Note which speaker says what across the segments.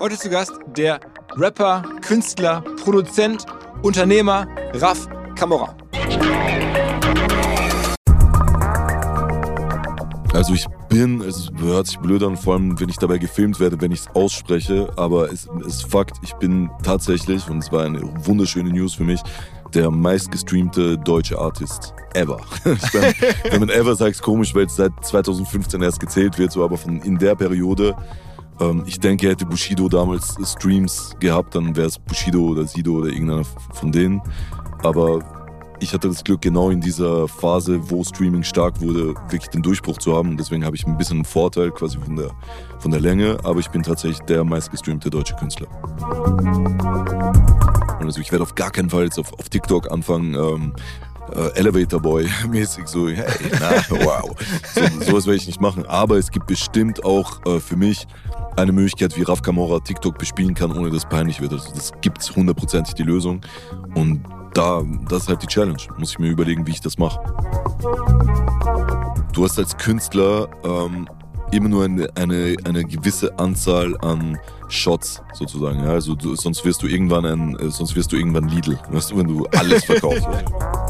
Speaker 1: Heute zu Gast der Rapper, Künstler, Produzent, Unternehmer Raf Kamora.
Speaker 2: Also ich bin, es hört sich blöd an, vor allem wenn ich dabei gefilmt werde, wenn ich es ausspreche, aber es ist Fakt, ich bin tatsächlich, und es war eine wunderschöne News für mich, der meistgestreamte deutsche Artist ever. Meine, wenn man ever sagt, ist komisch, weil es seit 2015 erst gezählt wird, so aber von in der Periode. Ähm, ich denke, hätte Bushido damals Streams gehabt, dann wäre es Bushido oder Sido oder irgendeiner von denen. Aber ich hatte das Glück, genau in dieser Phase, wo Streaming stark wurde, wirklich den Durchbruch zu haben. Deswegen habe ich ein bisschen einen Vorteil quasi von der, von der Länge, aber ich bin tatsächlich der meistgestreamte deutsche Künstler. Also ich werde auf gar keinen Fall jetzt auf, auf TikTok anfangen, ähm, äh, Elevator Boy mäßig so, hey, na, wow. So, sowas werde ich nicht machen. Aber es gibt bestimmt auch äh, für mich eine Möglichkeit, wie Raf Kamora TikTok bespielen kann, ohne dass es peinlich wird. Also das gibt hundertprozentig die Lösung. Und da, das ist halt die Challenge. Muss ich mir überlegen, wie ich das mache. Du hast als Künstler ähm, immer nur eine, eine, eine gewisse Anzahl an Shots sozusagen. Ja? Also du, sonst wirst du irgendwann ein, äh, sonst wirst du irgendwann Lidl, weißt du, wenn du alles verkaufst.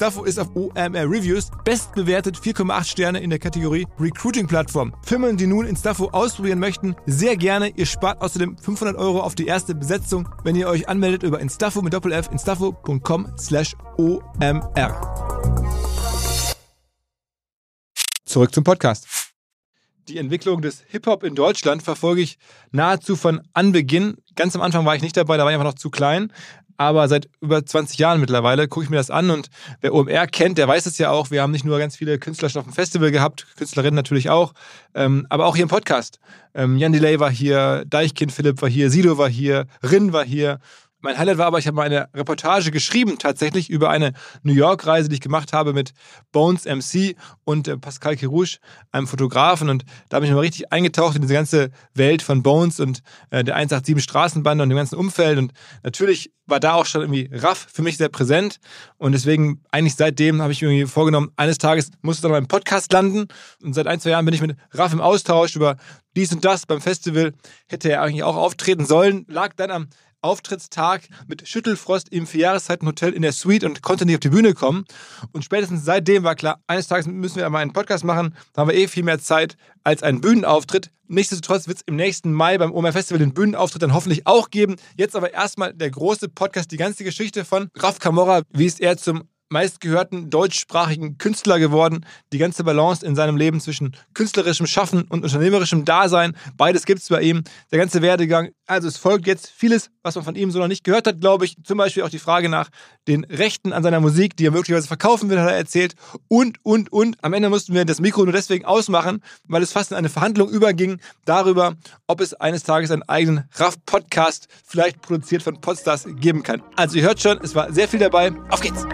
Speaker 1: ist auf OMR Reviews bestbewertet 4,8 Sterne in der Kategorie Recruiting Plattform. Firmen, die nun Instafo ausprobieren möchten, sehr gerne. Ihr spart außerdem 500 Euro auf die erste Besetzung, wenn ihr euch anmeldet über Instafo mit Doppel F, instafo.com slash OMR. Zurück zum Podcast. Die Entwicklung des Hip-Hop in Deutschland verfolge ich nahezu von Anbeginn. Ganz am Anfang war ich nicht dabei, da war ich einfach noch zu klein. Aber seit über 20 Jahren mittlerweile gucke ich mir das an und wer OMR kennt, der weiß es ja auch. Wir haben nicht nur ganz viele Künstler schon auf dem Festival gehabt, Künstlerinnen natürlich auch, ähm, aber auch hier im Podcast. Ähm, Jan Delay war hier, Deichkind Philipp war hier, Sido war hier, Rin war hier mein Highlight war aber, ich habe mal eine Reportage geschrieben, tatsächlich über eine New York-Reise, die ich gemacht habe mit Bones MC und äh, Pascal Kirouche, einem Fotografen. Und da habe ich mal richtig eingetaucht in diese ganze Welt von Bones und äh, der 187 Straßenbande und dem ganzen Umfeld. Und natürlich war da auch schon irgendwie Raff für mich sehr präsent. Und deswegen, eigentlich seitdem habe ich mir irgendwie vorgenommen, eines Tages muss es dann beim Podcast landen. Und seit ein, zwei Jahren bin ich mit Raff im Austausch über dies und das beim Festival. Hätte er eigentlich auch auftreten sollen, lag dann am Auftrittstag mit Schüttelfrost im Vierjahreszeitenhotel in der Suite und konnte nicht auf die Bühne kommen. Und spätestens seitdem war klar, eines Tages müssen wir einmal einen Podcast machen. Da haben wir eh viel mehr Zeit als einen Bühnenauftritt. Nichtsdestotrotz wird es im nächsten Mai beim OMR Festival den Bühnenauftritt dann hoffentlich auch geben. Jetzt aber erstmal der große Podcast, die ganze Geschichte von Raf Kamora. Wie ist er zum meistgehörten deutschsprachigen Künstler geworden. Die ganze Balance in seinem Leben zwischen künstlerischem Schaffen und unternehmerischem Dasein. Beides gibt es bei ihm. Der ganze Werdegang. Also es folgt jetzt vieles, was man von ihm so noch nicht gehört hat, glaube ich. Zum Beispiel auch die Frage nach den Rechten an seiner Musik, die er möglicherweise verkaufen will, hat er erzählt. Und, und, und. Am Ende mussten wir das Mikro nur deswegen ausmachen, weil es fast in eine Verhandlung überging darüber, ob es eines Tages einen eigenen RAF-Podcast, vielleicht produziert von Podstars, geben kann. Also ihr hört schon, es war sehr viel dabei. Auf geht's!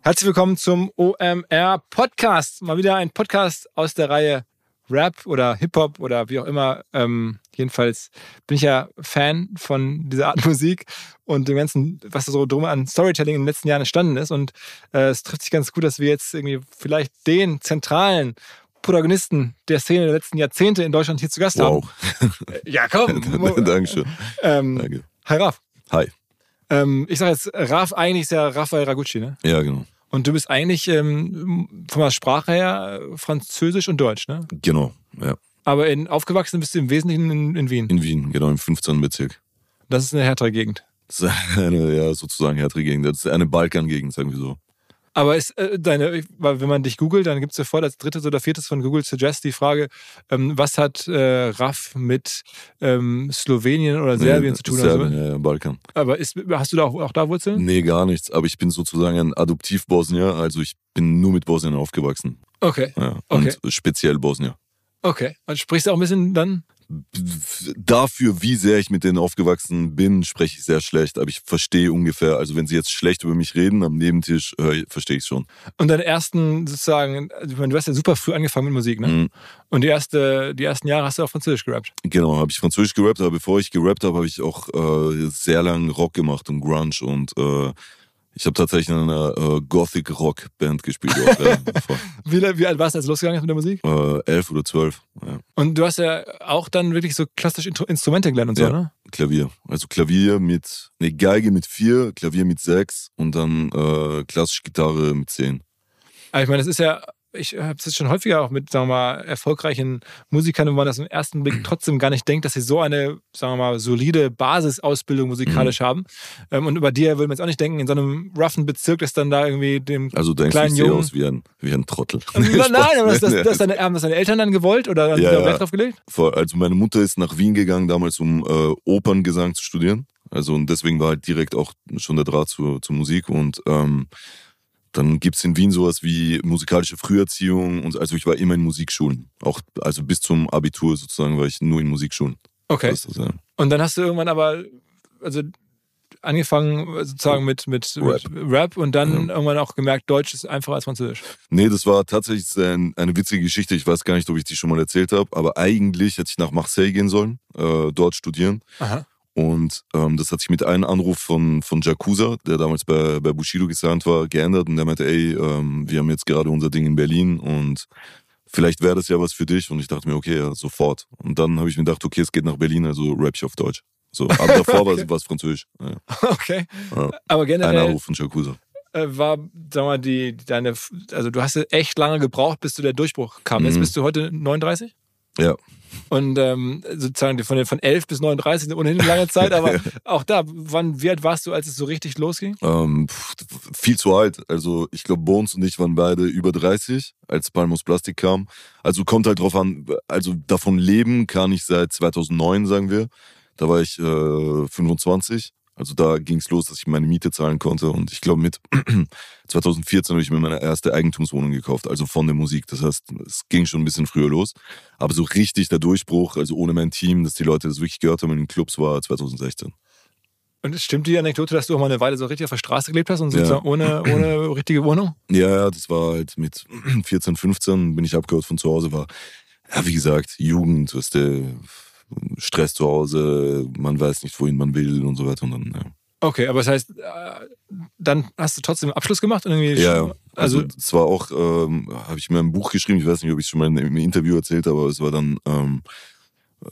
Speaker 1: Herzlich willkommen zum OMR Podcast. Mal wieder ein Podcast aus der Reihe Rap oder Hip-Hop oder wie auch immer. Ähm, jedenfalls bin ich ja Fan von dieser Art Musik und dem ganzen, was da so drum an Storytelling in den letzten Jahren entstanden ist. Und äh, es trifft sich ganz gut, dass wir jetzt irgendwie vielleicht den zentralen Protagonisten der Szene der letzten Jahrzehnte in Deutschland hier zu Gast
Speaker 2: Wow.
Speaker 1: haben. Ja, komm.
Speaker 2: Dankeschön.
Speaker 1: Ähm,
Speaker 2: Danke.
Speaker 1: hi Raf.
Speaker 2: Hi.
Speaker 1: Ähm, ich sage jetzt, Raf eigentlich ist ja Rafael Ragucci, ne?
Speaker 2: Ja, genau.
Speaker 1: Und du bist eigentlich ähm, von der Sprache her äh, Französisch und Deutsch, ne?
Speaker 2: Genau, ja.
Speaker 1: Aber in, aufgewachsen bist du im Wesentlichen in, in Wien.
Speaker 2: In Wien, genau, im 15. Bezirk.
Speaker 1: Das ist eine härtere Gegend.
Speaker 2: Das ist eine, ja, sozusagen härtere Gegend. Das ist eine Balkan-Gegend, sagen wir so.
Speaker 1: Aber ist äh, deine, weil wenn man dich googelt, dann gibt es sofort als drittes oder viertes von Google Suggest die Frage, ähm, was hat äh, RAF mit ähm, Slowenien oder Serbien
Speaker 2: Nee,
Speaker 1: zu tun? oder
Speaker 2: Serbien,
Speaker 1: so?
Speaker 2: ja, Balkan.
Speaker 1: Aber ist, hast du da auch, auch da Wurzeln?
Speaker 2: Nee, gar nichts. Aber ich bin sozusagen ein Adoptiv-Bosnier. Also ich bin nur mit Bosnien aufgewachsen.
Speaker 1: Okay,
Speaker 2: Ja.
Speaker 1: Okay.
Speaker 2: Und speziell Bosnier.
Speaker 1: okay. Und sprichst du auch ein bisschen dann?
Speaker 2: Dafür, wie sehr ich mit denen aufgewachsen bin, spreche ich sehr schlecht. Aber ich verstehe ungefähr. Also wenn sie jetzt schlecht über mich reden am Nebentisch, äh, verstehe ich schon.
Speaker 1: Und deine ersten sozusagen, ich meine, du hast ja super früh angefangen mit Musik, ne?
Speaker 2: Mhm.
Speaker 1: Und die, erste, die ersten Jahre hast du auch Französisch gerappt.
Speaker 2: Genau, habe ich Französisch gerappt, aber bevor ich gerappt habe, habe ich auch äh, sehr lange Rock gemacht und Grunge und äh, ich habe tatsächlich in einer äh, Gothic-Rock-Band gespielt.
Speaker 1: Wie, wie alt warst du, als du losgegangen ist mit der Musik?
Speaker 2: äh, elf oder zwölf. Ja.
Speaker 1: Und du hast ja auch dann wirklich so klassisch Instrumente gelernt und so,
Speaker 2: Ja.
Speaker 1: ne?
Speaker 2: Klavier. Also Klavier mit, ne, Geige mit vier, Klavier mit sechs und dann äh, klassische Gitarre mit zehn.
Speaker 1: Aber ich meine, das ist ja, ich habe es jetzt schon häufiger auch mit, sagen wir mal, erfolgreichen Musikern, wo man das im ersten Blick trotzdem gar nicht denkt, dass sie so eine, sagen wir mal, solide Basisausbildung musikalisch
Speaker 2: Mhm.
Speaker 1: haben. Ähm, und über dir würde man jetzt auch nicht denken, in so einem roughen Bezirk, dass dann da irgendwie dem
Speaker 2: Also denkst du,
Speaker 1: Kleinen
Speaker 2: ich
Speaker 1: Jungen.
Speaker 2: aus wie ein, wie ein Trottel.
Speaker 1: Nein, nein, aber das, das, das, deine, haben das deine Eltern dann gewollt oder haben
Speaker 2: Ja,
Speaker 1: sie da
Speaker 2: ja.
Speaker 1: Wert drauf gelegt?
Speaker 2: Also meine Mutter ist nach Wien gegangen, damals um äh, Operngesang zu studieren. Also und deswegen war halt direkt auch schon der Draht zur, zur Musik. Und ähm, dann gibt's in Wien sowas wie musikalische Früherziehung. Und also ich war immer in Musikschulen. Auch also bis zum Abitur sozusagen war ich nur in Musikschulen.
Speaker 1: Okay.
Speaker 2: Das ist, äh,
Speaker 1: Und dann hast du irgendwann aber, also angefangen sozusagen mit, mit,
Speaker 2: Rap.
Speaker 1: mit Rap und dann irgendwann auch gemerkt, Deutsch ist einfacher als Französisch.
Speaker 2: Nee, das war tatsächlich ein, eine witzige Geschichte. Ich weiß gar nicht, ob ich die schon mal erzählt habe. Aber eigentlich hätte ich nach Marseille gehen sollen, äh, dort studieren.
Speaker 1: Aha.
Speaker 2: Und ähm, das hat sich mit einem Anruf von, von Jakuza, der damals bei, bei Bushido gesigned war, geändert. Und der meinte, ey, ähm, wir haben jetzt gerade unser Ding in Berlin und vielleicht wäre das ja was für dich. Und ich dachte mir, okay, ja, sofort. Und dann habe ich mir gedacht, okay, es geht nach Berlin, also rap ich auf Deutsch. So, aber davor war es Französisch. Ja.
Speaker 1: Okay.
Speaker 2: Ja.
Speaker 1: Aber
Speaker 2: Ein
Speaker 1: generell
Speaker 2: Anruf von Jakuza.
Speaker 1: äh, war, sag mal, die, deine, also du hast echt lange gebraucht, bis du der Durchbruch kam. Jetzt
Speaker 2: Mhm.
Speaker 1: bist du heute 39?
Speaker 2: Ja.
Speaker 1: Und ähm, sozusagen von, von 11 bis 39 ist ohnehin eine lange Zeit, aber auch da, wann, wie alt warst du, als es so richtig losging?
Speaker 2: Ähm, viel zu alt. Also ich glaube, Bones und ich waren beide über 30, als Palmos Plastik kam. Also kommt halt drauf an, also davon leben kann ich seit 2009, sagen wir. Da war ich äh, 25. Also da ging es los, dass ich meine Miete zahlen konnte. Und ich glaube, mit 2014 habe ich mir meine erste Eigentumswohnung gekauft, also von der Musik. Das heißt, es ging schon ein bisschen früher los. Aber so richtig der Durchbruch, also ohne mein Team, dass die Leute das wirklich gehört haben in den Clubs, war 2016.
Speaker 1: Und es stimmt die Anekdote, dass du auch mal eine Weile so richtig auf der Straße gelebt hast und
Speaker 2: Ja.
Speaker 1: sozusagen ohne, ohne richtige Wohnung?
Speaker 2: Ja, ja, das war halt mit 14, 15 bin ich abgehört von zu Hause, war, ja, wie gesagt, Jugend, was der Stress zu Hause, man weiß nicht, wohin man will und so weiter und dann, ja.
Speaker 1: Okay, aber das heißt, äh, dann hast du trotzdem Abschluss gemacht und irgendwie.
Speaker 2: Ja.
Speaker 1: Also,
Speaker 2: Also, es war auch, ähm, habe ich mir ein Buch geschrieben, ich weiß nicht, ob ich es schon mal im Interview erzählt habe, aber es war dann, ähm,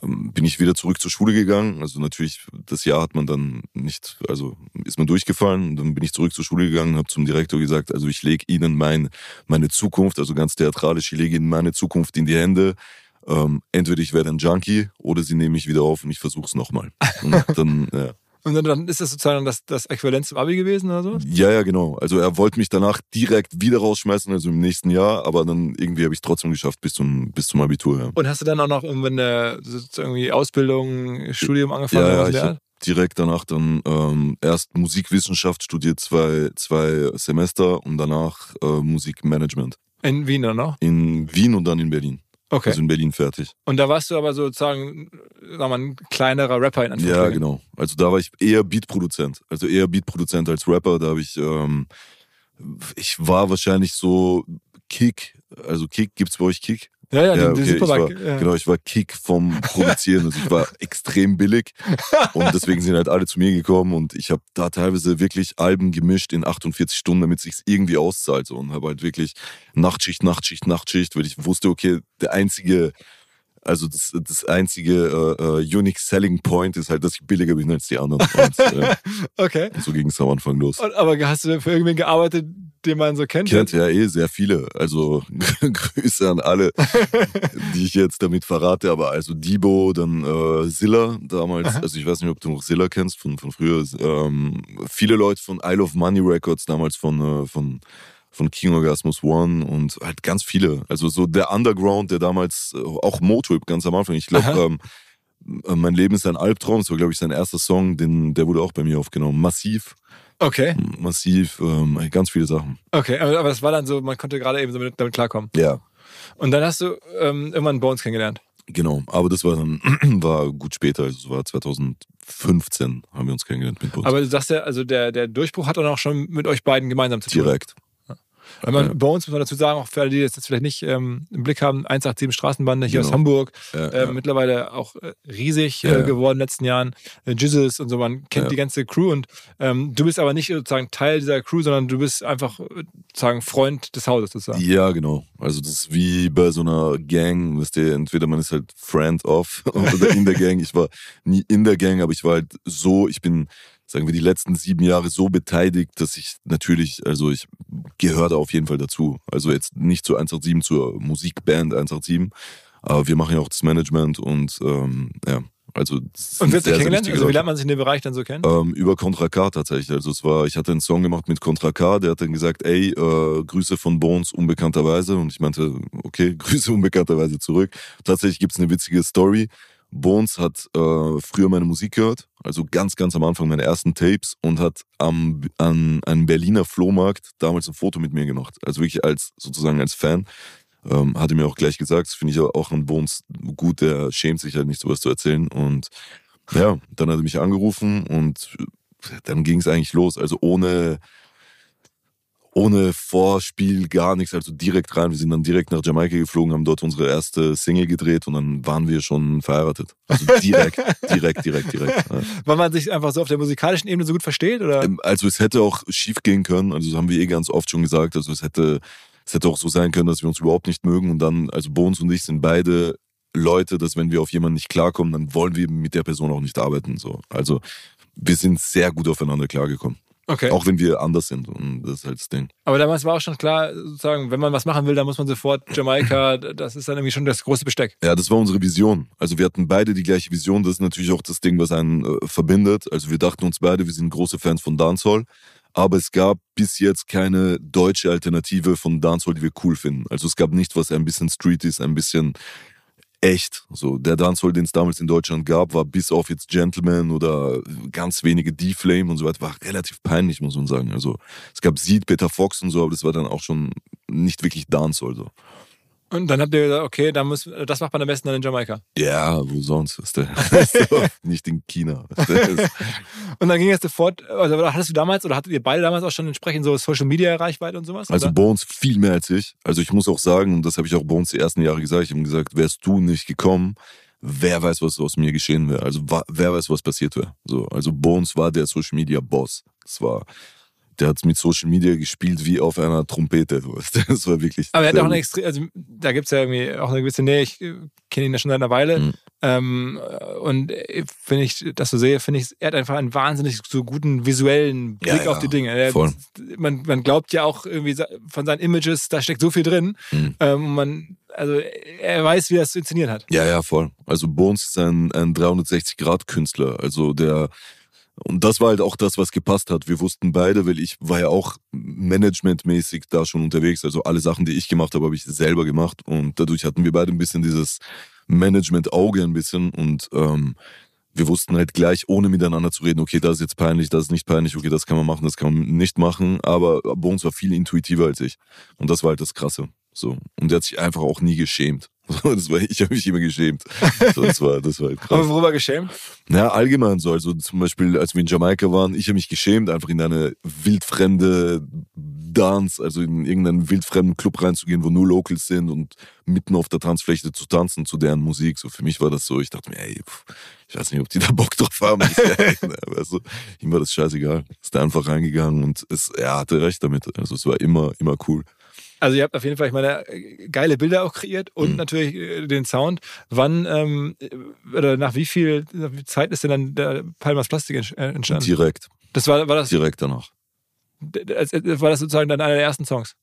Speaker 2: ähm, bin ich wieder zurück zur Schule gegangen. Also natürlich, das Jahr hat man dann nicht, also ist man durchgefallen. Dann bin ich zurück zur Schule gegangen, habe zum Direktor gesagt, also ich lege Ihnen mein, meine Zukunft, also ganz theatralisch, ich lege Ihnen meine Zukunft in die Hände. Ähm, entweder ich werde ein Junkie oder Sie nehmen mich wieder auf und ich versuche es nochmal. Und dann, ja.
Speaker 1: und dann, dann ist das sozusagen das, das Äquivalent zum Abi gewesen oder so?
Speaker 2: Ja, ja, genau. Also er wollte mich danach direkt wieder rausschmeißen, also im nächsten Jahr, aber dann irgendwie habe ich es trotzdem geschafft bis zum, bis zum Abitur. Ja,
Speaker 1: Und hast du dann auch noch irgendwann eine irgendwie Ausbildung, Studium angefangen?
Speaker 2: ja, ja ich habe direkt danach dann ähm, erst Musikwissenschaft studiert, zwei, zwei Semester und danach äh, Musikmanagement.
Speaker 1: In Wien oder noch?
Speaker 2: In Wien und dann in Berlin.
Speaker 1: Okay.
Speaker 2: Also in Berlin fertig.
Speaker 1: und da warst du aber sozusagen, sagen wir mal, ein kleinerer Rapper in
Speaker 2: Ja,
Speaker 1: Anführungsstrichen.
Speaker 2: genau. Also da war ich eher Beatproduzent. Also eher Beatproduzent als Rapper. Da habe ich, ähm, ich war wahrscheinlich so Kick, also Kick, gibt's bei euch Kick?
Speaker 1: Ja, ja,
Speaker 2: Ja, okay,
Speaker 1: den
Speaker 2: ich war,
Speaker 1: Supermarkt. ja.
Speaker 2: genau, ich war Kick vom Produzieren. Also ich war extrem billig und deswegen sind halt alle zu mir gekommen und ich habe da teilweise wirklich Alben gemischt in 48 Stunden, damit sich's irgendwie auszahlt so. und habe halt wirklich Nachtschicht, Nachtschicht, Nachtschicht, weil ich wusste, okay, der einzige also das, das einzige äh, äh, Unique Selling Point ist halt, dass ich billiger bin als die anderen. Und, äh,
Speaker 1: Okay.
Speaker 2: so ging es am Anfang los.
Speaker 1: Und, aber hast du für irgendwen gearbeitet, den man so kennt?
Speaker 2: Kennt ja eh sehr viele. Also Grüße an alle, die ich jetzt damit verrate. Aber also Debo, dann äh, Zilla damals.
Speaker 1: Aha.
Speaker 2: Also ich weiß nicht, ob du noch Zilla kennst von, von früher. Ähm, viele Leute von Isle of Money Records damals von, äh, von, von King Orgasmus One und halt ganz viele. Also so der Underground, der damals, äh, auch Motrip ganz am Anfang. Ich glaube, ähm, äh, mein Leben ist ein Albtraum. Das war, glaube ich, sein erster Song, den, der wurde auch bei mir aufgenommen. Massiv,
Speaker 1: Okay,
Speaker 2: massiv, ähm, ganz viele Sachen.
Speaker 1: okay. Aber, das war dann so, man konnte gerade eben so mit, damit klarkommen.
Speaker 2: Ja.
Speaker 1: Und dann hast du ähm, irgendwann Bones kennengelernt.
Speaker 2: Genau, aber das war dann war gut später, also es war 2015 haben wir uns kennengelernt mit Bund.
Speaker 1: Aber du sagst ja, also der, der Durchbruch hat dann auch schon mit euch beiden gemeinsam zu tun.
Speaker 2: Direkt.
Speaker 1: Weil man,
Speaker 2: Ja.
Speaker 1: Bones, muss man dazu sagen, auch für alle, die das jetzt vielleicht nicht ähm, im Blick haben, 187 Straßenbande hier aus
Speaker 2: Genau.
Speaker 1: Hamburg,
Speaker 2: Ja,
Speaker 1: äh,
Speaker 2: ja.
Speaker 1: mittlerweile auch äh, riesig äh, geworden in den letzten Jahren. Äh, Jizzes und so, man kennt die ganze Crew und ähm, du bist aber nicht sozusagen Teil dieser Crew, sondern du bist einfach äh, sozusagen Freund des Hauses sozusagen.
Speaker 2: Ja, genau. Also das ist wie bei so einer Gang, wisst ihr, entweder man ist halt Friend of oder in der Gang. Ich war nie in der Gang, aber ich war halt so, ich bin, sagen wir, die letzten sieben Jahre so beteiligt, dass ich natürlich, also ich gehöre da auf jeden Fall dazu. Also jetzt nicht zu 187, zur Musikband 187, aber wir machen ja auch das Management und ähm, ja, also das ist
Speaker 1: Und wirst du kennengelernt? Also wie lernt man sich in dem Bereich dann so kennen?
Speaker 2: Ähm, über Contra K tatsächlich. Also es war, ich hatte einen Song gemacht mit Contra K, der hat dann gesagt, ey, äh, Grüße von Bones unbekannterweise. Und ich meinte, okay, Grüße unbekannterweise zurück. Tatsächlich gibt's eine witzige Story. Bones hat äh, früher meine Musik gehört, also ganz, ganz am Anfang meine ersten Tapes und hat am, an einem Berliner Flohmarkt damals ein Foto mit mir gemacht. Also wirklich als sozusagen als Fan. Ähm, hatte mir auch gleich gesagt, das finde ich auch an Bones gut, der schämt sich halt nicht, sowas zu erzählen. Und ja, dann hat er mich angerufen und dann ging es eigentlich los. Also ohne, ohne Vorspiel, gar nichts, also direkt rein. Wir sind dann direkt nach Jamaika geflogen, haben dort unsere erste Single gedreht und dann waren wir schon verheiratet. Also direkt, direkt, direkt, direkt. Ja.
Speaker 1: Weil man sich einfach so auf der musikalischen Ebene so gut versteht? Oder?
Speaker 2: Ähm, Also es hätte auch schief gehen können, also das haben wir eh ganz oft schon gesagt. Also es hätte, es hätte auch so sein können, dass wir uns überhaupt nicht mögen und dann, also Bones und ich sind beide Leute, dass wenn wir auf jemanden nicht klarkommen, dann wollen wir mit der Person auch nicht arbeiten. So. Also wir sind sehr gut aufeinander klargekommen.
Speaker 1: Okay.
Speaker 2: Auch wenn wir anders sind. Und das ist halt das Ding.
Speaker 1: Aber damals war auch schon klar, sozusagen, wenn man was machen will, dann muss man sofort Jamaika, das ist dann irgendwie schon das große Besteck.
Speaker 2: Ja, das war unsere Vision. Also wir hatten beide die gleiche Vision. Das ist natürlich auch das Ding, was einen äh, verbindet. Also wir dachten uns beide, wir sind große Fans von Dancehall. Aber es gab bis jetzt keine deutsche Alternative von Dancehall, die wir cool finden. Also es gab nicht, was ein bisschen Street ist, ein bisschen echt. So der Dancehall, den es damals in Deutschland gab, war bis auf jetzt Gentleman oder ganz wenige D-Flame und so weiter, war relativ peinlich, muss man sagen. Also es gab Seed, Peter Fox und so, aber das war dann auch schon nicht wirklich Dancehall so.
Speaker 1: Und dann habt ihr gesagt, okay, dann muss, das macht man am besten dann in Jamaika.
Speaker 2: Ja, wo sonst? Ist der, nicht in China.
Speaker 1: Und dann ging es sofort, also hattest du damals oder hattet ihr beide damals auch schon entsprechend so Social Media Reichweite und sowas?
Speaker 2: also
Speaker 1: oder?
Speaker 2: Bones viel mehr als ich. Also ich muss auch sagen, und das habe ich auch Bones die ersten Jahre gesagt, ich habe ihm gesagt, wärst du nicht gekommen, wer weiß, was aus mir geschehen wäre. Also wer weiß, was passiert wäre. So, also Bones war der Social Media Boss. Das war, der hat mit Social Media gespielt wie auf einer Trompete. Das war wirklich.
Speaker 1: Aber er hat auch eine extrem, also da gibt es ja irgendwie auch eine gewisse Nähe. Ich äh, kenne ihn ja schon seit einer Weile.
Speaker 2: Mhm.
Speaker 1: Ähm, und äh, wenn ich das so sehe, finde ich, er hat einfach einen wahnsinnig so guten visuellen Blick
Speaker 2: Ja, ja,
Speaker 1: auf die Dinge. Er,
Speaker 2: voll.
Speaker 1: Man, man glaubt ja auch irgendwie von seinen Images, da steckt so viel drin.
Speaker 2: Mhm.
Speaker 1: Ähm, man, also er weiß, wie er es zu inszenieren hat.
Speaker 2: Ja, ja, voll. Also Bones ist ein, ein 360-Grad-Künstler. Also der, und das war halt auch das, was gepasst hat. Wir wussten beide, weil ich war ja auch managementmäßig da schon unterwegs. Also alle Sachen, die ich gemacht habe, habe ich selber gemacht. Und dadurch hatten wir beide ein bisschen dieses Management-Auge ein bisschen. Und ähm, wir wussten halt gleich, ohne miteinander zu reden, okay, das ist jetzt peinlich, das ist nicht peinlich, okay, das kann man machen, das kann man nicht machen. Aber Bones war viel intuitiver als ich. Und das war halt das Krasse. So. Und der hat sich einfach auch nie geschämt. So, Das war, ich habe mich immer geschämt. So, das, war, das war halt krass.
Speaker 1: Aber worüber geschämt?
Speaker 2: Ja, allgemein so. Also zum Beispiel, als wir in Jamaika waren, ich habe mich geschämt, einfach in eine wildfremde Dance, also in irgendeinen wildfremden Club reinzugehen, wo nur Locals sind und mitten auf der Tanzfläche zu tanzen zu deren Musik. So für mich war das so, ich dachte mir, ey, pff, ich weiß nicht, ob die da Bock drauf haben. Du, ihm war das scheißegal. Ist da einfach reingegangen und es, er hatte recht damit. Also es war immer, immer cool.
Speaker 1: Also ihr habt auf jeden Fall, ich meine, geile Bilder auch kreiert und
Speaker 2: Mhm.
Speaker 1: natürlich äh, den Sound. Wann ähm, oder nach wie viel Zeit ist denn dann der Palmas Plastik äh, entstanden?
Speaker 2: Direkt,
Speaker 1: Das war, war das
Speaker 2: direkt danach.
Speaker 1: war das sozusagen dann einer der ersten Songs?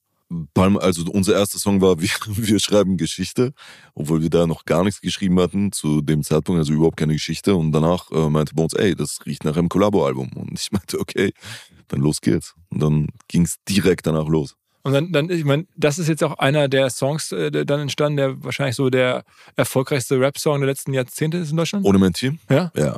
Speaker 2: Also unser erster Song war wir, wir schreiben Geschichte, obwohl wir da noch gar nichts geschrieben hatten zu dem Zeitpunkt, also überhaupt keine Geschichte. Und danach äh, meinte Bones, ey, das riecht nach einem Kollabo-Album. Und ich meinte, okay, dann los geht's. Und dann ging's direkt danach los.
Speaker 1: Und dann, dann ich meine, das ist jetzt auch einer der Songs äh, der dann entstanden, der wahrscheinlich so der erfolgreichste Rap-Song der letzten Jahrzehnte ist in Deutschland.
Speaker 2: Ohne mein Team?
Speaker 1: Ja.
Speaker 2: Ja,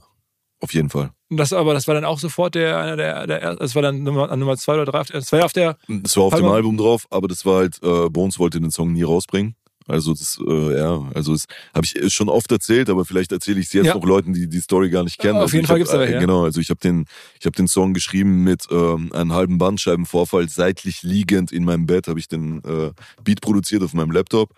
Speaker 2: auf jeden Fall.
Speaker 1: Das, aber das war dann auch sofort der, einer der, der er- das war dann Nummer, Nummer zwei oder drei. Das war ja auf der,
Speaker 2: Das war auf dem
Speaker 1: Album?
Speaker 2: Album drauf, aber das war halt, äh, Bones wollte den Song nie rausbringen. Also das, äh, ja, also das habe ich schon oft erzählt, aber vielleicht erzähle ich es jetzt
Speaker 1: Ja.
Speaker 2: noch Leuten, die die Story gar nicht kennen.
Speaker 1: Auf
Speaker 2: also
Speaker 1: jeden
Speaker 2: ich
Speaker 1: Fall
Speaker 2: hab,
Speaker 1: gibt's da welche,
Speaker 2: äh,
Speaker 1: ja.
Speaker 2: Genau, also ich habe den, ich habe den Song geschrieben mit ähm, einem halben Bandscheibenvorfall, seitlich liegend in meinem Bett, habe ich den äh, Beat produziert auf meinem Laptop.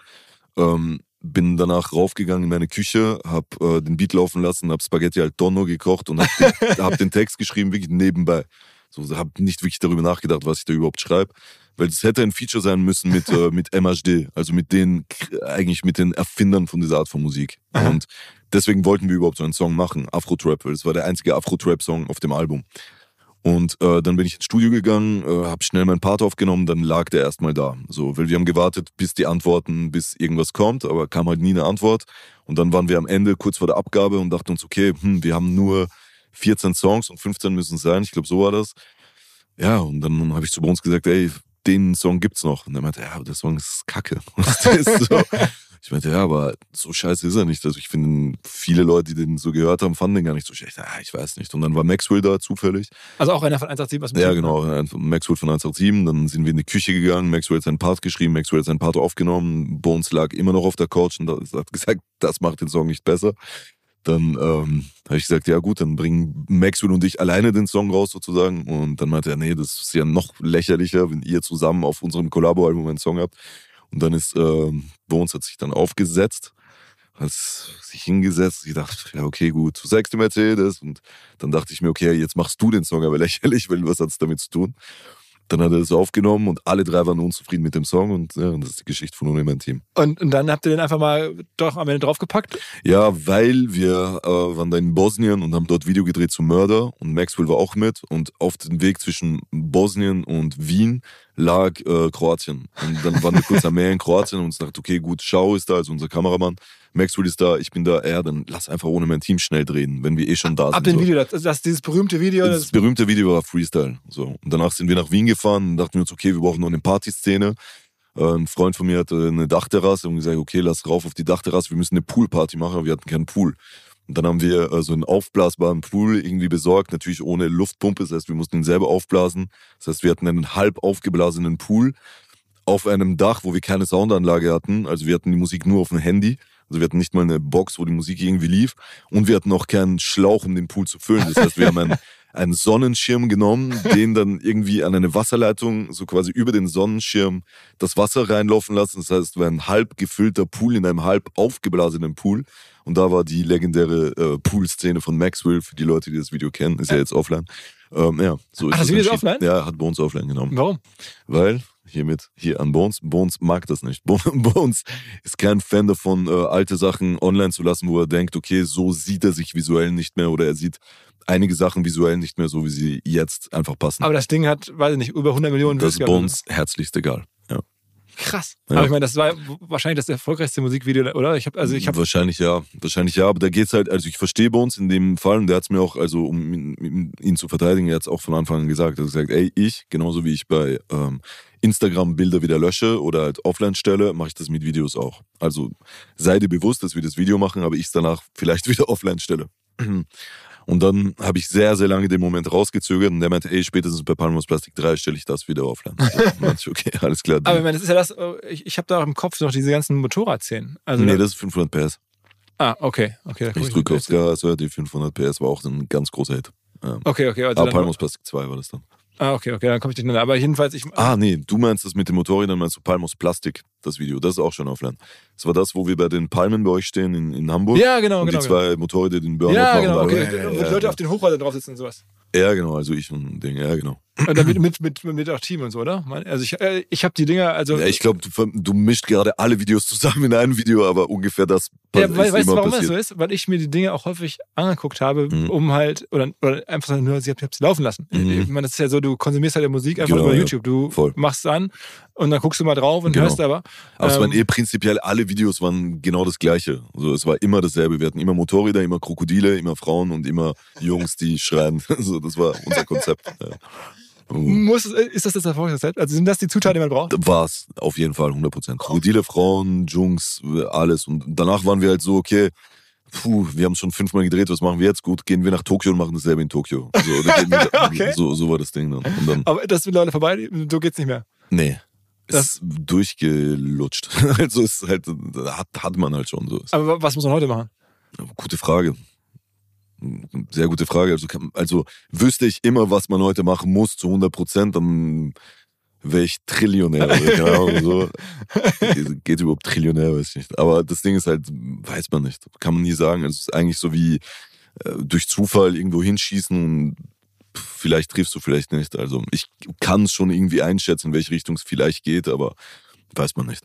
Speaker 2: Ähm, bin danach raufgegangen in meine Küche, hab äh, den Beat laufen lassen, hab Spaghetti al Tonno gekocht und hab den, hab den Text geschrieben, wirklich nebenbei. So, hab nicht wirklich darüber nachgedacht, was ich da überhaupt schreibe. Weil es hätte ein Feature sein müssen mit, äh, mit MHD, also mit den, eigentlich mit den Erfindern von dieser Art von Musik. Und deswegen wollten wir überhaupt so einen Song machen, Afro-Trap, weil es war der einzige Afro-Trap-Song auf dem Album. Und äh, dann bin ich ins Studio gegangen, äh, habe schnell meinen Part aufgenommen, dann lag der erstmal da. So, weil wir haben gewartet, bis die Antworten, bis irgendwas kommt, aber kam halt nie eine Antwort. Und dann waren wir am Ende kurz vor der Abgabe und dachten uns, okay, hm, wir haben nur 14 Songs und 15 müssen es sein. Ich glaube, so war das. Ja, und dann habe ich zu Bones gesagt, ey, den Song gibt's noch. Und er meinte, ja, aber der Song ist kacke. Ist so. Ich meinte, ja, aber so scheiße ist er nicht. Also ich finde, viele Leute, die den so gehört haben, fanden den gar nicht so schlecht. Ja, ich weiß nicht. Und dann war Maxwell da zufällig.
Speaker 1: also auch einer von 187, was mit
Speaker 2: Ja, genau. Maxwell von 187. Dann sind wir in die Küche gegangen. Maxwell hat seinen Part geschrieben. Maxwell hat seinen Part aufgenommen. Bones lag immer noch auf der Couch und hat gesagt, das macht den Song nicht besser. Dann ähm, habe ich gesagt, ja gut, dann bringen Maxwell und ich alleine den Song raus sozusagen. Und dann meinte er, nee, das ist ja noch lächerlicher, wenn ihr zusammen auf unserem Collabo-Album einen Song habt. Und dann ist ähm, Bones hat sich dann aufgesetzt, hat sich hingesetzt. Ich dachte, ja okay, gut, du sagst die Mercedes. Und dann dachte ich mir, okay, jetzt machst du den Song aber lächerlich, weil was hat's damit zu tun? Dann hat er das aufgenommen und alle drei waren unzufrieden mit dem Song und ja, das ist die Geschichte von Ohne mein Team.
Speaker 1: Und, und dann habt ihr den einfach mal doch am Ende draufgepackt.
Speaker 2: Ja, weil wir äh, waren da in Bosnien und haben dort Video gedreht zum Mörder und Maxwell war auch mit und auf dem Weg zwischen Bosnien und Wien lag äh, Kroatien. Und dann waren wir kurz am Meer in Kroatien und uns dachte, okay, gut, Schau ist da, also unser Kameramann, Maxwell ist da, ich bin da, ja, dann lass einfach ohne mein Team schnell drehen, wenn wir eh schon da sind.
Speaker 1: Ab dem
Speaker 2: so.
Speaker 1: Video, das, das dieses berühmte Video.
Speaker 2: Das
Speaker 1: Das,
Speaker 2: berühmte Video war Freestyle. So. Und danach sind wir nach Wien gefahren und dachten wir uns, okay, wir brauchen noch eine Partyszene. Äh, Ein Freund von mir hatte eine Dachterrasse und gesagt, okay, lass rauf auf die Dachterrasse, wir müssen eine Poolparty machen, aber wir hatten keinen Pool. Und dann haben wir äh, so einen aufblasbaren Pool irgendwie besorgt, natürlich ohne Luftpumpe, das heißt, wir mussten ihn selber aufblasen. Das heißt, wir hatten einen halb aufgeblasenen Pool auf einem Dach, wo wir keine Soundanlage hatten. Also wir hatten die Musik nur auf dem Handy. Also wir hatten nicht mal eine Box, wo die Musik irgendwie lief. Und wir hatten auch keinen Schlauch, um den Pool zu füllen. Das heißt, wir haben einen, einen Sonnenschirm genommen, den dann irgendwie an eine Wasserleitung, so quasi über den Sonnenschirm, das Wasser reinlaufen lassen. Das heißt, war ein halb gefüllter Pool in einem halb aufgeblasenen Pool. Und da war die legendäre äh, Pool-Szene von Maxwell, für die Leute, die das Video kennen, ist ja jetzt offline. Ähm, ja, so ist
Speaker 1: Ach, das Video ist offline?
Speaker 2: Ja, hat Bones offline genommen.
Speaker 1: warum?
Speaker 2: Weil, hiermit, hier an Bones, Bones mag das nicht. Bo- Bones ist kein Fan davon, äh, alte Sachen online zu lassen, wo er denkt, okay, so sieht er sich visuell nicht mehr oder er sieht einige Sachen visuell nicht mehr so, wie sie jetzt einfach passen.
Speaker 1: Aber das Ding hat, weiß ich nicht, über 100 Millionen
Speaker 2: das ist
Speaker 1: gehabt.
Speaker 2: Bones herzlichst egal.
Speaker 1: Krass.
Speaker 2: Ja.
Speaker 1: Aber ich meine, das war wahrscheinlich das erfolgreichste Musikvideo, oder? Ich habe, also ich habe,
Speaker 2: wahrscheinlich ja, wahrscheinlich ja, aber da geht's halt, also ich verstehe Bones in dem Fall und der hat's mir auch, also um ihn, ihn zu verteidigen, er hat's auch von Anfang an gesagt, er hat gesagt, ey, ich, genauso wie ich bei ähm, Instagram Bilder wieder lösche oder halt offline stelle, mache ich das mit Videos auch. Also sei dir bewusst, dass wir das Video machen, aber ich es danach vielleicht wieder offline stelle. Und dann habe ich sehr, sehr lange den Moment rausgezögert und der meinte, ey, spätestens bei Palmos Plastik 3 stelle ich das wieder offline. So, dann meinte ich, okay, alles klar.
Speaker 1: aber ich meine, das ist ja das, äh, ich, ich habe da auch im Kopf noch diese ganzen Motorradszenen. Also
Speaker 2: nee,
Speaker 1: da-
Speaker 2: das ist 500 PS.
Speaker 1: ah, okay, okay.
Speaker 2: Ich drücke aufs Gas, ja, die 500 PS war auch ein ganz großer Hit. Ähm,
Speaker 1: Okay, okay, also
Speaker 2: aber
Speaker 1: dann,
Speaker 2: Palmos Plastik 2 war das dann.
Speaker 1: Ah, okay, okay, dann komme ich durcheinander. Aber jedenfalls, ich.
Speaker 2: Ah, nee, du meinst das mit den Motorrädern, meinst du Palm aus Plastik, das Video. Das ist auch schon offline. Das war das, wo wir bei den Palmen bei euch stehen in, in Hamburg.
Speaker 1: Ja, genau,
Speaker 2: und
Speaker 1: genau.
Speaker 2: die zwei Motorräder den Burnout
Speaker 1: ja,
Speaker 2: machen.
Speaker 1: genau, okay.
Speaker 2: oder?
Speaker 1: Wo
Speaker 2: Ja,
Speaker 1: die Leute
Speaker 2: ja,
Speaker 1: auf den Hochhäusern drauf sitzen und sowas.
Speaker 2: ja, genau, also ich und ein Ding, ja, genau.
Speaker 1: Und dann mit, mit, mit, auch Team und so, oder? Also ich, äh, ich habe die Dinger, also.
Speaker 2: Ja, ich glaube, du, du mischt gerade alle Videos zusammen in einem Video, aber ungefähr das
Speaker 1: Ja,
Speaker 2: ist
Speaker 1: weißt du,
Speaker 2: immer
Speaker 1: warum das
Speaker 2: passiert.
Speaker 1: so ist? Weil ich mir die Dinge auch häufig angeguckt habe,
Speaker 2: Mhm.
Speaker 1: um halt, oder, oder einfach nur, ich habe sie laufen lassen.
Speaker 2: Mhm.
Speaker 1: Ich meine, das ist ja so, du konsumierst halt Musik einfach
Speaker 2: Genau,
Speaker 1: über
Speaker 2: ja.
Speaker 1: YouTube. Du
Speaker 2: Voll.
Speaker 1: machst es an und dann guckst du mal drauf und
Speaker 2: Genau.
Speaker 1: hörst aber.
Speaker 2: Aber es
Speaker 1: Ähm,
Speaker 2: waren eh prinzipiell alle Videos waren genau das gleiche. Also es war immer dasselbe. Wir hatten immer Motorräder, immer Krokodile, immer Frauen und immer Jungs, die schreien. Also das war unser Konzept. Ja.
Speaker 1: Muss, es- ist das das Erfolgsrezept? Also sind das die Zutaten, die man braucht?
Speaker 2: War es auf jeden Fall 100%. Krokodile, Frauen, Jungs, alles. Und danach waren wir halt so, okay, puh, wir haben schon fünfmal gedreht, was machen wir jetzt? Gut, gehen wir nach Tokio und machen dasselbe in Tokio. So,
Speaker 1: Okay.
Speaker 2: so, so war das Ding dann. Dann,
Speaker 1: Aber das ist mittlerweile vorbei, so geht's nicht mehr.
Speaker 2: nee.
Speaker 1: Das-
Speaker 2: ist durchgelutscht. Also es ist halt, hat, hat man halt schon so.
Speaker 1: Aber wa- was muss man heute machen?
Speaker 2: Gute Frage. Sehr gute Frage. Also, also wüsste ich immer, was man heute machen muss zu 100 Prozent, dann wäre ich Trillionär. Oder keine Ahnung, so. Geht- überhaupt Trillionär, weiß ich nicht. Aber das Ding ist halt, weiß man nicht. Kann man nie sagen. Es ist eigentlich so wie äh, durch Zufall irgendwo hinschießen und vielleicht triffst du, vielleicht nicht. Also ich kann es schon irgendwie einschätzen, in welche Richtung es vielleicht geht, aber weiß man nicht.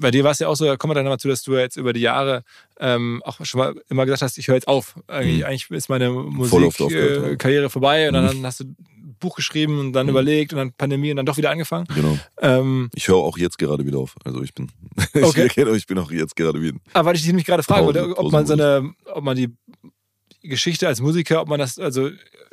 Speaker 1: bei dir war es ja auch so, da kommen wir dann nochmal zu, dass du jetzt über die Jahre ähm, auch schon mal immer gesagt hast, ich höre jetzt auf. Eigentlich,
Speaker 2: Mhm.
Speaker 1: eigentlich ist meine. Musikkarriere vorbei und
Speaker 2: Mhm.
Speaker 1: dann hast du ein Buch geschrieben und dann
Speaker 2: Mhm.
Speaker 1: überlegt und dann Pandemie und dann doch wieder angefangen.
Speaker 2: Genau.
Speaker 1: Ähm,
Speaker 2: Ich höre auch jetzt gerade wieder auf. Also ich bin,
Speaker 1: Okay.
Speaker 2: ich, erkenne, ich bin auch jetzt gerade wieder.
Speaker 1: aber weil ich dich nämlich gerade wollte, ob man so eine, ob man die Geschichte als Musiker, ob man das, also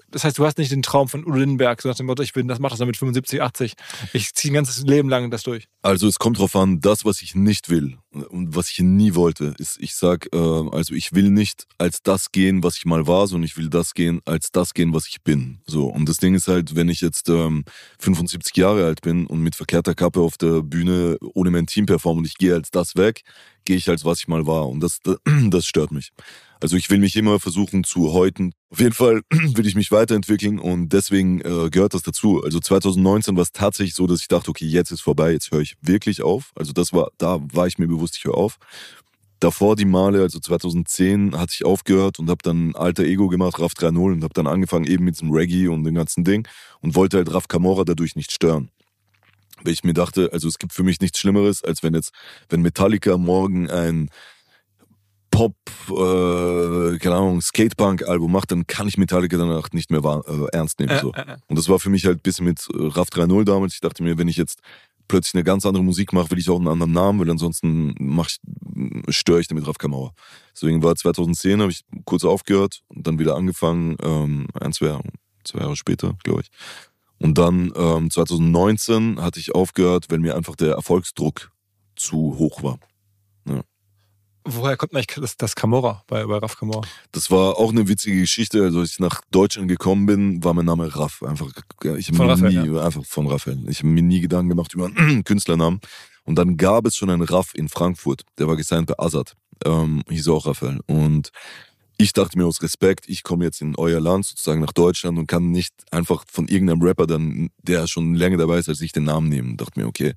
Speaker 1: das heißt, du hast nicht den Traum von Udo Lindenberg, so nach dem Motto, ich bin, das macht das dann mit 75, 80. Ich ziehe ein ganzes Leben lang das durch.
Speaker 2: Also es kommt drauf an, das, was ich nicht will und was ich nie wollte, ist, ich sag, äh, also ich will nicht als das gehen, was ich mal war, sondern ich will das gehen, als das gehen, was ich bin. So. Und das Ding ist halt, wenn ich jetzt ähm, 75 Jahre alt bin und mit verkehrter Kappe auf der Bühne ohne mein Team performe und ich gehe als das weg, gehe ich als was ich mal war. Und das, das stört mich. Also ich will mich immer versuchen zu häuten. Auf jeden Fall will ich mich weiterentwickeln und deswegen äh, gehört das dazu. Also 2019 war es tatsächlich so, dass ich dachte, okay, jetzt ist vorbei, jetzt höre ich wirklich auf. Also das war, da war ich mir bewusst, ich höre auf. Davor die Male, also 2010, hatte ich aufgehört und habe dann Alter Ego gemacht, RAF 3.0 und habe dann angefangen eben mit diesem Reggae und dem ganzen Ding und wollte halt RAF Camorra dadurch nicht stören. Weil ich mir dachte, also es gibt für mich nichts Schlimmeres, als wenn jetzt, wenn Metallica morgen ein Pop, äh, keine Ahnung, Skatepunk-Album macht, dann kann ich Metallica danach nicht mehr wahr, äh, ernst nehmen.
Speaker 1: Äh,
Speaker 2: so.
Speaker 1: äh, äh.
Speaker 2: Und das war für mich halt ein bisschen mit äh, RAF 3.0 damals. Ich dachte mir, wenn ich jetzt plötzlich eine ganz andere Musik mache, will ich auch einen anderen Namen, weil ansonsten mach ich, störe ich damit Raf Kamauer. Deswegen war 2010, habe ich kurz aufgehört und dann wieder angefangen, ähm, ein, zwei, zwei Jahre später, glaube ich. Und dann ähm, 2019 hatte ich aufgehört, weil mir einfach der Erfolgsdruck zu hoch war.
Speaker 1: Woher kommt eigentlich das, das Camorra bei, bei Raf Camorra?
Speaker 2: Das war auch eine witzige Geschichte. Also als ich nach Deutschland gekommen bin, war mein Name Raff. Einfach, ich
Speaker 1: Von
Speaker 2: mir
Speaker 1: Raphael,
Speaker 2: nie, einfach von Raphael. Ich habe mir nie Gedanken gemacht über einen Künstlernamen. Und dann gab es schon einen Raff in Frankfurt. Der war gesigned bei Azad. Ähm, hieß auch Raphael. Und ich dachte mir aus Respekt, ich komme jetzt in euer Land sozusagen nach Deutschland und kann nicht einfach von irgendeinem Rapper dann, der schon länger dabei ist, als ich den Namen nehmen. Dachte mir, okay,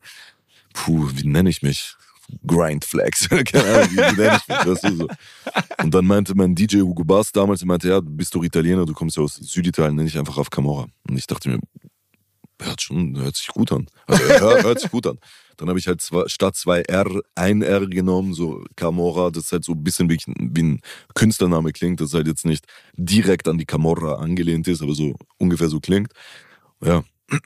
Speaker 2: puh, wie nenne ich mich? Grindflex. Keine Ahnung, wie nenne ich mich? Weißt du, so. Und dann meinte mein DJ Hugo Bass damals, er meinte, ja, du bist doch Italiener, du kommst ja aus Süditalien, nenne ich einfach auf Camorra. Und ich dachte mir, hört schon, hört sich gut an. Also, hört, hört sich gut an. Dann habe ich halt zwei, statt zwei R ein R genommen, so Camorra, das halt so ein bisschen wie, wie ein Künstlername klingt, das halt jetzt nicht direkt an die Camorra angelehnt ist, aber so ungefähr so klingt. Ja.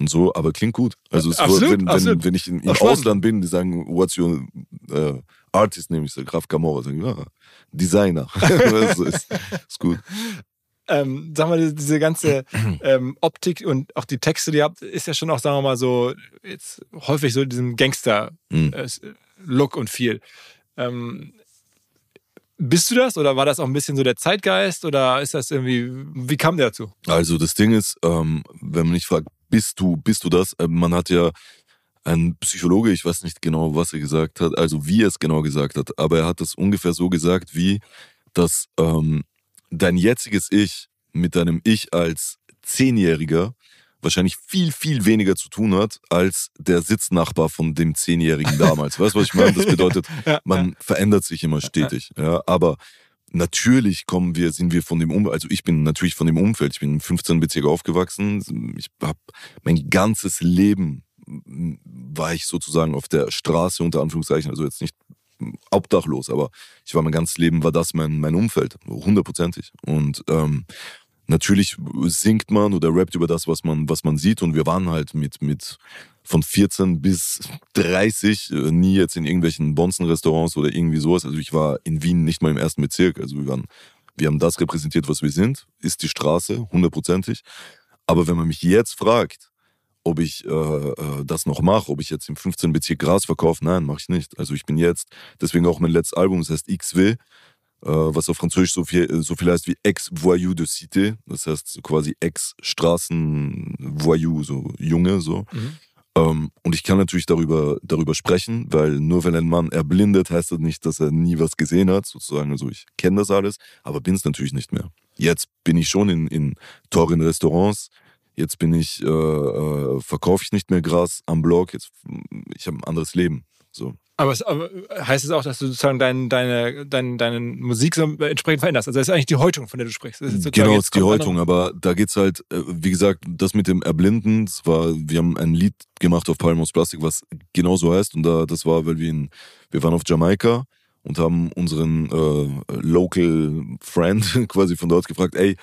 Speaker 2: Und so, aber klingt gut. Also es
Speaker 1: Absolut,
Speaker 2: wird, wenn, wenn,
Speaker 1: absolut.
Speaker 2: wenn ich in, im. Ausland bin, die sagen, what's your äh, artist name? Ich sage, Graf Camorra. Sagen, ja, Designer. das ist, ist gut.
Speaker 1: Ähm, sag mal, diese ganze ähm, Optik und auch die Texte, die ihr habt, ist ja schon auch, sagen wir mal, so jetzt häufig so diesem
Speaker 2: Mhm.
Speaker 1: Gangster-Look und viel. Ähm, bist du das oder war das auch ein bisschen so der Zeitgeist oder ist das irgendwie, wie kam der dazu?
Speaker 2: Also das Ding ist, ähm, wenn man mich fragt, bist du, bist du das? Äh, man hat ja ein Psychologe, ich weiß nicht genau, was er gesagt hat, also wie er es genau gesagt hat, aber er hat es ungefähr so gesagt, wie, dass ähm, dein jetziges Ich mit deinem Ich als Zehnjähriger wahrscheinlich viel, viel weniger zu tun hat als der Sitznachbar von dem Zehnjährigen damals. Weißt du, was ich meine? Das bedeutet, man verändert sich immer stetig. Ja, aber natürlich kommen wir, sind wir von dem Umfeld, also ich bin natürlich von dem Umfeld, ich bin im 15. Bezirk aufgewachsen, ich habe mein ganzes Leben war ich sozusagen auf der Straße unter Anführungszeichen, also jetzt nicht obdachlos, aber ich war mein ganzes Leben war das mein mein Umfeld, hundertprozentig. Und ähm, natürlich singt man oder rappt über das, was man was man sieht und wir waren halt mit mit von 14 bis 30 äh, nie jetzt in irgendwelchen Bonzen-Restaurants oder irgendwie sowas. Also ich war in Wien nicht mal im ersten Bezirk. Also wir waren, wir haben das repräsentiert, was wir sind, ist die Straße, hundertprozentig. Aber wenn man mich jetzt fragt, ob ich äh, äh, das noch mache, ob ich jetzt im 15. Bezirk Gras verkaufe, nein, mache ich nicht. Also ich bin jetzt, deswegen auch mein letztes Album, das heißt XW, äh, was auf Französisch so viel, so viel heißt wie Ex-Voyou de Cité, das heißt quasi Ex-Straßen-Voyou, so Junge, so.
Speaker 1: Mhm.
Speaker 2: Ähm, und ich kann natürlich darüber, darüber sprechen, weil nur wenn ein Mann erblindet, heißt das nicht, dass er nie was gesehen hat, sozusagen. Also ich kenne das alles, aber bin es natürlich nicht mehr. Jetzt bin ich schon in, in teuren Restaurants. Jetzt bin ich, äh, äh, verkaufe ich nicht mehr Gras am Blog. Jetzt, ich habe ein anderes Leben. So.
Speaker 1: Aber, es, aber heißt es auch, dass du sozusagen dein, deine, dein, deine Musik so entsprechend veränderst? Also das ist eigentlich die Häutung, von der du sprichst.
Speaker 2: Genau,
Speaker 1: jetzt
Speaker 2: ist die Häutung, aber da geht's halt, äh, wie gesagt, das mit dem Erblinden, das war, wir haben ein Lied gemacht auf Palm aus Plastik, was genau so heißt und da, das war, weil wir in, wir waren auf Jamaika und haben unseren äh, Local Friend quasi von dort gefragt, ey,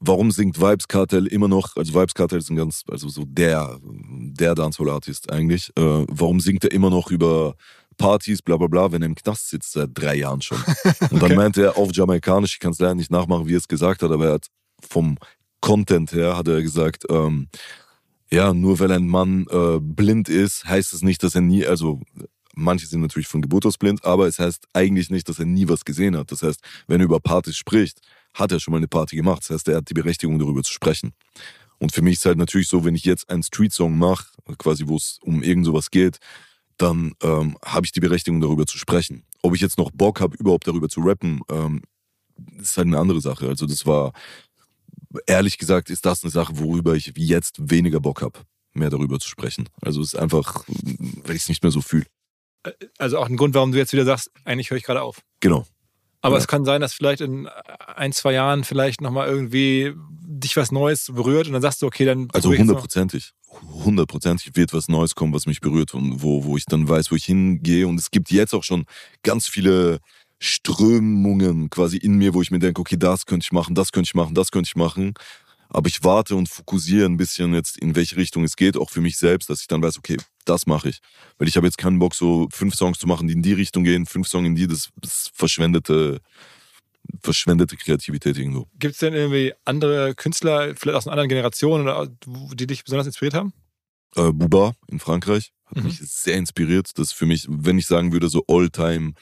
Speaker 2: warum singt Vibes Cartel immer noch, also Vibes Cartel ist ein ganz, also so der, der Dancehall-Artist eigentlich, äh, warum singt er immer noch über Partys, bla bla bla, wenn er im Knast sitzt seit drei Jahren schon. Und dann meinte er auf Jamaikanisch, ich kann es leider nicht nachmachen, wie er es gesagt hat, aber er hat vom Content her, hat er gesagt, ähm, ja, nur weil ein Mann äh, blind ist, heißt es nicht, dass er nie, also manche sind natürlich von Geburt aus blind, aber es heißt eigentlich nicht, dass er nie was gesehen hat. Das heißt, wenn er über Partys spricht, hat er schon mal eine Party gemacht. Das heißt, er hat die Berechtigung, darüber zu sprechen. Und für mich ist halt natürlich so, wenn ich jetzt einen Street-Song mache, quasi wo es um irgend sowas geht, dann ähm, habe ich die Berechtigung, darüber zu sprechen. Ob ich jetzt noch Bock habe, überhaupt darüber zu rappen, ähm, ist halt eine andere Sache. Also das war, ehrlich gesagt, ist das eine Sache, worüber ich jetzt weniger Bock habe, mehr darüber zu sprechen. Also es ist einfach, weil ich es nicht mehr so fühle.
Speaker 1: Also auch ein Grund, warum du jetzt wieder sagst, eigentlich höre ich gerade auf.
Speaker 2: Genau.
Speaker 1: Aber
Speaker 2: Ja.
Speaker 1: es kann sein, dass vielleicht in ein, zwei Jahren vielleicht nochmal irgendwie dich was Neues berührt und dann sagst du, okay, dann
Speaker 2: Also hundertprozentig. Hundertprozentig wird was Neues kommen, was mich berührt und wo, wo ich dann weiß, wo ich hingehe. Und es gibt jetzt auch schon ganz viele Strömungen quasi in mir, wo ich mir denke, okay, das könnte ich machen, das könnte ich machen, das könnte ich machen. Aber ich warte und fokussiere ein bisschen jetzt, in welche Richtung es geht, auch für mich selbst, dass ich dann weiß, okay, das mache ich. Weil ich habe jetzt keinen Bock, so fünf Songs zu machen, die in die Richtung gehen, fünf Songs in die, das ist verschwendete, verschwendete Kreativität irgendwo.
Speaker 1: Gibt es denn irgendwie andere Künstler, vielleicht aus einer anderen Generation, oder, die dich besonders inspiriert haben?
Speaker 2: äh, Buba in Frankreich hat
Speaker 1: Mhm.
Speaker 2: mich sehr inspiriert. Das ist für mich, wenn ich sagen würde, so All-Time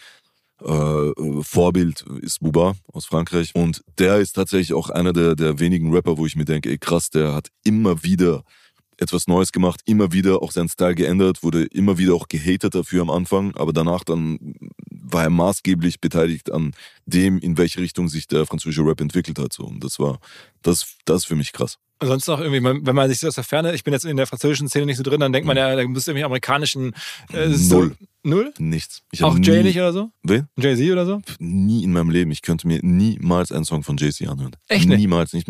Speaker 2: äh, Vorbild ist Buba aus Frankreich. Und der ist tatsächlich auch einer der, der wenigen Rapper, wo ich mir denke, ey krass, der hat immer wieder etwas Neues gemacht, immer wieder auch seinen Style geändert, wurde immer wieder auch gehatet dafür am Anfang, aber danach dann war er maßgeblich beteiligt an dem, in welche Richtung sich der französische Rap entwickelt hat. Und das war, das, das ist für mich krass.
Speaker 1: Ansonsten auch irgendwie, wenn man sich so aus der Ferne, ich bin jetzt in der französischen Szene nicht so drin, dann denkt man ja, da muss irgendwie amerikanischen.
Speaker 2: Äh, Null.
Speaker 1: Null?
Speaker 2: Nichts.
Speaker 1: auch Jay nicht oder so?
Speaker 2: Wen?
Speaker 1: Jay-Z oder so?
Speaker 2: Nie in meinem Leben. Ich könnte mir niemals einen Song von Jay-Z anhören.
Speaker 1: Echt nicht?
Speaker 2: Niemals. Nicht,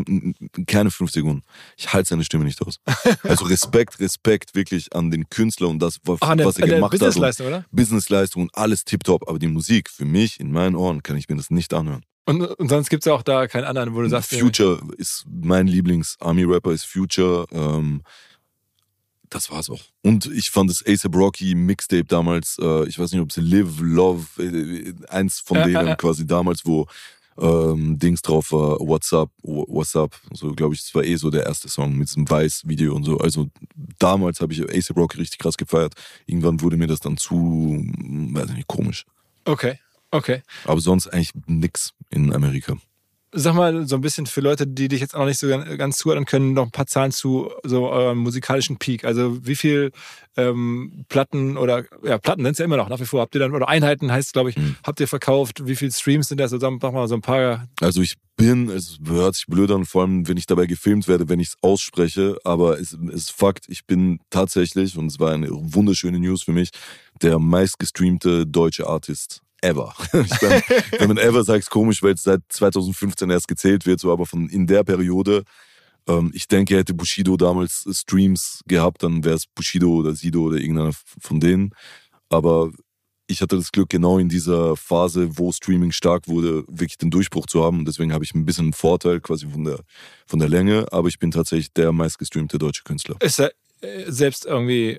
Speaker 2: keine fünf Sekunden. Ich halte seine Stimme nicht aus. also Respekt, Respekt wirklich an den Künstler und das, was,
Speaker 1: Ach, der,
Speaker 2: was er gemacht hat.
Speaker 1: Businessleistung, oder?
Speaker 2: Businessleistung und alles tipptopp. Aber die Musik, für mich, in meinen Ohren, kann ich mir das nicht anhören.
Speaker 1: Und, und sonst gibt es ja auch da keinen anderen, wo du sagst.
Speaker 2: Future ja. ist mein Lieblings-Army-Rapper, ist Future. Ähm, das war's auch. Und ich fand das ASAP Rocky Mixtape damals, äh, ich weiß nicht, ob es Live, Love, äh, eins von ja, denen ja, quasi damals, wo ähm, Dings drauf war, What's Up, What's Up. So, glaube ich, das war eh so der erste Song mit diesem Weiß-Video und so. Also damals habe ich ASAP Rocky richtig krass gefeiert. Irgendwann wurde mir das dann zu, weiß nicht, komisch.
Speaker 1: Okay. Okay.
Speaker 2: Aber sonst eigentlich nix in Amerika.
Speaker 1: Sag mal, so ein bisschen für Leute, die dich jetzt auch noch nicht so ganz zuhören können, noch ein paar Zahlen zu so eurem musikalischen Peak. Also wie viel ähm, Platten oder ja, Platten sind es ja immer noch nach wie vor. Habt ihr dann, oder Einheiten heißt es, glaube ich, mhm. habt ihr verkauft? Wie viele Streams sind das? Also mach mal so ein paar.
Speaker 2: Also ich bin, es hört sich blöd an, vor allem wenn ich dabei gefilmt werde, wenn ich es ausspreche, aber es ist Fakt, ich bin tatsächlich, und es war eine wunderschöne News für mich, der meistgestreamte deutsche Artist ever. Ich mein, wenn man ever sagt, ist komisch, weil es seit 2015 erst gezählt wird, so aber von in der Periode. Ähm, ich denke, hätte Bushido damals Streams gehabt, dann wäre es Bushido oder Sido oder irgendeiner von denen. Aber ich hatte das Glück, genau in dieser Phase, wo Streaming stark wurde, wirklich den Durchbruch zu haben. Und deswegen habe ich ein bisschen einen Vorteil quasi von der, von der Länge, aber ich bin tatsächlich der meistgestreamte deutsche Künstler.
Speaker 1: Ist äh, selbst irgendwie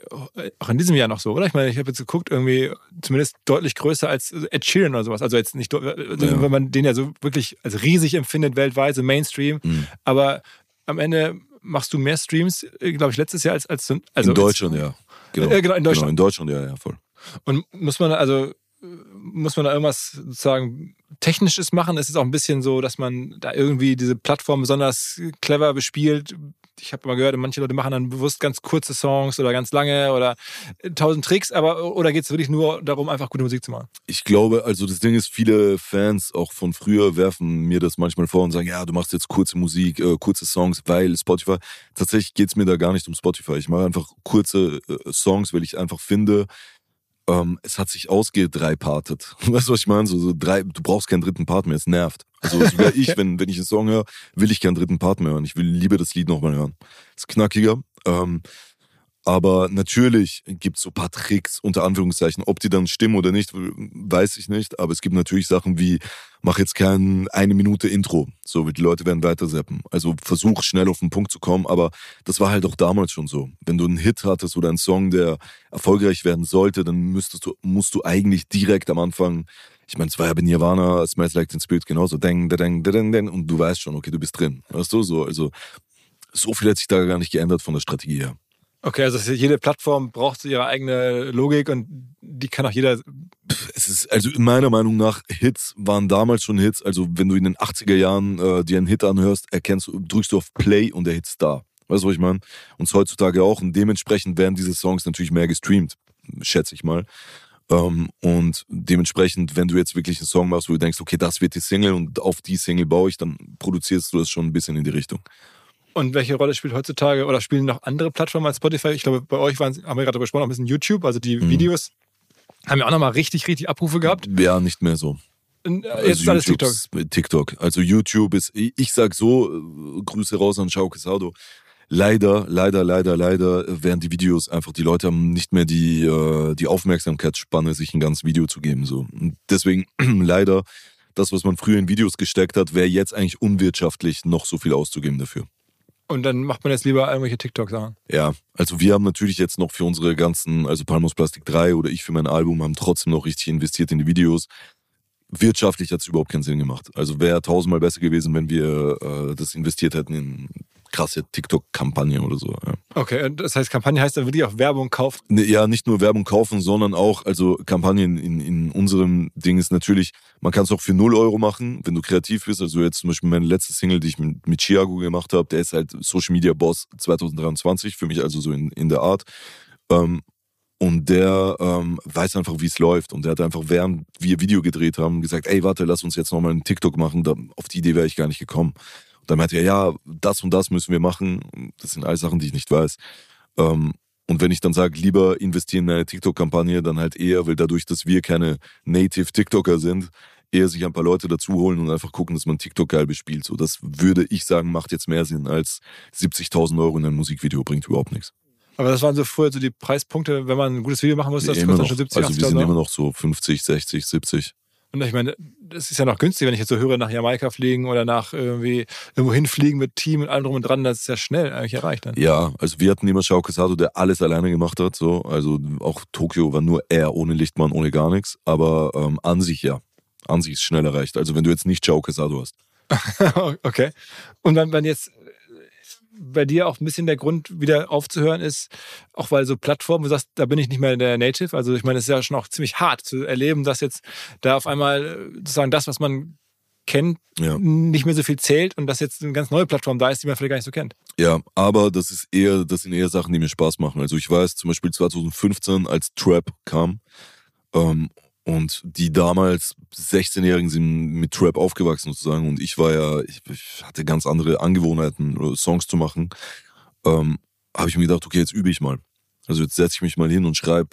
Speaker 1: auch in diesem Jahr noch so, oder? Ich meine, ich habe jetzt geguckt, irgendwie zumindest deutlich größer als Ed Sheeran oder sowas. Also jetzt nicht, also ja. wenn man den ja so wirklich als riesig empfindet weltweit, so Mainstream. Mhm. Aber am Ende machst du mehr Streams, äh, glaube ich, letztes Jahr als als
Speaker 2: also in Deutschland, ja.
Speaker 1: Genau. Äh, genau, in Deutschland. Genau,
Speaker 2: in Deutschland, ja, ja, voll.
Speaker 1: Und muss man also muss man da irgendwas sozusagen Technisches machen? Ist es auch ein bisschen so, dass man da irgendwie diese Plattform besonders clever bespielt? Ich habe mal gehört, manche Leute machen dann bewusst ganz kurze Songs oder ganz lange oder tausend Tricks, aber oder geht es wirklich nur darum, einfach gute Musik zu machen?
Speaker 2: Ich glaube, also das Ding ist, viele Fans auch von früher werfen mir das manchmal vor und sagen, ja, du machst jetzt kurze Musik, äh, kurze Songs, weil Spotify. Tatsächlich geht es mir da gar nicht um Spotify. Ich mache einfach kurze äh, Songs, weil ich einfach finde, ähm, es hat sich ausgedreipartet. Weißt du, was ich meine? So, so drei, du brauchst keinen dritten Part mehr, es nervt. Also sogar ich, wenn, wenn ich einen Song höre, will ich keinen dritten Part mehr hören. Ich will lieber das Lied nochmal hören. ist knackiger. Ähm, aber natürlich gibt es so paar Tricks, unter Anführungszeichen. Ob die dann stimmen oder nicht, weiß ich nicht. Aber es gibt natürlich Sachen wie, mach jetzt kein eine Minute Intro. So, die Leute werden weiter zappen. Also versuch schnell auf den Punkt zu kommen. Aber das war halt auch damals schon so. Wenn du einen Hit hattest oder einen Song, der erfolgreich werden sollte, dann müsstest du, musst du eigentlich direkt am Anfang ich meine, es war ja bei Nirvana, Smells Like Teen Spirit genauso, deng, deng, deng, deng, und du weißt schon, okay, du bist drin. Weißt du, so, also, so viel hat sich da gar nicht geändert von der Strategie her.
Speaker 1: Okay, also jede Plattform braucht ihre eigene Logik und die kann auch jeder.
Speaker 2: Es ist, also meiner Meinung nach, Hits waren damals schon Hits. Also wenn du in den 80er Jahren äh, dir einen Hit anhörst, erkennst drückst du auf Play und der Hit ist da. Weißt du, was ich meine? Und heutzutage auch. Und dementsprechend werden diese Songs natürlich mehr gestreamt, schätze ich mal. Ähm, und dementsprechend, wenn du jetzt wirklich einen Song machst, wo du denkst, okay, das wird die Single und auf die Single baue ich, dann produzierst du das schon ein bisschen in die Richtung.
Speaker 1: Und welche Rolle spielt heutzutage oder spielen noch andere Plattformen als Spotify? Ich glaube, bei euch waren, haben wir gerade darüber gesprochen, auch ein bisschen YouTube, also die mhm. Videos haben ja auch nochmal richtig, richtig Abrufe gehabt.
Speaker 2: Ja, nicht mehr so.
Speaker 1: Jetzt also ist alles TikTok.
Speaker 2: TikTok. Also YouTube ist, ich sag so, äh, Grüße raus an Schau Quesado. Leider, leider, leider, leider werden die Videos einfach, die Leute haben nicht mehr die, äh, die Aufmerksamkeitsspanne, sich ein ganzes Video zu geben. So. Und deswegen leider, das, was man früher in Videos gesteckt hat, wäre jetzt eigentlich unwirtschaftlich, noch so viel auszugeben dafür.
Speaker 1: Und dann macht man jetzt lieber irgendwelche TikTok-Sachen.
Speaker 2: Ja, also wir haben natürlich jetzt noch für unsere ganzen, also Palmos Plastik 3 oder ich für mein Album, haben trotzdem noch richtig investiert in die Videos. Wirtschaftlich hat es überhaupt keinen Sinn gemacht. Also wäre tausendmal besser gewesen, wenn wir äh, das investiert hätten in krasse TikTok-Kampagne oder so. Ja.
Speaker 1: Okay, das heißt, Kampagne heißt dann wirklich auch Werbung kaufen?
Speaker 2: Ne, ja, nicht nur Werbung kaufen, sondern auch, also Kampagnen in, in unserem Ding ist natürlich, man kann es auch für 0 Euro machen, wenn du kreativ bist. Also jetzt zum Beispiel meine letzte Single, die ich mit, mit Chiago gemacht habe, der ist halt Social Media Boss 2023, für mich also so in, in der Art. Ähm, und der ähm, weiß einfach, wie es läuft. Und der hat einfach, während wir Video gedreht haben, gesagt, ey, warte, lass uns jetzt nochmal einen TikTok machen. Da, auf die Idee wäre ich gar nicht gekommen. Und dann meinte er, ja, das und das müssen wir machen. Das sind alles Sachen, die ich nicht weiß. Ähm, und wenn ich dann sage, lieber investieren in eine TikTok-Kampagne, dann halt eher, weil dadurch, dass wir keine Native TikToker sind, eher sich ein paar Leute dazu holen und einfach gucken, dass man TikTok geil bespielt. So, das würde ich sagen, macht jetzt mehr Sinn als 70.000 Euro in ein Musikvideo, bringt überhaupt nichts.
Speaker 1: Aber das waren so früher so die Preispunkte, wenn man ein gutes Video machen muss, das
Speaker 2: nee,
Speaker 1: kostet schon 70,
Speaker 2: Also
Speaker 1: 80
Speaker 2: wir sind
Speaker 1: Euro.
Speaker 2: immer noch so 50, 60, 70.
Speaker 1: Und ich meine, das ist ja noch günstig, wenn ich jetzt so höre, nach Jamaika fliegen oder nach irgendwie irgendwo hinfliegen mit Team und allem drum und dran, das ist ja schnell eigentlich erreicht dann.
Speaker 2: Ja, also wir hatten immer Shao Sato, der alles alleine gemacht hat. So. Also auch Tokio war nur er, ohne Lichtmann, ohne gar nichts. Aber ähm, an sich ja. An sich ist schnell erreicht. Also wenn du jetzt nicht Shao Sato hast.
Speaker 1: okay. Und wenn, wenn jetzt bei dir auch ein bisschen der Grund, wieder aufzuhören ist, auch weil so Plattformen, du sagst, da bin ich nicht mehr der Native. Also ich meine, es ist ja schon auch ziemlich hart zu erleben, dass jetzt da auf einmal äh, sozusagen das, was man kennt,
Speaker 2: Ja.
Speaker 1: nicht mehr so viel zählt und dass jetzt eine ganz neue Plattform da ist, die man vielleicht gar nicht so kennt.
Speaker 2: Ja, aber das ist eher, das sind eher Sachen, die mir Spaß machen. Also ich weiß zum Beispiel 2015, als Trap kam, ähm, und die damals 16-Jährigen sind mit Trap aufgewachsen sozusagen und ich war ja, ich, ich hatte ganz andere Angewohnheiten, äh, Songs zu machen, ähm, habe ich mir gedacht, okay, jetzt übe ich mal. Also jetzt setze ich mich mal hin und schreibe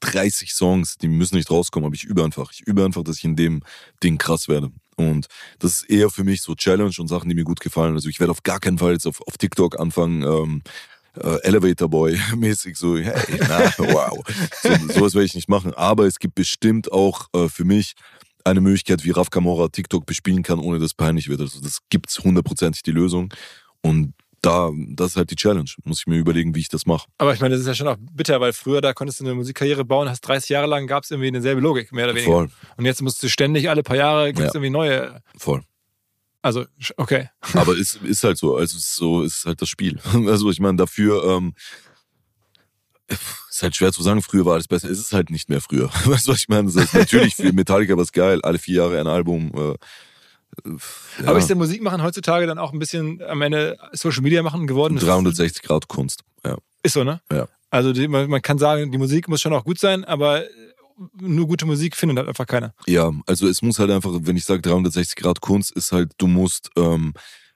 Speaker 2: 30 Songs, die müssen nicht rauskommen, aber ich übe einfach. Ich übe einfach, dass ich in dem Ding krass werde. Und das ist eher für mich so Challenge und Sachen, die mir gut gefallen. Also ich werde auf gar keinen Fall jetzt auf, auf TikTok anfangen, ähm, äh, Elevator Boy mäßig so, hey, na, wow. So, sowas werde ich nicht machen. Aber es gibt bestimmt auch äh, für mich eine Möglichkeit, wie Raf Kamora TikTok bespielen kann, ohne dass es peinlich wird. Also das gibt's hundertprozentig die Lösung. Und da, das ist halt die Challenge. Muss ich mir überlegen, wie ich das mache.
Speaker 1: Aber ich meine, das ist ja schon auch bitter, weil früher, da konntest du eine Musikkarriere bauen, hast 30 Jahre lang, gab es irgendwie eine selbe Logik, mehr oder weniger.
Speaker 2: Voll,
Speaker 1: Und jetzt musst du ständig, alle paar Jahre, gibt es
Speaker 2: Ja.
Speaker 1: irgendwie neue.
Speaker 2: voll.
Speaker 1: Also, okay.
Speaker 2: Aber es ist halt so. Also es ist so ist halt das Spiel. Also ich meine, dafür ähm, ist halt schwer zu sagen, früher war alles besser. Es ist halt nicht mehr früher. Weißt du, was ich meine? Das ist natürlich für Metallica was geil. Alle vier Jahre ein Album. Äh, äh, ja.
Speaker 1: Aber ist der Musik machen heutzutage dann auch ein bisschen am Ende Social Media machen geworden? Das
Speaker 2: 360 Grad Kunst. Ja.
Speaker 1: Ist so, ne?
Speaker 2: Ja.
Speaker 1: Also die, man, man kann sagen, die Musik muss schon auch gut sein, aber nur gute Musik findet halt einfach keiner.
Speaker 2: Ja, also es muss halt einfach, wenn ich sage 360 Grad Kunst, ist halt, du musst ähm,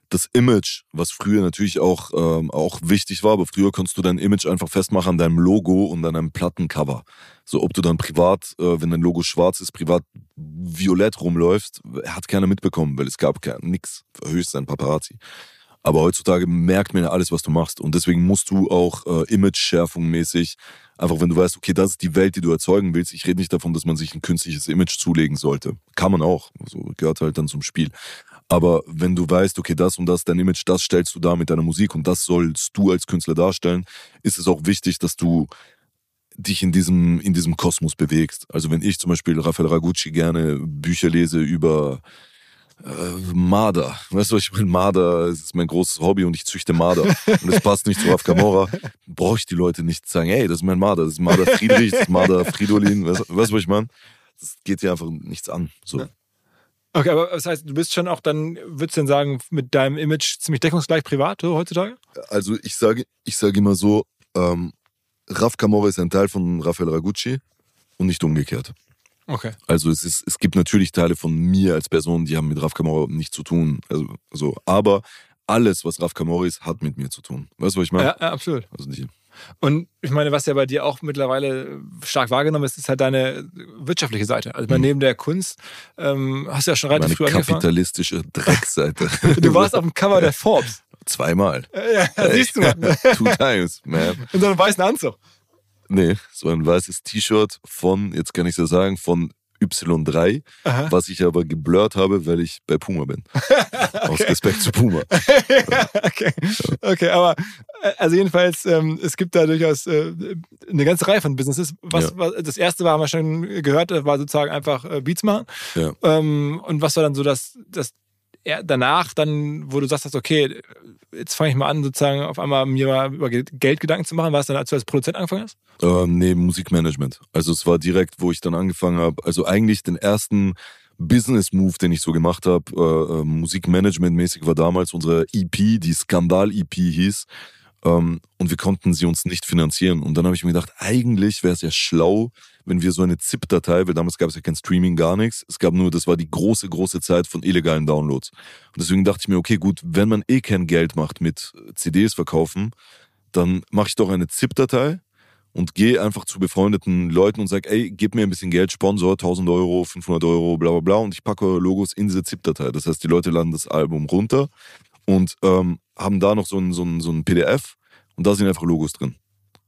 Speaker 2: das Image, was früher natürlich auch, ähm, auch wichtig war, aber früher konntest du dein Image einfach festmachen an deinem Logo und an einem Plattencover. So, ob du dann privat, äh, wenn dein Logo schwarz ist, privat violett rumläufst, hat keiner mitbekommen, weil es gab nix, höchstens ein Paparazzi. Aber heutzutage merkt man ja alles, was du machst. Und deswegen musst du auch äh, Image-Schärfung mäßig, einfach wenn du weißt, okay, das ist die Welt, die du erzeugen willst. Ich rede nicht davon, dass man sich ein künstliches Image zulegen sollte. Kann man auch. So gehört halt dann zum Spiel. Aber wenn du weißt, okay, das und das, dein Image, das stellst du da mit deiner Musik und das sollst du als Künstler darstellen, ist es auch wichtig, dass du dich in diesem, in diesem Kosmos bewegst. Also wenn ich zum Beispiel Rafael Ragucci gerne Bücher lese über Marder. Weißt du, was ich meine? Marder ist mein großes Hobby und ich züchte Marder. Und es passt nicht zu Raf Kamora. Brauche ich die Leute nicht sagen, hey, das ist mein Marder, das ist Marder Friedrich, das ist Marder Fridolin. Weißt du, was ich meine? Das geht dir einfach nichts an. So.
Speaker 1: Okay, aber das heißt, du bist schon auch dann, würdest du denn sagen, mit deinem Image ziemlich deckungsgleich privat so, heutzutage?
Speaker 2: Also ich sage, ich sage immer so, ähm, Raf Kamora ist ein Teil von Rafael Ragucci und nicht umgekehrt.
Speaker 1: Okay.
Speaker 2: Also es, ist, es gibt natürlich Teile von mir als Person, die haben mit Raf Kamora nichts zu tun. Also, so. Aber alles, was Raf Kamora ist, hat mit mir zu tun. Weißt du, was ich meine?
Speaker 1: Ja, ja, absolut.
Speaker 2: Also die,
Speaker 1: Und ich meine, was ja bei dir auch mittlerweile stark wahrgenommen ist, ist halt deine wirtschaftliche Seite. Also
Speaker 2: Mhm.
Speaker 1: neben der Kunst ähm, hast du ja schon relativ
Speaker 2: meine
Speaker 1: früh angefangen.
Speaker 2: kapitalistische Dreckseite.
Speaker 1: Du warst auf dem Cover der Forbes.
Speaker 2: Zweimal.
Speaker 1: Ja, siehst du mal.
Speaker 2: Two times, man.
Speaker 1: In so einem weißen Anzug.
Speaker 2: Nee, so ein weißes T-Shirt von, jetzt kann ich es ja sagen, von Y3,
Speaker 1: Aha.
Speaker 2: was ich aber geblurrt habe, weil ich bei Puma bin. Aus Respekt zu Puma.
Speaker 1: okay. okay, aber äh, also jedenfalls, ähm, es gibt da durchaus äh, eine ganze Reihe von Businesses. Was,
Speaker 2: Ja.
Speaker 1: was, das erste war, haben wir schon gehört, das war sozusagen einfach äh, Beats machen. Ähm, und was war dann so das, das danach, dann, wo du sagst, okay, jetzt fange ich mal an, sozusagen auf einmal mir mal über Geld Gedanken zu machen, war es dann, als du als Produzent angefangen hast?
Speaker 2: Ähm, nee, Musikmanagement. Also es war direkt, wo ich dann angefangen habe, also eigentlich den ersten Business-Move, den ich so gemacht habe, äh, äh, Musikmanagement-mäßig, war damals unsere EP, die Skandal-EP hieß. Ähm, und wir konnten sie uns nicht finanzieren. Und dann habe ich mir gedacht, eigentlich wäre es ja schlau, wenn wir so eine ZIP-Datei, weil damals gab es ja kein Streaming, gar nichts. Es gab nur, das war die große, große Zeit von illegalen Downloads. Und deswegen dachte ich mir, okay, gut, wenn man eh kein Geld macht mit CDs verkaufen, dann mache ich doch eine ZIP-Datei und gehe einfach zu befreundeten Leuten und sage, ey, gib mir ein bisschen Geld, Sponsor, 1000 Euro, 500 Euro, bla bla bla und ich packe Logos in diese ZIP-Datei. Das heißt, die Leute laden das Album runter und ähm, haben da noch so ein, so, ein, so ein PDF und da sind einfach Logos drin.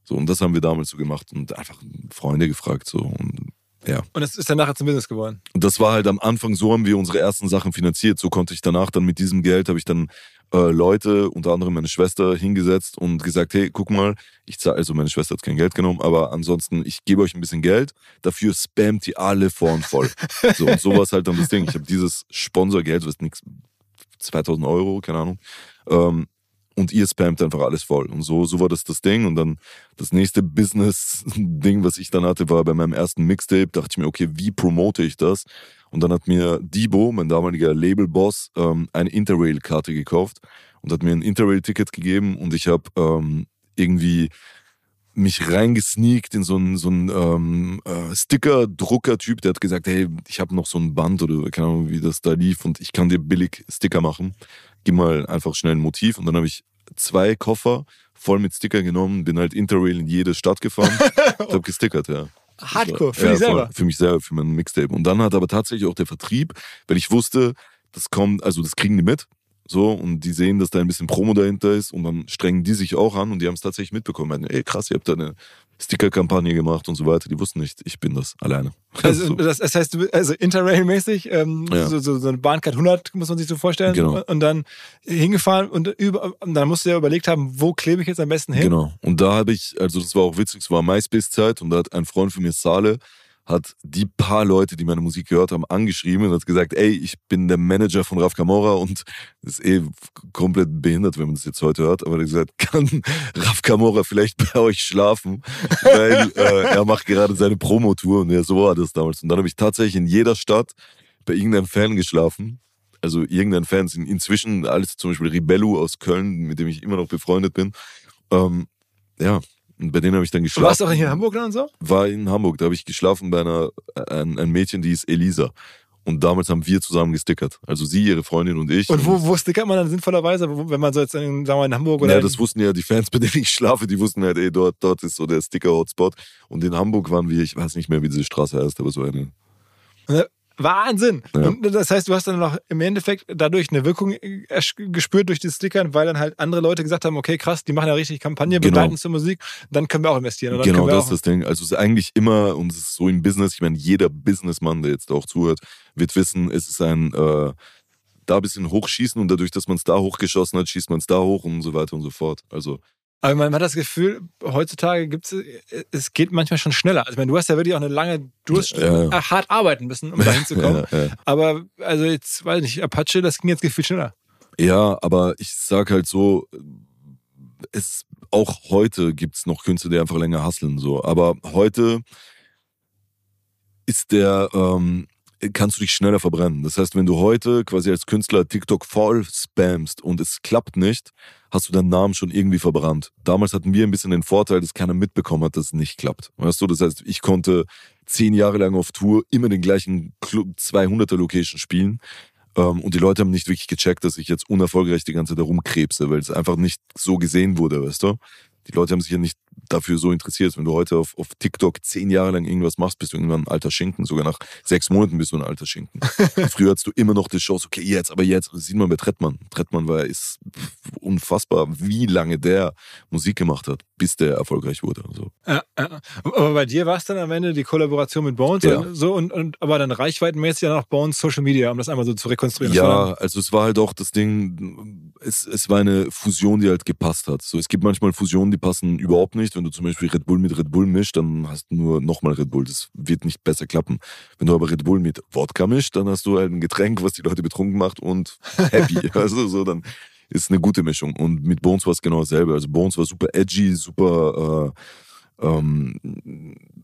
Speaker 2: So, und das haben wir damals so gemacht und einfach Freunde gefragt. So, und ja.
Speaker 1: Und es ist dann nachher zum Business geworden.
Speaker 2: Und das war halt am Anfang, so haben wir unsere ersten Sachen finanziert. So konnte ich danach dann mit diesem Geld, habe ich dann äh, Leute, unter anderem meine Schwester, hingesetzt und gesagt, hey, guck mal, ich zahle, also meine Schwester hat kein Geld genommen, aber ansonsten, ich gebe euch ein bisschen Geld, dafür spammt ihr alle vorn voll. so, und so war es halt dann das Ding. Ich habe dieses Sponsorgeld, was nichts, 2000 Euro, keine Ahnung, ähm, und ihr spammt einfach alles voll. Und so, so war das das Ding. Und dann das nächste Business-Ding, was ich dann hatte, war bei meinem ersten Mixtape, dachte ich mir, okay, wie promote ich das? Und dann hat mir Debo, mein damaliger Labelboss, ähm, eine Interrail-Karte gekauft und hat mir ein Interrail-Ticket gegeben und ich habe ähm, irgendwie mich reingesneakt in so einen, so einen ähm, äh, Sticker-Drucker-Typ, der hat gesagt, hey, ich habe noch so ein Band oder keine Ahnung, wie das da lief und ich kann dir billig Sticker machen gib mal einfach schnell ein Motiv. Und dann habe ich zwei Koffer voll mit Sticker genommen, bin halt Interrail in jede Stadt gefahren und habe gestickert, ja.
Speaker 1: Hardcore, für ja, dich selber?
Speaker 2: Für mich selber, für mein Mixtape. Und dann hat aber tatsächlich auch der Vertrieb, weil ich wusste, das kommt, also das kriegen die mit. So, und die sehen, dass da ein bisschen Promo dahinter ist und dann strengen die sich auch an und die haben es tatsächlich mitbekommen. Ey, krass, ihr habt da eine Sticker-Kampagne gemacht und so weiter. Die wussten nicht, ich bin das alleine.
Speaker 1: Also, das, das heißt, also Interrail-mäßig, ähm, ja. so, so, so eine Bahncard 100 muss man sich so vorstellen. Genau. Und dann hingefahren und, über, und dann musst du ja überlegt haben, wo klebe ich jetzt am besten hin?
Speaker 2: Genau. Und da habe ich, also das war auch witzig, es war MySpace-Zeit und da hat ein Freund von mir, Sale, hat die paar Leute, die meine Musik gehört haben, angeschrieben und hat gesagt, ey, ich bin der Manager von Raf Kamora und ist eh komplett behindert, wenn man das jetzt heute hört, aber er hat gesagt, kann Raf Kamora vielleicht bei euch schlafen, weil äh, er macht gerade seine Promotour und ja, so war das damals. Und dann habe ich tatsächlich in jeder Stadt bei irgendeinem Fan geschlafen. Also irgendein Fan, inzwischen alles zum Beispiel Ribello aus Köln, mit dem ich immer noch befreundet bin. Ähm, ja, bei denen habe ich dann geschlafen.
Speaker 1: Warst du auch in Hamburg dann so?
Speaker 2: War in Hamburg. Da habe ich geschlafen bei einer ein, ein Mädchen, die ist Elisa. Und damals haben wir zusammen gestickert. Also sie, ihre Freundin und ich.
Speaker 1: Und wo, wo stickert man dann sinnvollerweise, wenn man so jetzt in, sagen wir, in Hamburg oder?
Speaker 2: Ja, das wussten ja die Fans, bei denen ich schlafe, die wussten halt, ey, dort, dort ist so der Sticker-Hotspot. Und in Hamburg waren wir, ich weiß nicht mehr, wie diese Straße heißt, aber so eine.
Speaker 1: Wahnsinn! Ja. Und das heißt, du hast dann noch im Endeffekt dadurch eine Wirkung äh, gespürt durch die Stickern, weil dann halt andere Leute gesagt haben, okay, krass, die machen ja richtig Kampagne, genau. begleiten zur Musik, dann können wir auch investieren.
Speaker 2: genau, das ist das Ding. Also es ist eigentlich immer, und es ist so im Business, ich meine, jeder Businessmann, der jetzt auch zuhört, wird wissen, es ist ein äh, da ein bisschen hochschießen und dadurch, dass man es da hochgeschossen hat, schießt man es da hoch und so weiter und so fort. Also
Speaker 1: aber man hat das Gefühl, heutzutage gibt es, es geht manchmal schon schneller. Also ich meine, du hast ja wirklich auch eine lange, du hast ja. Äh, hart arbeiten müssen, um da hinzukommen. Ja, ja. Aber also jetzt, weiß ich nicht, Apache, das ging jetzt viel schneller.
Speaker 2: Ja, aber ich sag halt so, es, auch heute gibt es noch Künstler, die einfach länger hasseln. So. Aber heute ist der, ähm, kannst du dich schneller verbrennen. Das heißt, wenn du heute quasi als Künstler TikTok voll spammst und es klappt nicht, hast du deinen Namen schon irgendwie verbrannt. Damals hatten wir ein bisschen den Vorteil, dass keiner mitbekommen hat, dass es nicht klappt. Weißt du, das heißt, ich konnte zehn Jahre lang auf Tour immer den gleichen Club 200er Location spielen. Ähm, und die Leute haben nicht wirklich gecheckt, dass ich jetzt unerfolgreich die ganze Zeit herumkrebse, weil es einfach nicht so gesehen wurde, weißt du? Die Leute haben sich ja nicht dafür so interessiert. Wenn du heute auf, auf TikTok zehn Jahre lang irgendwas machst, bist du irgendwann ein alter Schinken. Sogar nach sechs Monaten bist du ein alter Schinken. Früher hattest du immer noch die Shows, okay, jetzt, aber jetzt. Das sieht man bei Trettmann. Trettmann war, ist unfassbar, wie lange der Musik gemacht hat, bis der erfolgreich wurde. So.
Speaker 1: Ja, ja. Aber bei dir war es dann am Ende die Kollaboration mit Bones ja. und so und, und aber dann reichweitenmäßig dann auch Bones Social Media, um das einmal so zu rekonstruieren.
Speaker 2: Ja, also es war halt auch das Ding, es, es war eine Fusion, die halt gepasst hat. So, es gibt manchmal Fusionen, die passen überhaupt nicht wenn du zum Beispiel Red Bull mit Red Bull mischt, dann hast du nur nochmal Red Bull. Das wird nicht besser klappen. Wenn du aber Red Bull mit Wodka mischt, dann hast du halt ein Getränk, was die Leute betrunken macht und happy. also so, dann ist eine gute Mischung. Und mit Bones war es genau dasselbe. Also Bones war super edgy, super äh, ähm,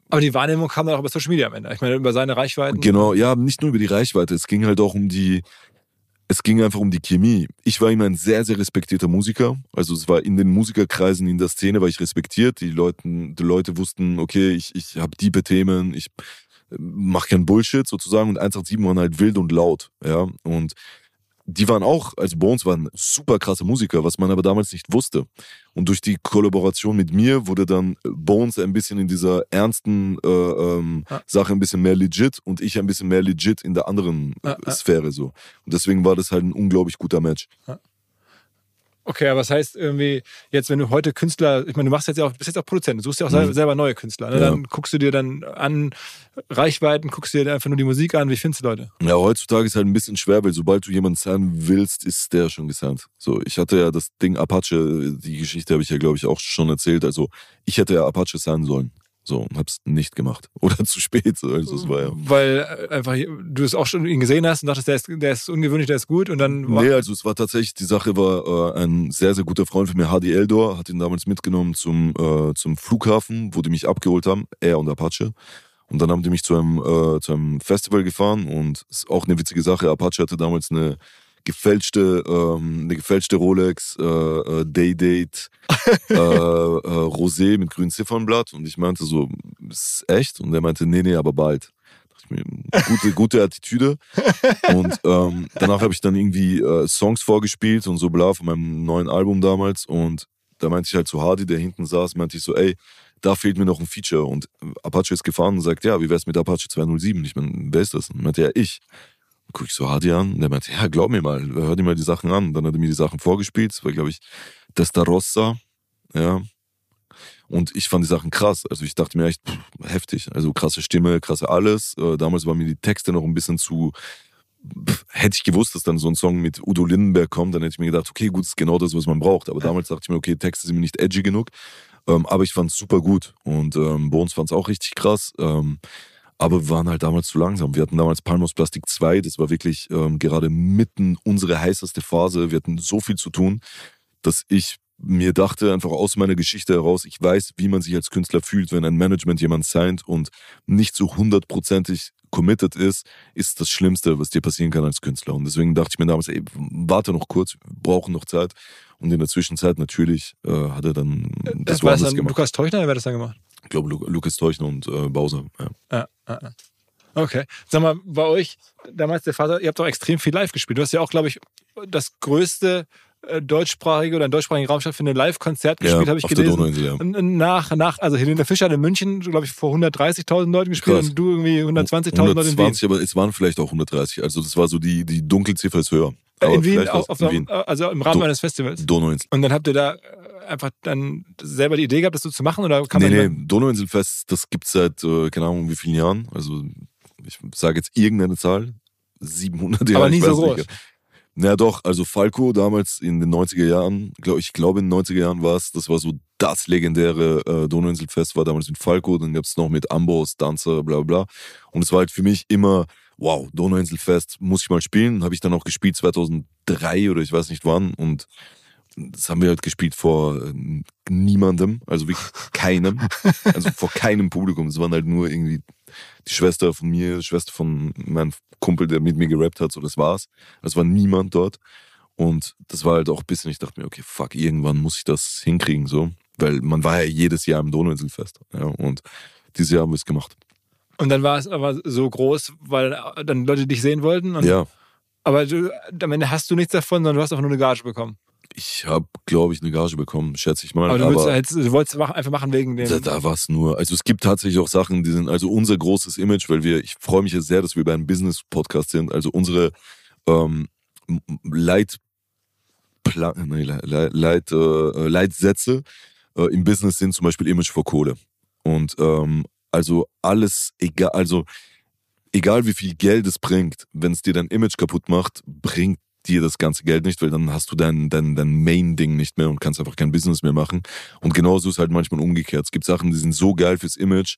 Speaker 1: Aber die Wahrnehmung kam dann auch über Social Media am Ende. Ich meine, über seine Reichweiten.
Speaker 2: Genau, ja, nicht nur über die Reichweite. Es ging halt auch um die, es ging einfach um die Chemie. Ich war immer ein sehr, sehr respektierter Musiker. Also es war in den Musikerkreisen, in der Szene war ich respektiert. Die, Leuten, die Leute wussten, okay, ich, ich habe diebe Themen, ich mache keinen Bullshit sozusagen. Und 187 waren halt wild und laut. Ja, und die waren auch, also Bones waren super krasse Musiker, was man aber damals nicht wusste. Und durch die Kollaboration mit mir wurde dann Bones ein bisschen in dieser ernsten äh, ähm,
Speaker 1: Ja.
Speaker 2: Sache ein bisschen mehr legit und ich ein bisschen mehr legit in der anderen äh,
Speaker 1: ja.
Speaker 2: Sphäre so. Und deswegen war das halt ein unglaublich guter Match.
Speaker 1: Okay, aber was heißt irgendwie, jetzt, wenn du heute Künstler, ich meine, du machst jetzt ja auch, bist jetzt auch Produzent, du suchst ja auch
Speaker 2: Mhm.
Speaker 1: selber neue Künstler. Ne?
Speaker 2: Ja.
Speaker 1: Dann guckst du dir dann an Reichweiten, guckst dir einfach nur die Musik an, wie findest du Leute?
Speaker 2: Ja, heutzutage ist halt ein bisschen schwer, weil sobald du jemanden sein willst, ist der schon gesandt. So, ich hatte ja das Ding Apache, die Geschichte habe ich ja, glaube ich, auch schon erzählt. Also, ich hätte ja Apache sein sollen. So, und hab's nicht gemacht. Oder zu spät. so. Also, es war ja.
Speaker 1: Weil äh, einfach du es auch schon ihn gesehen hast und dachtest, der ist, der ist ungewöhnlich, der ist gut und dann war,
Speaker 2: Nee, also es war tatsächlich, die Sache war, äh, ein sehr, sehr guter Freund von mir, Hadi Eldor, hat ihn damals mitgenommen zum, äh, zum Flughafen, wo die mich abgeholt haben, er und Apache. Und dann haben die mich zu einem, äh, zu einem Festival gefahren und ist auch eine witzige Sache. Apache hatte damals eine gefälschte, ähm, eine gefälschte Rolex, äh, äh, Day-Date, äh, äh, Rosé mit grünem Ziffernblatt. Und ich meinte so, ist echt? Und er meinte, nee, nee, aber bald. Gute, gute Attitüde. Und ähm, danach habe ich dann irgendwie äh, Songs vorgespielt und so bla von meinem neuen Album damals. Und da meinte ich halt zu Hardy, der hinten saß, meinte ich so, ey, da fehlt mir noch ein Feature. Und Apache ist gefahren und sagt, ja, wie wär's mit Apache 207? Ich meine, wer ist das? Und meinte, ja, ich. Dann guck ich so Hardy an und der meinte, ja, glaub mir mal, hör dir mal die Sachen an. Dann hat er mir die Sachen vorgespielt. Das war, glaube ich, Testarossa. Ja. Und ich fand die Sachen krass. Also ich dachte mir echt, pff, heftig. Also krasse Stimme, krasse alles. Äh, damals waren mir die Texte noch ein bisschen zu. Pff, hätte ich gewusst, dass dann so ein Song mit Udo Lindenberg kommt, dann hätte ich mir gedacht, okay, gut, ist genau das, was man braucht. Aber damals dachte ich mir, okay, Texte sind mir nicht edgy genug. Ähm, aber ich fand es super gut. Und ähm, Bones fand es auch richtig krass. Ähm, aber wir waren halt damals zu langsam. Wir hatten damals Palmos Plastik 2, das war wirklich ähm, gerade mitten unsere heißeste Phase. Wir hatten so viel zu tun, dass ich mir dachte, einfach aus meiner Geschichte heraus, ich weiß, wie man sich als Künstler fühlt, wenn ein Management jemand signed und nicht so hundertprozentig committed ist, ist das Schlimmste, was dir passieren kann als Künstler. Und deswegen dachte ich mir damals, ey, warte noch kurz, wir brauchen noch Zeit. Und in der Zwischenzeit natürlich äh, hat er dann das,
Speaker 1: das war
Speaker 2: woanders
Speaker 1: dann
Speaker 2: gemacht.
Speaker 1: Lukas Teuchner, wer hat das dann gemacht?
Speaker 2: Ich glaube, Lu Lukas Teuchner und äh, Bowser. Ja.
Speaker 1: Ja, ja, ja. Okay. Sag mal, bei euch, damals der Vater, ihr habt doch extrem viel live gespielt. Du hast ja auch, glaube ich, das größte deutschsprachige oder in deutschsprachigen Raum stattfindende Live-Konzert gespielt, habe ich
Speaker 2: auf
Speaker 1: gelesen.
Speaker 2: Ja.
Speaker 1: Nach, nach, also Helene Fischer in München, glaube ich, vor 130.000 Leuten gespielt
Speaker 2: Krass.
Speaker 1: und du irgendwie 120.000 Leute in Wien.
Speaker 2: 120, aber es waren vielleicht auch 130. Also das war so die, die Dunkelziffer ist höher.
Speaker 1: Äh,
Speaker 2: Aber
Speaker 1: in Wien, auf, auf,
Speaker 2: in Wien.
Speaker 1: also im Rahmen
Speaker 2: Do-
Speaker 1: eines Festivals.
Speaker 2: Donauinsel.
Speaker 1: Und dann habt ihr da äh, einfach dann selber die Idee gehabt, das so zu machen? Oder kann
Speaker 2: Nee,
Speaker 1: man
Speaker 2: nee, Donauinselfest, das gibt's seit, äh, keine Ahnung, wie vielen Jahren. Also ich sage jetzt irgendeine Zahl. 700 Jahre.
Speaker 1: Aber nie so groß.
Speaker 2: Na doch, also Falco damals in den 90er Jahren, glaub, ich glaube in den 90er Jahren war es, das war so das legendäre äh, Donauinselfest, war damals mit Falco, dann gab's noch mit Ambos, Danzer, bla bla. Und es war halt für mich immer, wow, Donauinselfest muss ich mal spielen. Habe ich dann auch gespielt 2003 oder ich weiß nicht wann und das haben wir halt gespielt vor äh, niemandem, also wirklich keinem, also vor keinem Publikum. Es waren halt nur irgendwie die Schwester von mir, die Schwester von meinem Kumpel, der mit mir gerappt hat, so das war's. Es war niemand dort. Und das war halt auch ein bisschen, ich dachte mir, okay, fuck, irgendwann muss ich das hinkriegen, so. Weil man war ja jedes Jahr im Donauinselfest. Ja, und dieses Jahr haben wir es gemacht.
Speaker 1: Und dann war es aber so groß, weil dann Leute dich sehen wollten. Und,
Speaker 2: Ja,
Speaker 1: Aber du, am Ende hast du nichts davon, sondern du hast einfach nur eine Gage bekommen.
Speaker 2: Ich habe, glaube ich, eine Gage bekommen, schätze ich mal.
Speaker 1: Aber du, halt, du wolltest einfach machen wegen dem.
Speaker 2: Da, da war es nur. Also es gibt tatsächlich auch Sachen, die sind, also unser großes Image, weil wir, ich freue mich ja sehr, dass wir bei einem Business-Podcast sind. Also unsere ähm, Leit, nee, Le- Le- Leit, äh, Leitsätze äh, im Business sind zum Beispiel Image vor Kohle. Und ähm, also alles, egal, also egal wie viel Geld es bringt, wenn es dir dein Image kaputt macht, bringt dir das ganze Geld nicht, weil dann hast du dein, dein, dein Main-Ding nicht mehr und kannst einfach kein Business mehr machen. Und genauso ist halt manchmal umgekehrt. Es gibt Sachen, die sind so geil fürs Image,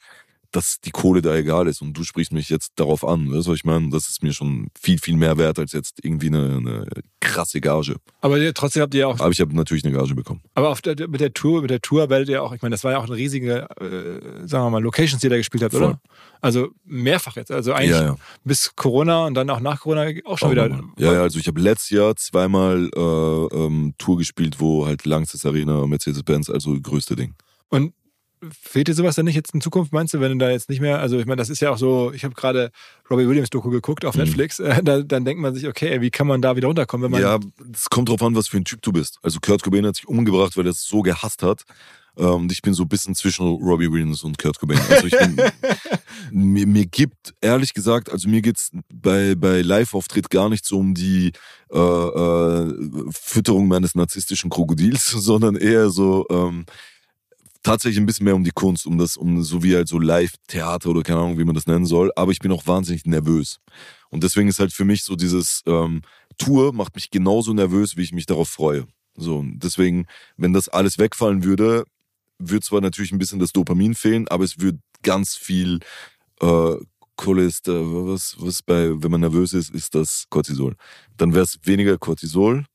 Speaker 2: dass die Kohle da egal ist und du sprichst mich jetzt darauf an. Weißt du, was ich meine? Das ist mir schon viel, viel mehr wert als jetzt irgendwie eine, eine krasse Gage.
Speaker 1: Aber ihr- trotzdem habt ihr ja auch.
Speaker 2: Aber ich habe natürlich eine Gage bekommen.
Speaker 1: Aber auf der, mit der Tour, mit der Tour werdet ihr auch, ich meine, das war ja auch eine riesige, äh, sagen wir mal, Locations, die ihr da gespielt habt,
Speaker 2: Voll.
Speaker 1: oder? Also mehrfach jetzt. Also eigentlich
Speaker 2: Ja, ja.
Speaker 1: bis Corona und dann auch nach Corona auch schon
Speaker 2: Auch
Speaker 1: wieder.
Speaker 2: Ja, ja, also ich habe letztes Jahr zweimal äh, ähm, Tour gespielt, wo halt Langstes Arena, Mercedes-Benz, also größte Ding.
Speaker 1: Und fehlt dir sowas dann nicht jetzt in Zukunft, meinst du, wenn du da jetzt nicht mehr, also ich meine, das ist ja auch so, ich habe gerade Robbie Williams Doku geguckt auf
Speaker 2: Mhm.
Speaker 1: Netflix, äh, da, dann denkt man sich, okay, wie kann man da wieder runterkommen, wenn man
Speaker 2: Ja, es kommt drauf an, was für ein Typ du bist. Also Kurt Cobain hat sich umgebracht, weil er es so gehasst hat. Ähm, Und ich bin so ein bisschen zwischen Robbie Williams und Kurt Cobain. Also ich bin, mir, mir gibt, ehrlich gesagt, also mir geht's bei, bei Live-Auftritt gar nicht so um die äh, äh, Fütterung meines narzisstischen Krokodils, sondern eher so ähm, tatsächlich ein bisschen mehr um die Kunst, um das, um so wie halt so Live-Theater oder keine Ahnung, wie man das nennen soll. Aber ich bin auch wahnsinnig nervös. Und deswegen ist halt für mich so dieses ähm, Tour macht mich genauso nervös, wie ich mich darauf freue. So, deswegen, wenn das alles wegfallen würde, würde zwar natürlich ein bisschen das Dopamin fehlen, aber es würde ganz viel äh, Cholester, was, was bei, wenn man nervös ist, ist das Cortisol. Dann wäre es weniger Cortisol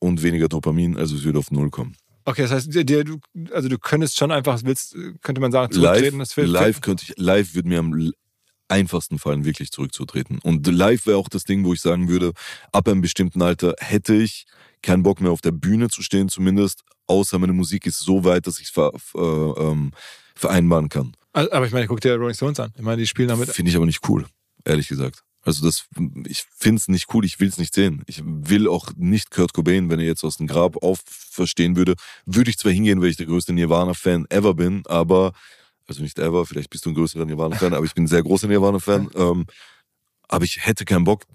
Speaker 2: und weniger Dopamin, also es würde auf Null kommen.
Speaker 1: Okay, das heißt, dir, du, also du könntest schon einfach, willst, könnte man sagen,
Speaker 2: Live,
Speaker 1: zurücktreten. Das fehlt-
Speaker 2: live könnte ich, live würde mir am einfachsten fallen, wirklich zurückzutreten. Und live wäre auch das Ding, wo ich sagen würde, ab einem bestimmten Alter hätte ich keinen Bock mehr auf der Bühne zu stehen, zumindest, außer meine Musik ist so weit, dass ich es ver, äh, ähm, vereinbaren kann.
Speaker 1: Aber ich meine, guck dir Rolling Stones an. Ich meine, die spielen damit.
Speaker 2: Finde ich aber nicht cool, ehrlich gesagt. Also das, ich finde es nicht cool, ich will es nicht sehen. Ich will auch nicht Kurt Cobain, wenn er jetzt aus dem Grab auferstehen würde, würde ich zwar hingehen, weil ich der größte Nirvana-Fan ever bin, aber, also nicht ever, vielleicht bist du ein größerer Nirvana-Fan, aber ich bin ein sehr großer Nirvana-Fan. Ähm, aber ich hätte keinen Bock,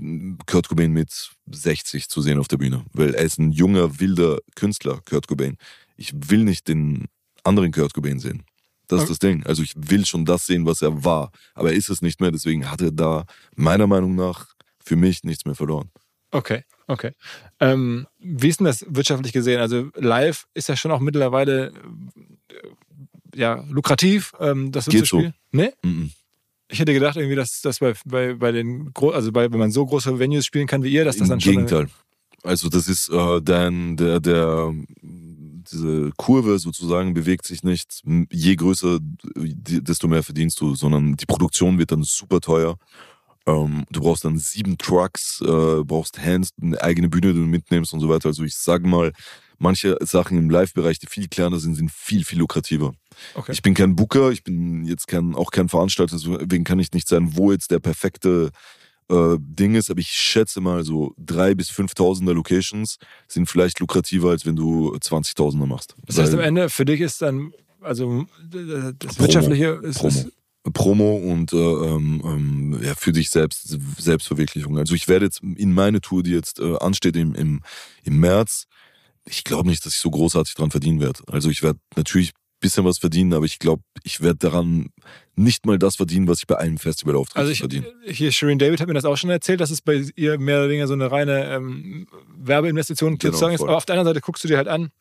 Speaker 2: Kurt Cobain mit 60 zu sehen auf der Bühne, weil er ist ein junger, wilder Künstler, Kurt Cobain. Ich will nicht den anderen Kurt Cobain sehen. Das ist das Ding. Also ich will schon das sehen, was er war. Aber er ist es nicht mehr. Deswegen hat er da meiner Meinung nach für mich nichts mehr verloren.
Speaker 1: Okay, okay. Ähm, wie ist denn das wirtschaftlich gesehen? Also live ist ja schon auch mittlerweile äh, ja, lukrativ, ähm, das so
Speaker 2: Geht
Speaker 1: spielen. Nee?
Speaker 2: Mhm.
Speaker 1: Ich hätte gedacht, irgendwie, dass das bei, bei, bei den Gro also bei, wenn man so große Venues spielen kann wie ihr, dass das
Speaker 2: Im
Speaker 1: dann schon.
Speaker 2: Gegenteil. Also das ist äh, dann der, der, diese Kurve sozusagen bewegt sich nicht. Je größer, desto mehr verdienst du, sondern die Produktion wird dann super teuer. Ähm, du brauchst dann sieben Trucks, äh, brauchst Hands, eine eigene Bühne, die du mitnimmst und so weiter. Also ich sage mal, manche Sachen im Live-Bereich, die viel kleiner sind, sind viel, viel lukrativer.
Speaker 1: Okay.
Speaker 2: Ich bin kein Booker, ich bin jetzt kein, auch kein Veranstalter, deswegen kann ich nicht sagen, wo jetzt der perfekte äh, Ding ist, aber ich schätze mal so drei bis 5.000er Locations sind vielleicht lukrativer, als wenn du 20.000er machst.
Speaker 1: das heißt, am
Speaker 2: Weil
Speaker 1: Ende für dich ist dann, also das
Speaker 2: Promo.
Speaker 1: Wirtschaftliche ist,
Speaker 2: Promo.
Speaker 1: ist
Speaker 2: Promo und äh, ähm, ähm, ja, für dich selbst, Selbstverwirklichung. Also ich werde jetzt in meine Tour, die jetzt äh, ansteht im, im, im März, ich glaube nicht, dass ich so großartig dran verdienen werde. Also ich werde natürlich bisschen was verdienen, aber ich glaube, ich werde daran nicht mal das verdienen, was ich bei einem Festivalauftritt
Speaker 1: Also ich,
Speaker 2: verdiene.
Speaker 1: hier Shirin David hat mir das auch schon erzählt, dass es bei ihr mehr oder weniger so eine reine ähm, Werbeinvestition
Speaker 2: Genau,
Speaker 1: sozusagen ist. Aber auf der anderen Seite guckst du dir halt an,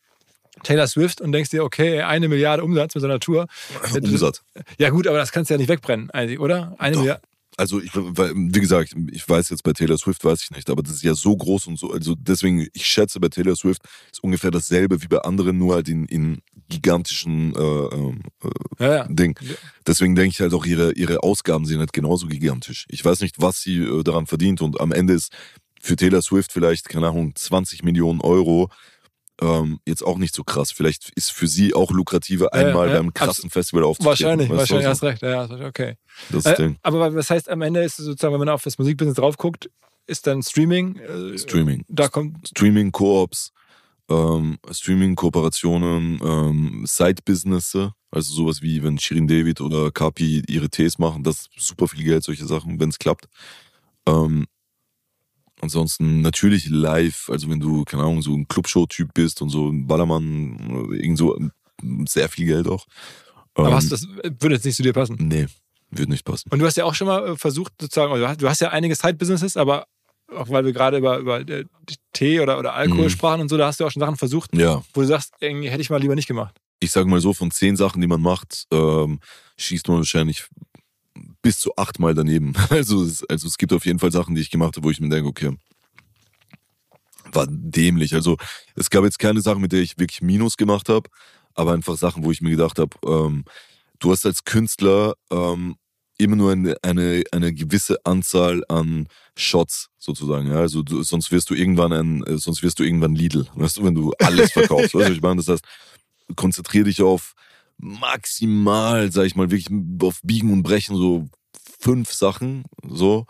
Speaker 1: Taylor Swift und denkst dir, okay, eine Milliarde Umsatz mit so einer Tour.
Speaker 2: Umsatz.
Speaker 1: Ja gut, aber das kannst du ja nicht wegbrennen, eigentlich, oder? Eine
Speaker 2: Doch.
Speaker 1: Milliarde.
Speaker 2: Also, ich, weil, wie gesagt, ich weiß jetzt bei Taylor Swift, weiß ich nicht, aber das ist ja so groß und so, also deswegen, ich schätze bei Taylor Swift ist ungefähr dasselbe wie bei anderen, nur halt in, in gigantischen äh, ähm, äh,
Speaker 1: Ja, ja.
Speaker 2: Ding. Deswegen denke ich halt auch, ihre, ihre Ausgaben sind halt genauso gigantisch. Ich weiß nicht, was sie äh, daran verdient und am Ende ist für Taylor Swift vielleicht, keine Ahnung, 20 Millionen Euro ähm, jetzt auch nicht so krass. Vielleicht ist für sie auch lukrativer,
Speaker 1: Ja, ja,
Speaker 2: einmal
Speaker 1: ja.
Speaker 2: beim krassen Festival aufzutreten.
Speaker 1: Wahrscheinlich, wahrscheinlich,
Speaker 2: also,
Speaker 1: hast recht. Ja, okay.
Speaker 2: Das
Speaker 1: Äh,
Speaker 2: Ding.
Speaker 1: aber was heißt, am Ende ist es sozusagen, wenn man auf das Musikbusiness drauf guckt, ist dann Streaming. Äh,
Speaker 2: Streaming.
Speaker 1: Da kommt.
Speaker 2: Streaming-Koops, ähm, Streaming-Kooperationen, ähm, Side-Businesse, also sowas wie wenn Shirin David oder Kapi ihre Tees machen, das ist super viel Geld, solche Sachen, wenn es klappt. Ähm, ansonsten natürlich live, also wenn du, keine Ahnung, so ein Clubshow-Typ bist und so ein Ballermann, irgend so, sehr viel Geld auch.
Speaker 1: Aber
Speaker 2: Ähm,
Speaker 1: hast, das würde jetzt nicht zu dir passen.
Speaker 2: Nee, wird nicht passen.
Speaker 1: Und du hast ja auch schon mal äh, versucht, sozusagen, also du hast- du hast ja einige Side-Businesses, aber auch weil wir gerade über, über äh, Tee oder, oder Alkohol
Speaker 2: Mhm.
Speaker 1: sprachen und so, da hast du auch schon Sachen versucht,
Speaker 2: Ja,
Speaker 1: wo du sagst, irgendwie hätte ich mal lieber nicht gemacht.
Speaker 2: ich sage mal so, von zehn Sachen, die man macht, ähm, schießt man wahrscheinlich bis zu achtmal daneben. Also es, also es gibt auf jeden Fall Sachen, die ich gemacht habe, wo ich mir denke, okay, war dämlich. Also es gab jetzt keine Sachen, mit der ich wirklich Minus gemacht habe, aber einfach Sachen, wo ich mir gedacht habe, ähm, du hast als Künstler ähm, immer nur eine, eine, eine gewisse Anzahl an Shots sozusagen. Ja? Also du, sonst wirst du irgendwann ein, äh, sonst wirst du irgendwann Lidl, weißt du, wenn du alles verkaufst. weißt du, ich meine? Das heißt, konzentriere dich auf maximal, sag ich mal, wirklich auf Biegen und Brechen so fünf Sachen, so.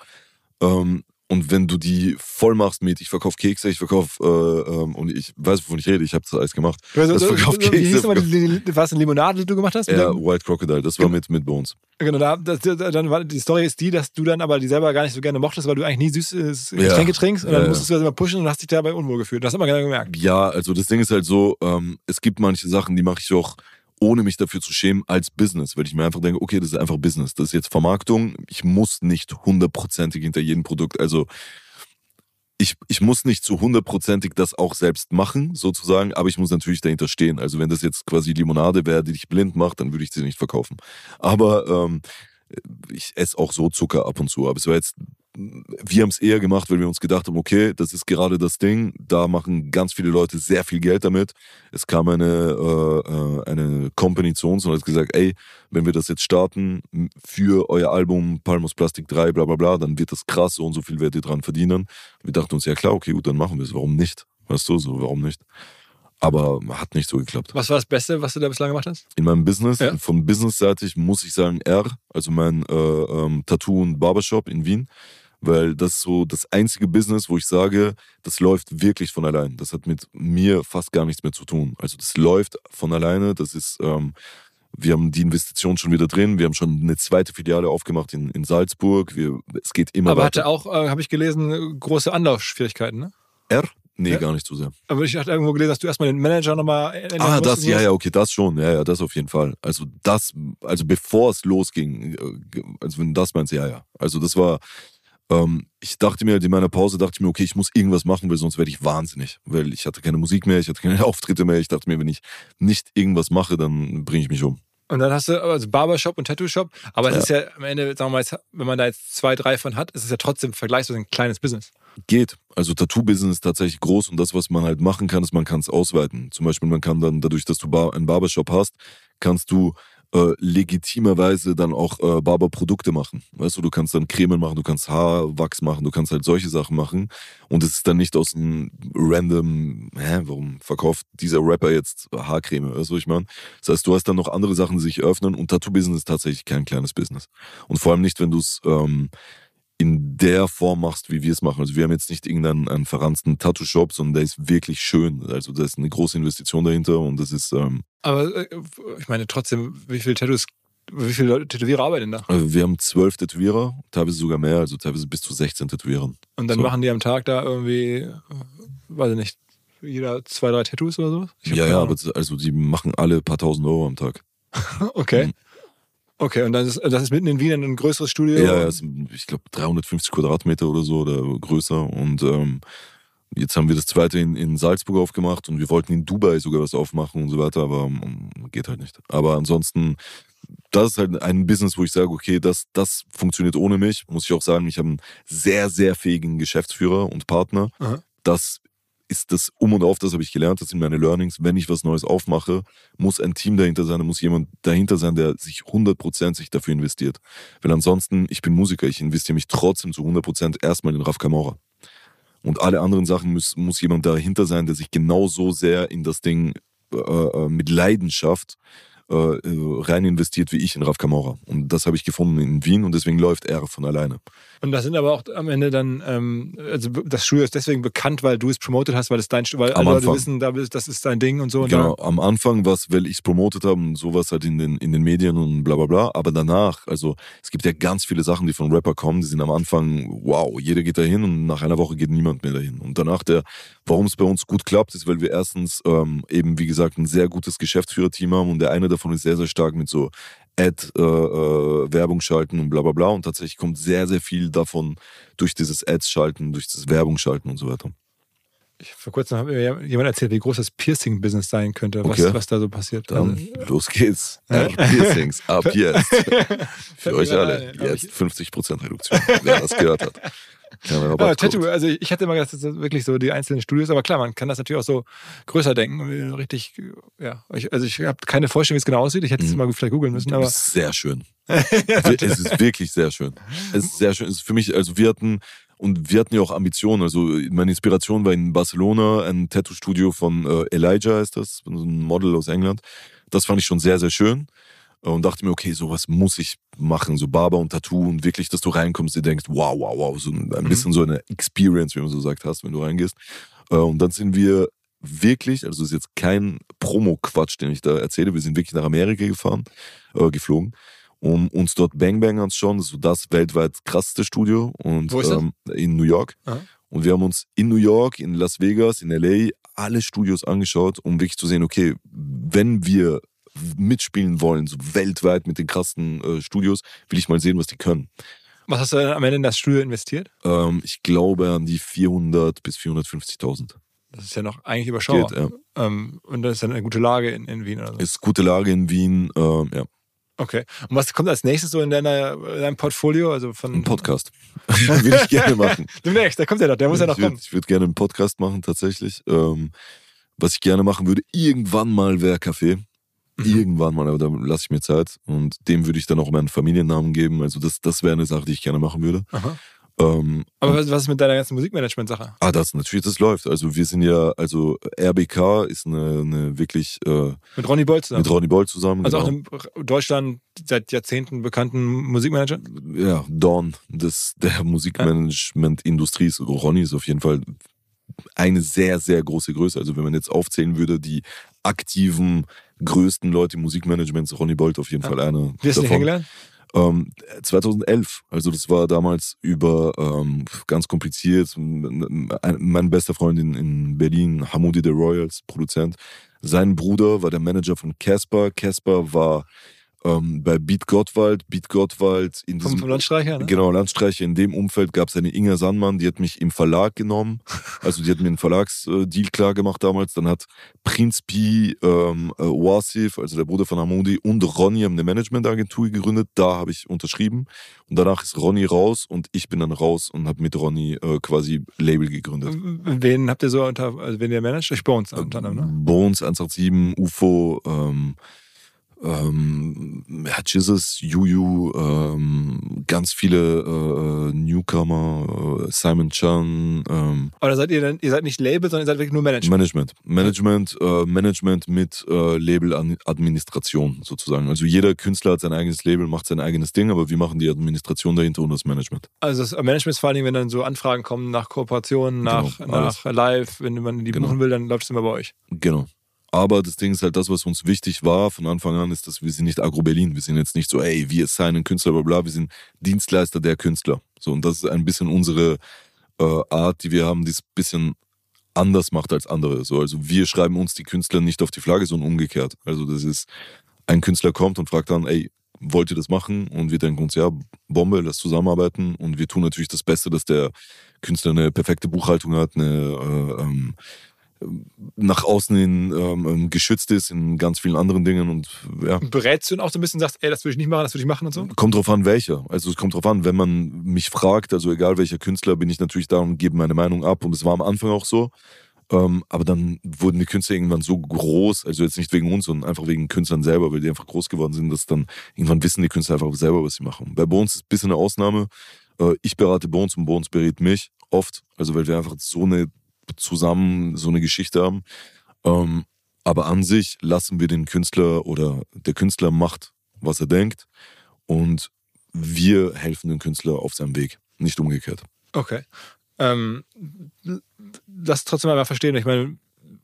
Speaker 2: Ähm, und wenn du die voll machst mit, ich verkaufe Kekse, ich verkaufe, äh, ähm, und ich weiß, wovon ich rede, ich habe das alles gemacht.
Speaker 1: Also,
Speaker 2: Das verkauft
Speaker 1: so- Wie
Speaker 2: Kekse,
Speaker 1: hieß die, die, was eine Limonade, die du gemacht hast?
Speaker 2: Ja, White Crocodile, das war mit, mit Bones.
Speaker 1: Genau, da, das, dann war, die Story ist die, dass du dann aber die selber gar nicht so gerne mochtest, weil du eigentlich nie süßes
Speaker 2: Ja.
Speaker 1: Getränke trinkst und dann
Speaker 2: Ja,
Speaker 1: musstest du das immer pushen und hast dich dabei unwohl gefühlt. Das hast du immer gerne gemerkt.
Speaker 2: Ja, also das Ding ist halt so, ähm, es gibt manche Sachen, die mache ich auch ohne mich dafür zu schämen als Business, weil ich mir einfach denke, okay, das ist einfach Business, das ist jetzt Vermarktung, ich muss nicht hundertprozentig hinter jedem Produkt, also ich, ich muss nicht zu hundertprozentig das auch selbst machen, sozusagen, aber ich muss natürlich dahinter stehen. Also wenn das jetzt quasi Limonade wäre, die dich blind macht, dann würde ich sie nicht verkaufen. Aber ähm, ich esse auch so Zucker ab und zu. Aber es war jetzt, wir haben es eher gemacht, weil wir uns gedacht haben, okay, das ist gerade das Ding, da machen ganz viele Leute sehr viel Geld damit. Es kam eine, äh, äh, eine Company zu uns und hat gesagt, ey, wenn wir das jetzt starten für euer Album Palmos Plastik 3, bla bla bla, dann wird das krass, so und so viel werdet ihr dran verdienen. Wir dachten uns, ja klar, okay, gut, dann machen wir es. Warum nicht? Weißt du, so, warum nicht? Aber hat nicht so geklappt.
Speaker 1: Was war das Beste, was du da bislang gemacht hast?
Speaker 2: In meinem Business,
Speaker 1: Ja.
Speaker 2: von businessseitig muss ich sagen R, also mein äh, ähm, Tattoo- und Barbershop in Wien, weil das ist so das einzige Business, wo ich sage, das läuft wirklich von allein. Das hat mit mir fast gar nichts mehr zu tun. Also das läuft von alleine, das ist, ähm, wir haben die Investition schon wieder drin, wir haben schon eine zweite Filiale aufgemacht in, in Salzburg, wir, es geht immer
Speaker 1: aber
Speaker 2: weiter.
Speaker 1: hatte auch, äh, habe ich gelesen, große Anlaufschwierigkeiten, ne?
Speaker 2: R? Nee,
Speaker 1: Ja.
Speaker 2: gar nicht so sehr.
Speaker 1: Aber ich hatte irgendwo gelesen, dass du erstmal den Manager nochmal.
Speaker 2: Ah, das, ja, ja, okay, das schon, ja, ja, das auf jeden Fall. Also das, also bevor es losging, äh, also wenn du das meinst, ja, ja. Also das war, ähm, ich dachte mir, in meiner Pause dachte ich mir, okay, ich muss irgendwas machen, weil sonst werde ich wahnsinnig. Weil ich hatte keine Musik mehr, ich hatte keine Auftritte mehr. Ich dachte mir, wenn ich nicht irgendwas mache, dann bringe ich mich um.
Speaker 1: Und dann hast du also Barbershop und Tattoo-Shop. Aber es
Speaker 2: Ja.
Speaker 1: ist ja am Ende, sagen wir mal, jetzt, wenn man da jetzt zwei, drei von hat, ist es ja trotzdem vergleichsweise ein kleines Business.
Speaker 2: Geht. Also Tattoo-Business ist tatsächlich groß und das, was man halt machen kann, ist, man kann es ausweiten. Zum Beispiel, man kann dann, dadurch, dass du Bar einen Barbershop hast, kannst du äh, legitimerweise dann auch äh, Barberprodukte machen. Weißt du, du kannst dann Cremen machen, du kannst Haarwachs machen, du kannst halt solche Sachen machen. Und es ist dann nicht aus einem random, hä, warum verkauft dieser Rapper jetzt Haarcreme? Weißt du, was ich meine? Das heißt, du hast dann noch andere Sachen, die sich öffnen und Tattoo-Business ist tatsächlich kein kleines Business. Und vor allem nicht, wenn du es ähm, in der Form machst, wie wir es machen. Also wir haben jetzt nicht irgendeinen einen verranzten Tattoo-Shop, sondern der ist wirklich schön. Also da ist eine große Investition dahinter und das ist, ähm,
Speaker 1: Aber äh, ich meine trotzdem, wie viele Tattoos, wie viele Tätowierer arbeiten da?
Speaker 2: also wir haben zwölf Tätowierer, teilweise sogar mehr, also teilweise bis zu 16 Tätowierern.
Speaker 1: Und dann
Speaker 2: So.
Speaker 1: machen die am Tag da irgendwie, äh, weiß ich nicht, jeder zwei, drei Tattoos oder hab
Speaker 2: Ja, ja, aber also die machen alle ein paar tausend Euro am Tag.
Speaker 1: Okay. Okay, und das ist, das ist mitten in Wien ein größeres Studio.
Speaker 2: Ja, ja, ich glaube 350 Quadratmeter oder so oder größer und ähm, jetzt haben wir das zweite in, in Salzburg aufgemacht und wir wollten in Dubai sogar was aufmachen und so weiter, aber ähm, geht halt nicht. Aber ansonsten, das ist halt ein Business, wo ich sage, okay, das, das funktioniert ohne mich. Muss ich auch sagen, ich habe einen sehr, sehr fähigen Geschäftsführer und Partner.
Speaker 1: Aha.
Speaker 2: Das ist das Um und Auf, das habe ich gelernt, das sind meine Learnings. Wenn ich was Neues aufmache, muss ein Team dahinter sein, da muss jemand dahinter sein, der sich 100% sich dafür investiert. Weil ansonsten, ich bin Musiker, ich investiere mich trotzdem zu 100% erstmal in Raf Kamora. Und alle anderen Sachen muss, muss jemand dahinter sein, der sich genauso sehr in das Ding äh, äh, mit Leidenschaft äh, rein investiert wie ich in Raf Kamora. Und das habe ich gefunden in Wien und deswegen läuft er von alleine.
Speaker 1: Und das sind aber auch am Ende dann, ähm, also das Studio ist deswegen bekannt, weil du es promotet hast, weil es dein weil
Speaker 2: Am
Speaker 1: alle Leute
Speaker 2: Anfang.
Speaker 1: wissen, da bist- das ist dein Ding und so. Und
Speaker 2: Genau, am Anfang war es, weil ich es promotet habe und sowas halt in den, in den Medien und bla bla bla. Aber danach, also es gibt ja ganz viele Sachen, die von Rapper kommen, die sind am Anfang, wow, jeder geht da hin und nach einer Woche geht niemand mehr dahin. Und danach der, warum es bei uns gut klappt, ist, weil wir erstens ähm, eben, wie gesagt, ein sehr gutes Geschäftsführerteam haben und der eine davon ist sehr, sehr stark mit so Ad, äh, äh, Werbung schalten und bla bla bla. Und tatsächlich kommt sehr, sehr viel davon durch dieses Ads schalten, durch das Werbung schalten und so weiter.
Speaker 1: Ich, vor kurzem hat mir jemand erzählt, wie groß das Piercing-Business sein könnte, was,
Speaker 2: Okay.
Speaker 1: was da so passiert.
Speaker 2: Dann
Speaker 1: Also,
Speaker 2: los geht's.
Speaker 1: Ja.
Speaker 2: Piercings ab jetzt. Für euch alle. Jetzt
Speaker 1: ich-
Speaker 2: 50% Reduktion. Wer das gehört hat. Rabattcode.
Speaker 1: Tattoo, also ich hatte immer gedacht, das sind wirklich so die einzelnen Studios, aber klar, man kann das natürlich auch so größer denken. Richtig, ja. Ich, also ich habe keine Vorstellung, wie es genau aussieht. Ich hätte es
Speaker 2: Mhm.
Speaker 1: mal vielleicht googeln müssen,
Speaker 2: Es
Speaker 1: aber
Speaker 2: ist sehr schön. Es ist wirklich sehr schön. Es ist sehr schön. Es ist für mich, also wir hatten, und wir hatten ja auch Ambitionen. Also meine Inspiration war in Barcelona ein Tattoo-Studio von äh, Elijah, ist das, ein Model aus England. Das fand ich schon sehr, sehr schön. Und dachte mir, okay, sowas muss ich machen, so Barber und Tattoo und wirklich, dass du reinkommst und denkst, wow, wow, wow, so ein, ein
Speaker 1: Mhm.
Speaker 2: bisschen so eine Experience, wie man so sagt, hast, wenn du reingehst. Äh, Und dann sind wir wirklich, also es ist jetzt kein Promo-Quatsch, den ich da erzähle, wir sind wirklich nach Amerika gefahren, äh, geflogen, um uns dort Bang Bang anzuschauen. Das ist so das weltweit krasseste Studio und
Speaker 1: Wo ist das?
Speaker 2: ähm, in New York.
Speaker 1: Aha.
Speaker 2: Und wir haben uns in New York, in Las Vegas, in LA alle Studios angeschaut, um wirklich zu sehen, okay, wenn wir mitspielen wollen, so weltweit mit den krassen äh, Studios, will ich mal sehen, was die können.
Speaker 1: was hast du dann am Ende in das Studio investiert?
Speaker 2: Ähm, ich glaube an die 400 bis 450.000.
Speaker 1: Das ist ja noch eigentlich überschaubar.
Speaker 2: Geht, ja.
Speaker 1: Ähm, und das ist dann eine gute Lage in, in Wien oder so.
Speaker 2: Ist gute Lage in Wien, ähm, ja.
Speaker 1: Okay. Und was kommt als nächstes so in, deiner, in deinem Portfolio? Also von
Speaker 2: Ein Podcast. Will ich gerne machen.
Speaker 1: Demnächst, der kommt ja noch, der muss ja noch
Speaker 2: ich würd-
Speaker 1: kommen.
Speaker 2: Ich würde gerne einen Podcast machen, tatsächlich. Ähm, was ich gerne machen würde, irgendwann mal wäre Kaffee.
Speaker 1: Mhm.
Speaker 2: Irgendwann mal, aber da lasse ich mir Zeit. Und dem würde ich dann auch meinen Familiennamen geben. Also das, das wäre eine Sache, die ich gerne machen würde.
Speaker 1: Aha.
Speaker 2: Ähm,
Speaker 1: Aber was, was ist mit deiner ganzen Musikmanagement-Sache?
Speaker 2: ah, das natürlich, das läuft. Also wir sind ja, also RBK ist eine, eine wirklich äh,
Speaker 1: Mit Ronny Bolt zusammen.
Speaker 2: mit Ronny Boll zusammen.
Speaker 1: also
Speaker 2: genau.
Speaker 1: auch einem Deutschland seit Jahrzehnten bekannten Musikmanager.
Speaker 2: ja, Dawn des, der Musikmanagement-Industrie ist. Ronny ist auf jeden Fall eine sehr, sehr große Größe. Also wenn man jetzt aufzählen würde, die aktiven größten Leute im Musikmanagement, Ronny Bolt auf jeden
Speaker 1: Ja.
Speaker 2: Fall einer
Speaker 1: Wie hast du kennengelernt?
Speaker 2: Ähm, 2011, also das war damals über ähm, ganz kompliziert. Ein- Mein bester Freund in, in Berlin, Hamoudi the Royals, Produzent. Sein Bruder war der Manager von Casper. Casper war ähm, bei Beat Gottwald. Beat Gottwald in diesem
Speaker 1: vom Landstreicher, ne?
Speaker 2: Genau, Landstreicher. In dem Umfeld gab es eine Inga Sandmann, die hat mich im Verlag genommen. Also die hat mir einen Verlagsdeal klar gemacht damals. Dann hat Prinz P, ähm, äh, Wasif, also der Bruder von Hamoudi, und Ronny haben eine Managementagentur gegründet. Da habe ich unterschrieben. Und danach ist Ronny raus und ich bin dann raus und habe mit Ronny äh, quasi Label gegründet.
Speaker 1: Wen habt ihr so unter, also wen ihr managt? Ich Bones unter anderem, ne?
Speaker 2: Bones 187, UFO, ähm, ähm, Jesus, Juju, ähm, ganz viele äh, Newcomer, äh, Simon Chan, ähm,
Speaker 1: Aber da seid ihr dann, ihr seid nicht Label, sondern ihr seid wirklich nur Management.
Speaker 2: Management. Management, äh, Management mit äh, Labeladministration sozusagen. Also jeder Künstler hat sein eigenes Label, macht sein eigenes Ding, aber wir machen die Administration dahinter und das Management.
Speaker 1: Also das Management ist vor allen Dingen, wenn dann so Anfragen kommen nach Kooperationen, nach,
Speaker 2: Genau,
Speaker 1: nach Live, wenn man die
Speaker 2: Genau.
Speaker 1: buchen will, dann läuft es immer bei euch.
Speaker 2: Genau. Aber das Ding ist halt, das, was uns wichtig war von Anfang an, ist, dass wir sind nicht Agro-Berlin. Wir sind jetzt nicht so, ey, wir signen Künstler, bla bla. Wir sind Dienstleister der Künstler. So, und das ist ein bisschen unsere äh, Art, die wir haben, die es ein bisschen anders macht als andere. So, also wir schreiben uns die Künstler nicht auf die Flagge, sondern umgekehrt. Also das ist, ein Künstler kommt und fragt dann, ey, wollt ihr das machen? Und wir denken uns, ja, Bombe, lass zusammenarbeiten. Und wir tun natürlich das Beste, dass der Künstler eine perfekte Buchhaltung hat, eine äh, ähm, nach außen hin ähm, ähm, geschützt ist in ganz vielen anderen Dingen und ja.
Speaker 1: Berätst du ihn auch so ein bisschen, sagst, ey, das würde ich nicht machen, das würde ich machen und so?
Speaker 2: Kommt drauf an, welcher. Also es kommt drauf an, wenn man mich fragt, also egal welcher Künstler, bin ich natürlich da und gebe meine Meinung ab. Und es war am Anfang auch so. Ähm, aber dann wurden die Künstler irgendwann so groß, also jetzt nicht wegen uns, sondern einfach wegen Künstlern selber, weil die einfach groß geworden sind, dass dann irgendwann wissen die Künstler einfach selber, was sie machen. Bei Bones ist es ein bisschen eine Ausnahme. Äh, ich berate Bones und Bones berät mich oft, also weil wir einfach so eine zusammen so eine Geschichte haben. Ähm, aber an sich lassen wir den Künstler oder der Künstler macht, was er denkt und wir helfen dem Künstler auf seinem Weg, nicht umgekehrt.
Speaker 1: Okay. Ähm, lass trotzdem mal verstehen, ich meine,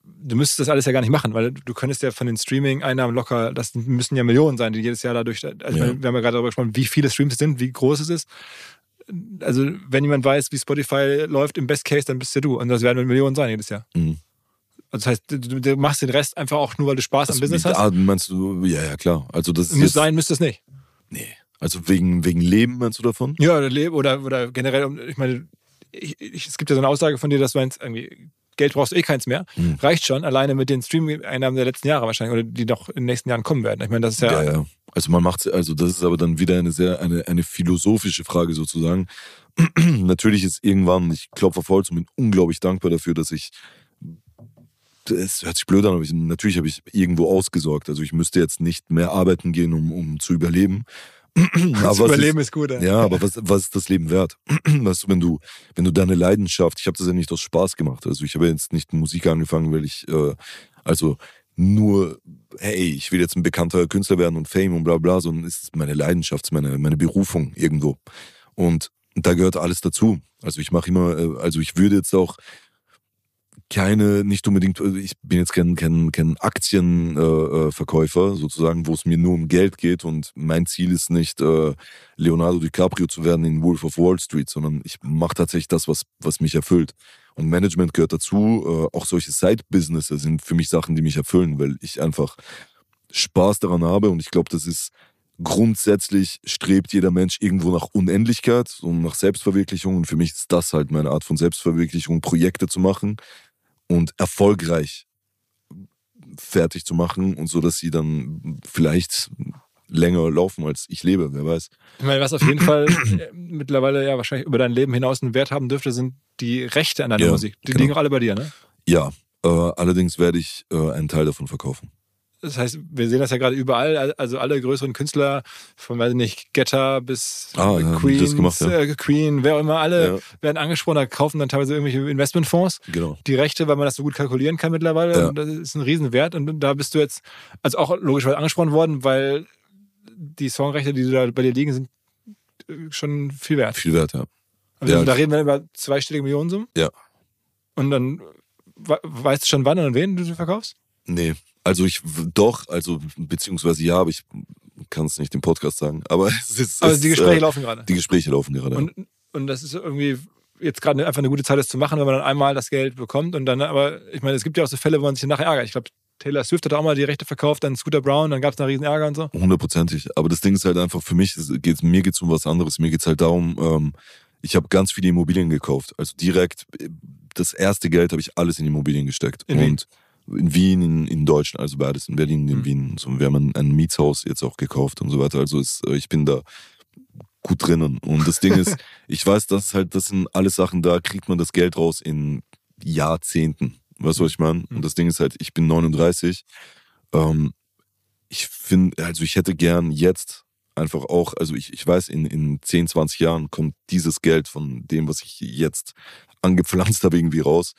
Speaker 1: du müsstest das alles ja gar nicht machen, weil du könntest ja von den Streaming-Einnahmen locker, das müssen ja Millionen sein, die jedes Jahr dadurch, also
Speaker 2: Ja.
Speaker 1: wir haben ja gerade darüber gesprochen, wie viele Streams es sind, wie groß es ist. Also, wenn jemand weiß, wie Spotify läuft im Best Case, dann bist ja du. Und das werden Millionen sein jedes Jahr.
Speaker 2: Mhm.
Speaker 1: Also das heißt, du, du machst den Rest einfach auch nur, weil du Spaß am
Speaker 2: Also,
Speaker 1: Business hast?
Speaker 2: Ah, meinst du, ja, ja, klar. Also das ist
Speaker 1: Muss
Speaker 2: jetzt,
Speaker 1: sein, müsste es nicht.
Speaker 2: nee. Also wegen, wegen Leben meinst du davon?
Speaker 1: Ja, oder, oder, oder generell, ich meine, ich, ich, es gibt ja so eine Aussage von dir, dass du meinst, irgendwie, Geld brauchst du eh keins mehr.
Speaker 2: Hm.
Speaker 1: Reicht schon, alleine mit den Streaming-Einnahmen der letzten Jahre wahrscheinlich, oder die noch in den nächsten Jahren kommen werden. Ich meine, das ist ja,
Speaker 2: Ja, ja. Also man macht, also das ist aber dann wieder eine sehr, eine, eine philosophische Frage sozusagen. Natürlich ist irgendwann, ich klopfe Holz und bin unglaublich dankbar dafür, dass ich, es hört sich blöd an, aber ich, natürlich habe ich irgendwo ausgesorgt. Also ich müsste jetzt nicht mehr arbeiten gehen, um, um zu überleben. aber
Speaker 1: das Überleben
Speaker 2: ist,
Speaker 1: ist, gut.
Speaker 2: ja, aber was, was ist das Leben wert? weißt du, wenn du, wenn du deine Leidenschaft, ich habe das ja nicht aus Spaß gemacht. Also ich habe jetzt nicht Musik angefangen, weil ich, äh, also nur, hey, ich will jetzt ein bekannter Künstler werden und Fame und bla bla, sondern es ist meine Leidenschaft, meine, meine Berufung irgendwo. Und da gehört alles dazu. Also ich mache immer, äh, also ich würde jetzt auch keine, nicht unbedingt, also ich bin jetzt kein, kein, kein Aktienverkäufer äh, Verkäufer sozusagen, wo es mir nur um Geld geht und mein Ziel ist nicht äh, Leonardo DiCaprio zu werden in Wolf of Wall Street, sondern ich mache tatsächlich das, was, was mich erfüllt. Und Management gehört dazu, äh, auch solche Side-Businesses sind für mich Sachen, die mich erfüllen, weil ich einfach Spaß daran habe und ich glaube, das ist grundsätzlich strebt jeder Mensch irgendwo nach Unendlichkeit und nach Selbstverwirklichung und für mich ist das halt meine Art von Selbstverwirklichung, Projekte zu machen und erfolgreich fertig zu machen und so, dass sie dann vielleicht länger laufen, als ich lebe, wer weiß.
Speaker 1: Ich meine, was auf jeden Fall äh, mittlerweile ja wahrscheinlich über dein Leben hinaus einen Wert haben dürfte, sind die Rechte an deiner
Speaker 2: Ja,
Speaker 1: Musik. Die
Speaker 2: genau.
Speaker 1: liegen auch alle bei dir, ne?
Speaker 2: Ja, äh, allerdings werde ich äh, einen Teil davon verkaufen.
Speaker 1: Das heißt, wir sehen das ja gerade überall, also alle größeren Künstler, von weiß ich nicht, Getter bis
Speaker 2: Ah, ja, gemacht, ja.
Speaker 1: äh, Queen, wer auch immer, alle
Speaker 2: Ja.
Speaker 1: werden angesprochen, da kaufen dann teilweise irgendwelche Investmentfonds
Speaker 2: Genau.
Speaker 1: die Rechte, weil man das so gut kalkulieren kann mittlerweile. Und das ist ein Riesenwert. Und da bist du jetzt, also auch logischerweise angesprochen worden, weil die Songrechte, die da bei dir liegen, sind äh, schon viel wert.
Speaker 2: Viel wert, ja.
Speaker 1: Also da reden wir über zweistellige Millionensummen.
Speaker 2: Ja.
Speaker 1: Und dann we- weißt du schon wann und wen du sie verkaufst?
Speaker 2: Nee, also ich doch, also beziehungsweise ja, aber ich kann es nicht im Podcast sagen. Aber es ist.
Speaker 1: Also
Speaker 2: es,
Speaker 1: die Gespräche
Speaker 2: äh,
Speaker 1: laufen gerade.
Speaker 2: Die Gespräche laufen gerade.
Speaker 1: Und, und das ist irgendwie jetzt gerade einfach eine gute Zeit, das zu machen, wenn man dann einmal das Geld bekommt und dann, aber ich meine, es gibt ja auch so Fälle, wo man sich nachher ärgert. Ich glaube, Taylor Swift hat auch mal die Rechte verkauft, dann Scooter Brown, dann gab es einen riesen Ärger und so.
Speaker 2: Hundertprozentig. Aber das Ding ist halt einfach für mich, es geht's, mir geht's um was anderes. Mir geht's halt darum, ähm, ich habe ganz viele Immobilien gekauft. Also direkt, äh, das erste Geld habe ich alles in Immobilien gesteckt.
Speaker 1: In Wien?
Speaker 2: In Wien, in, in Deutschland, also beides, in Berlin, in
Speaker 1: Mhm.
Speaker 2: Wien. So, wir haben ein, ein Mietshaus jetzt auch gekauft und so weiter. Also ist, äh, ich bin da gut drinnen. Und das Ding ist, ich weiß, das halt, das sind alles Sachen, da kriegt man das Geld raus in Jahrzehnten. Weißt du, was ich meine? Und das Ding ist halt, ich bin 39. Ähm, ich finde, also ich hätte gern jetzt einfach auch, also ich, ich weiß, in, in 10, 20 Jahren kommt dieses Geld von dem, was ich jetzt angepflanzt habe, irgendwie raus.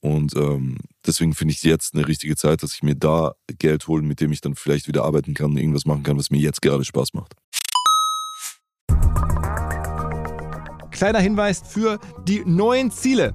Speaker 2: Und ähm, deswegen finde ich jetzt eine richtige Zeit, dass ich mir da Geld hole, mit dem ich dann vielleicht wieder arbeiten kann, irgendwas machen kann, was mir jetzt gerade Spaß macht.
Speaker 1: Kleiner Hinweis für die neuen Ziele.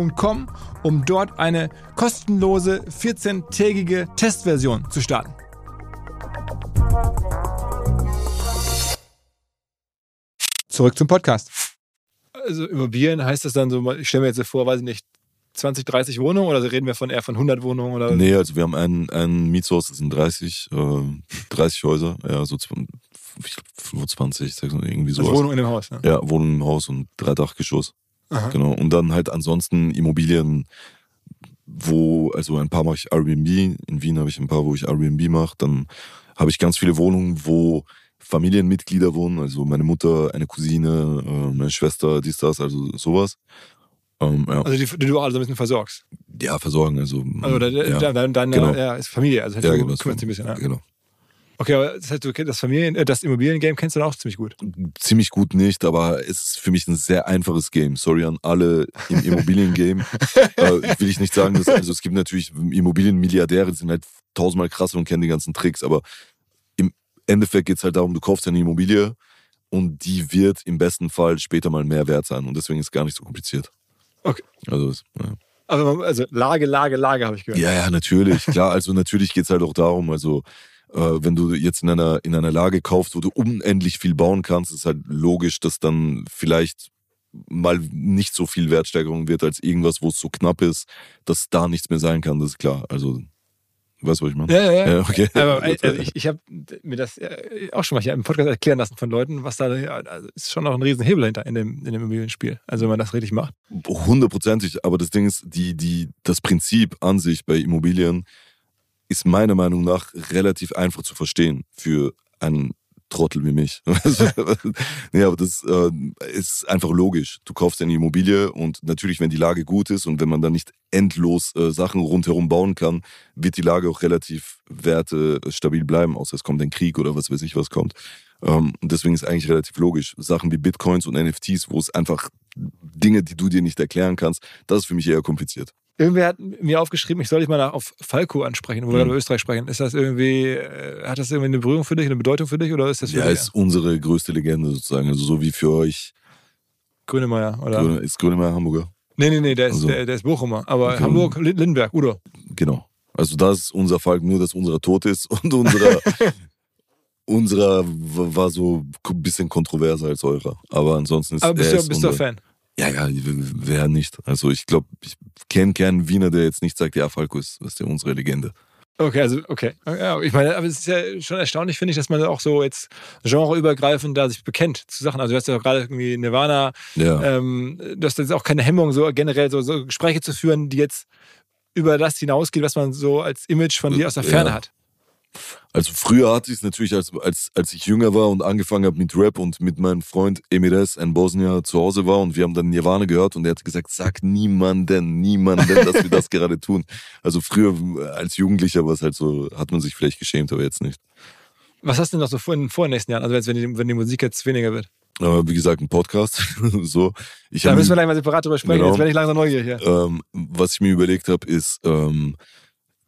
Speaker 1: um dort eine kostenlose 14-tägige Testversion zu starten. Zurück zum Podcast. Also Immobilien heißt das dann so, ich stelle mir jetzt so vor, weiß ich nicht, 20, 30 Wohnungen oder reden wir von eher von 100 Wohnungen oder
Speaker 2: Nee, also wir haben ein, ein Mietshaus, das sind 30, äh, 30 Häuser, ja, so zw- ich glaub 25, 26, irgendwie
Speaker 1: also
Speaker 2: sowas.
Speaker 1: Wohnungen in dem Haus? Ne?
Speaker 2: Ja, Wohnung im Haus und drei Dachgeschoss.
Speaker 1: Aha.
Speaker 2: Genau. Und dann halt ansonsten Immobilien, wo, also ein paar mache ich Airbnb. In Wien habe ich ein paar, wo ich Airbnb mache. Dann habe ich ganz viele Wohnungen, wo Familienmitglieder wohnen. Also meine Mutter, eine Cousine, äh, meine Schwester, dies, das, also sowas. Ähm, ja.
Speaker 1: Also die, die du alle so ein bisschen versorgst.
Speaker 2: ja, versorgen. Also,
Speaker 1: Also
Speaker 2: ja,
Speaker 1: de, deine, deine
Speaker 2: genau.
Speaker 1: ja, ist Familie, also
Speaker 2: ja,
Speaker 1: du
Speaker 2: genau,
Speaker 1: kümmerst dich ein bisschen. Ja.
Speaker 2: genau.
Speaker 1: Okay, aber das heißt, du kennst das Familien, äh, das Immobiliengame kennst du dann auch ziemlich gut.
Speaker 2: Ziemlich gut nicht, aber es ist für mich ein sehr einfaches Game. Sorry an alle im Immobiliengame. äh, will ich nicht sagen, dass, also es gibt natürlich Immobilienmilliardäre, die sind halt tausendmal krasser und kennen die ganzen Tricks, aber im Endeffekt geht es halt darum, du kaufst eine Immobilie und die wird im besten Fall später mal mehr wert sein und deswegen ist es gar nicht so kompliziert.
Speaker 1: Okay.
Speaker 2: Also, das- ja.
Speaker 1: Also, also Lage, Lage, Lage habe ich gehört.
Speaker 2: Ja, ja, natürlich. Klar, also natürlich geht's halt auch darum, also wenn du jetzt in einer, in einer Lage kaufst, wo du unendlich viel bauen kannst, ist halt logisch, dass dann vielleicht mal nicht so viel Wertsteigerung wird als irgendwas, wo es so knapp ist, dass da nichts mehr sein kann, das ist klar. Also, weißt du, was ich meine?
Speaker 1: Ja, ja, ja.
Speaker 2: Ja, okay.
Speaker 1: Aber äh, also ich, ich habe mir das äh, auch schon mal hier im Podcast erklären lassen von Leuten, was da also ist schon noch ein riesen Hebel hinter in dem, in dem Immobilienspiel. Also wenn man das richtig macht.
Speaker 2: Hundertprozentig, aber das Ding ist, die, die, das Prinzip an sich bei Immobilien ist meiner Meinung nach relativ einfach zu verstehen für einen Trottel wie mich. nee, aber das äh, ist einfach logisch. Du kaufst eine Immobilie und natürlich, wenn die Lage gut ist und wenn man dann nicht endlos äh, Sachen rundherum bauen kann, wird die Lage auch relativ wertestabil bleiben, außer es kommt ein Krieg oder was weiß ich, was kommt. Ähm, und deswegen ist eigentlich relativ logisch. Sachen wie Bitcoins und NFTs, wo es einfach Dinge, die du dir nicht erklären kannst, das ist für mich eher kompliziert.
Speaker 1: Irgendwer hat mir aufgeschrieben, ich soll dich mal nach- auf Falco ansprechen, wo wir
Speaker 2: Mhm.
Speaker 1: über Österreich sprechen. Ist das irgendwie, äh, hat das irgendwie eine Berührung für dich, eine Bedeutung für dich oder ist das für
Speaker 2: Ja,
Speaker 1: dich
Speaker 2: ist unsere größte Legende sozusagen. Also so wie für euch.
Speaker 1: Grönemeyer? Oder?
Speaker 2: Gröne- Ist Grönemeyer Hamburger?
Speaker 1: Nee, nee, nee, der ist,
Speaker 2: Also-
Speaker 1: der, der ist Bochumer. Aber
Speaker 2: Okay.
Speaker 1: Hamburg, Lin- Lindenberg, Udo.
Speaker 2: Genau. Also das ist unser Falk, nur dass unserer tot ist und unserer, unserer war so ein bisschen kontroverser als eurer. Aber ansonsten ist
Speaker 1: Aber bist
Speaker 2: er
Speaker 1: du,
Speaker 2: ist
Speaker 1: bist du Fan?
Speaker 2: Ja, ja, wer nicht. Also ich glaube, ich kenne keinen Wiener, der jetzt nicht sagt, ja, Falco ist, ist ja unsere Legende.
Speaker 1: Okay, also, okay. Ja, ich meine, aber es ist ja schon erstaunlich, finde ich, dass man auch so jetzt genreübergreifend da sich bekennt zu Sachen. Also, du hast ja auch gerade irgendwie Nirvana,
Speaker 2: Ja.
Speaker 1: ähm, du hast jetzt auch keine Hemmung, so generell so, so Gespräche zu führen, die jetzt über das hinausgeht, was man so als Image von dir aus der Ferne
Speaker 2: Ja.
Speaker 1: hat.
Speaker 2: Also früher hatte ich es natürlich, als, als, als ich jünger war und angefangen habe mit Rap und mit meinem Freund Emires in Bosnien zu Hause war und wir haben dann Nirvana gehört und er hat gesagt, sag niemanden, niemanden, dass wir das gerade tun. Also früher als Jugendlicher war es halt so, hat man sich vielleicht geschämt, aber jetzt nicht.
Speaker 1: Was hast du denn noch so vor, in, vor den nächsten Jahren? Also, jetzt, wenn die, wenn die Musik jetzt weniger wird.
Speaker 2: Aber wie gesagt, ein Podcast, so. Ich
Speaker 1: Da müssen wir gleich mal separat drüber sprechen.
Speaker 2: Genau.
Speaker 1: Jetzt werde ich langsam neugierig hier.
Speaker 2: ähm, was ich mir überlegt habe, ist ähm,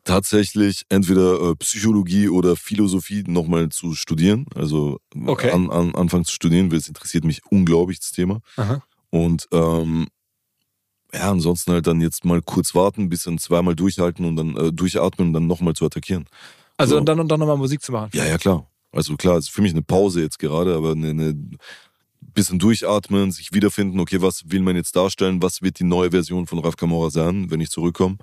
Speaker 2: tatsächlich entweder äh, Psychologie oder Philosophie nochmal zu studieren. Also
Speaker 1: Okay.
Speaker 2: an, an, anfangen zu studieren, weil es interessiert mich unglaublich, das Thema.
Speaker 1: Aha.
Speaker 2: Und ähm, ja, ansonsten halt dann jetzt mal kurz warten, bisschen zweimal durchhalten und dann äh, durchatmen und dann nochmal zu attackieren.
Speaker 1: Also,
Speaker 2: So.
Speaker 1: und dann, und dann nochmal Musik zu machen.
Speaker 2: Ja, ja, klar. Also klar, es ist für mich eine Pause jetzt gerade, aber eine, eine bisschen durchatmen, sich wiederfinden, okay, was will man jetzt darstellen, was wird die neue Version von Raf Kamora sein, wenn ich zurückkomme.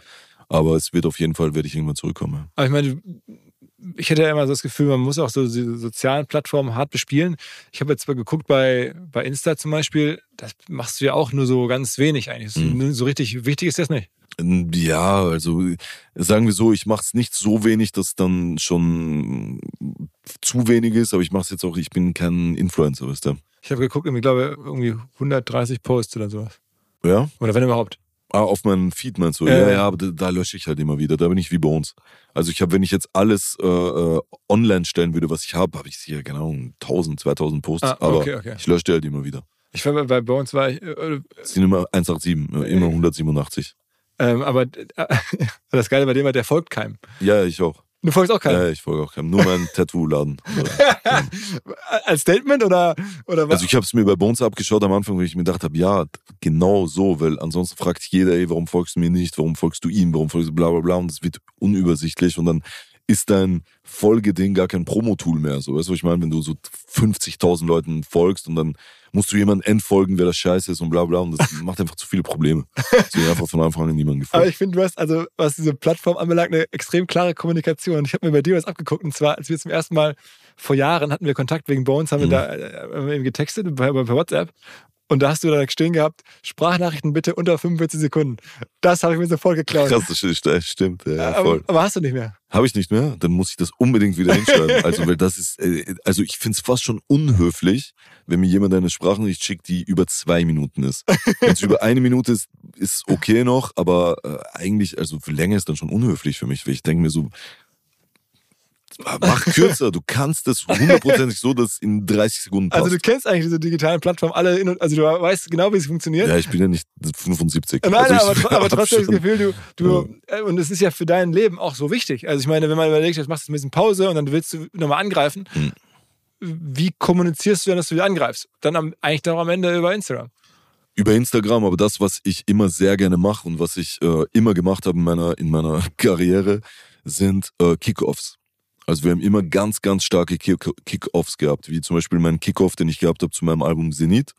Speaker 2: Aber es wird auf jeden Fall, werde ich irgendwann zurückkommen.
Speaker 1: Aber ich meine, ich hätte ja immer so das Gefühl, man muss auch so diese sozialen Plattformen hart bespielen. Ich habe jetzt mal geguckt bei, bei Insta zum Beispiel, das machst du ja auch nur so ganz wenig eigentlich.
Speaker 2: Mhm.
Speaker 1: So richtig wichtig ist das nicht.
Speaker 2: Ja, also sagen wir so, ich mache es nicht so wenig, dass dann schon zu wenig ist, aber ich mache es jetzt auch, ich bin kein Influencer, weißt du.
Speaker 1: Ich habe geguckt, ich glaube, irgendwie 130 Posts oder sowas.
Speaker 2: Ja?
Speaker 1: Oder wenn überhaupt.
Speaker 2: Ah, auf meinem Feed meinst du?
Speaker 1: Ja,
Speaker 2: Ja,
Speaker 1: ja.
Speaker 2: aber da, da lösche ich halt immer wieder. Da bin ich wie bei uns. Also ich habe, wenn ich jetzt alles äh, äh, online stellen würde, was ich habe, habe ich hier genau 1000, 2000 Posts.
Speaker 1: Ah,
Speaker 2: aber
Speaker 1: okay, okay.
Speaker 2: ich lösche die halt immer wieder.
Speaker 1: Ich war bei, bei uns war ich, äh,
Speaker 2: Es sind immer 187, äh, immer 187.
Speaker 1: ähm, aber äh, das Geile bei dem war, der folgt keinem.
Speaker 2: Ja, ich auch.
Speaker 1: Du folgst auch keinem.
Speaker 2: Ja, ich folge auch keinem. Nur meinen Tattoo-Laden.
Speaker 1: Als Statement oder, oder was?
Speaker 2: Also ich habe es mir bei Bones abgeschaut am Anfang, weil ich mir gedacht habe, ja, genau so, weil ansonsten fragt jeder, ey, warum folgst du mir nicht, warum folgst du ihm, warum folgst du bla bla bla und es wird unübersichtlich und dann ist dein Folgeding gar kein Promo-Tool mehr. So, weißt du, was ich meine? Wenn du so 50.000 Leuten folgst und dann musst du jemandem entfolgen, wer das scheiße ist und bla bla und das macht einfach zu viele Probleme. Deswegen einfach von Anfang an niemandem
Speaker 1: Aber
Speaker 2: gefolgt.
Speaker 1: ich finde, du hast also, was diese Plattform anbelangt, eine extrem klare Kommunikation. Ich habe mir bei dir was abgeguckt und zwar, als wir zum ersten Mal vor Jahren hatten wir Kontakt wegen Bones, haben
Speaker 2: Mhm.
Speaker 1: wir da äh, eben getextet bei, bei WhatsApp. Und da hast du dann stehen gehabt, Sprachnachrichten bitte unter 45 Sekunden. Das habe ich mir sofort geklaut.
Speaker 2: Krass, das st- stimmt. Ja,
Speaker 1: aber,
Speaker 2: voll.
Speaker 1: aber hast du nicht mehr.
Speaker 2: Habe ich nicht mehr, dann muss ich das unbedingt wieder hinschreiben. Also, weil das ist, äh, also ich finde es fast schon unhöflich, wenn mir jemand eine Sprachnachricht schickt, die über zwei Minuten ist. Wenn es über eine Minute ist, ist okay noch, aber äh, eigentlich, also für länger ist dann schon unhöflich für mich, weil ich denke mir so, Mach kürzer, du kannst es hundertprozentig so, dass es in 30 Sekunden passt.
Speaker 1: Also du kennst eigentlich diese digitalen Plattformen alle, in, also du weißt genau, wie sie funktionieren.
Speaker 2: ja, ich bin ja nicht 75.
Speaker 1: Nein,
Speaker 2: also
Speaker 1: aber, aber trotzdem das Gefühl, du, du äh, und es ist ja für dein Leben auch so wichtig. Also ich meine, wenn man überlegt, jetzt machst du ein bisschen Pause und dann willst du nochmal angreifen,
Speaker 2: Hm.
Speaker 1: wie kommunizierst du dann, dass du wieder angreifst? Dann am, eigentlich dann am Ende über Instagram.
Speaker 2: über Instagram, aber das, was ich immer sehr gerne mache und was ich äh, immer gemacht habe in meiner, in meiner Karriere, sind äh, Kickoffs. Also wir haben immer ganz, ganz starke Kick- Kickoffs gehabt, wie zum Beispiel meinen Kickoff, den ich gehabt habe zu meinem Album Zenit.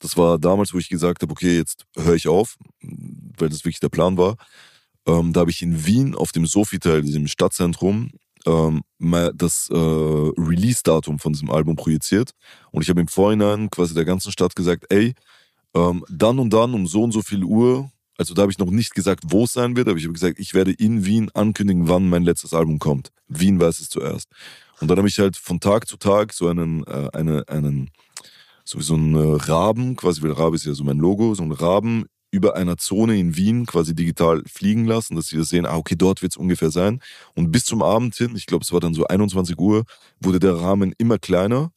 Speaker 2: Das war damals, wo ich gesagt habe, okay, jetzt höre ich auf, weil das wirklich der Plan war. Ähm, da habe ich in Wien auf dem Sofitel, diesem Stadtzentrum, ähm, das äh, Release-Datum von diesem Album projiziert. Und ich habe im Vorhinein quasi der ganzen Stadt gesagt, ey, ähm, dann und dann um so und so viel Uhr, also da habe ich noch nicht gesagt, wo es sein wird, aber ich habe gesagt, ich werde in Wien ankündigen, wann mein letztes Album kommt. Wien weiß es zuerst. Und dann habe ich halt von Tag zu Tag so einen, äh, eine, einen, so wie so einen äh, Raben, quasi, weil Rabe ist ja so mein Logo, so einen Raben über einer Zone in Wien quasi digital fliegen lassen, dass sie das sehen, ah, okay, dort wird es ungefähr sein. Und bis zum Abend hin, ich glaube, es war dann so 21 Uhr, wurde der Rahmen immer kleiner.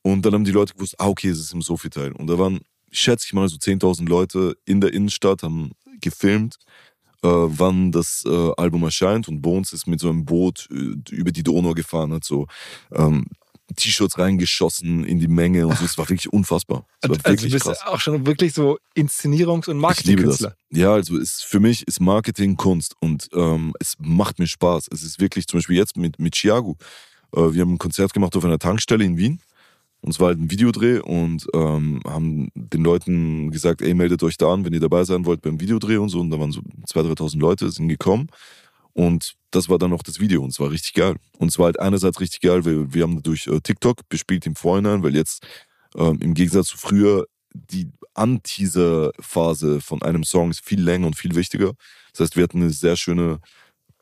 Speaker 2: Und dann haben die Leute gewusst, ah, okay, es ist im Sofitel. Und da waren, schätze ich mal, so 10.000 Leute in der Innenstadt, haben gefilmt, äh, wann das äh, Album erscheint. Und Bones ist mit so einem Boot äh, über die Donau gefahren, hat so ähm, T-Shirts reingeschossen in die Menge und so. Es war wirklich unfassbar. Es war
Speaker 1: Also du
Speaker 2: wirklich
Speaker 1: bist
Speaker 2: krass.
Speaker 1: auch schon wirklich so Inszenierungs- und. Marketingkünstler.
Speaker 2: Ja, also ist, für mich ist Marketing Kunst und ähm, es macht mir Spaß. Es ist wirklich zum Beispiel jetzt mit, mit Chiago. Äh, wir haben ein Konzert gemacht auf einer Tankstelle in Wien. Und es war halt ein Videodreh und ähm, haben den Leuten gesagt, ey, meldet euch da an, wenn ihr dabei sein wollt beim Videodreh und so. Und da waren so 2.000, 3.000 Leute, sind gekommen. Und das war dann noch das Video und es war richtig geil. Und es war halt einerseits richtig geil, weil wir haben durch äh, TikTok bespielt im Vorhinein, weil jetzt ähm, im Gegensatz zu früher die An-Teaser-Phase von einem Song ist viel länger und viel wichtiger. Das heißt, wir hatten eine sehr schöne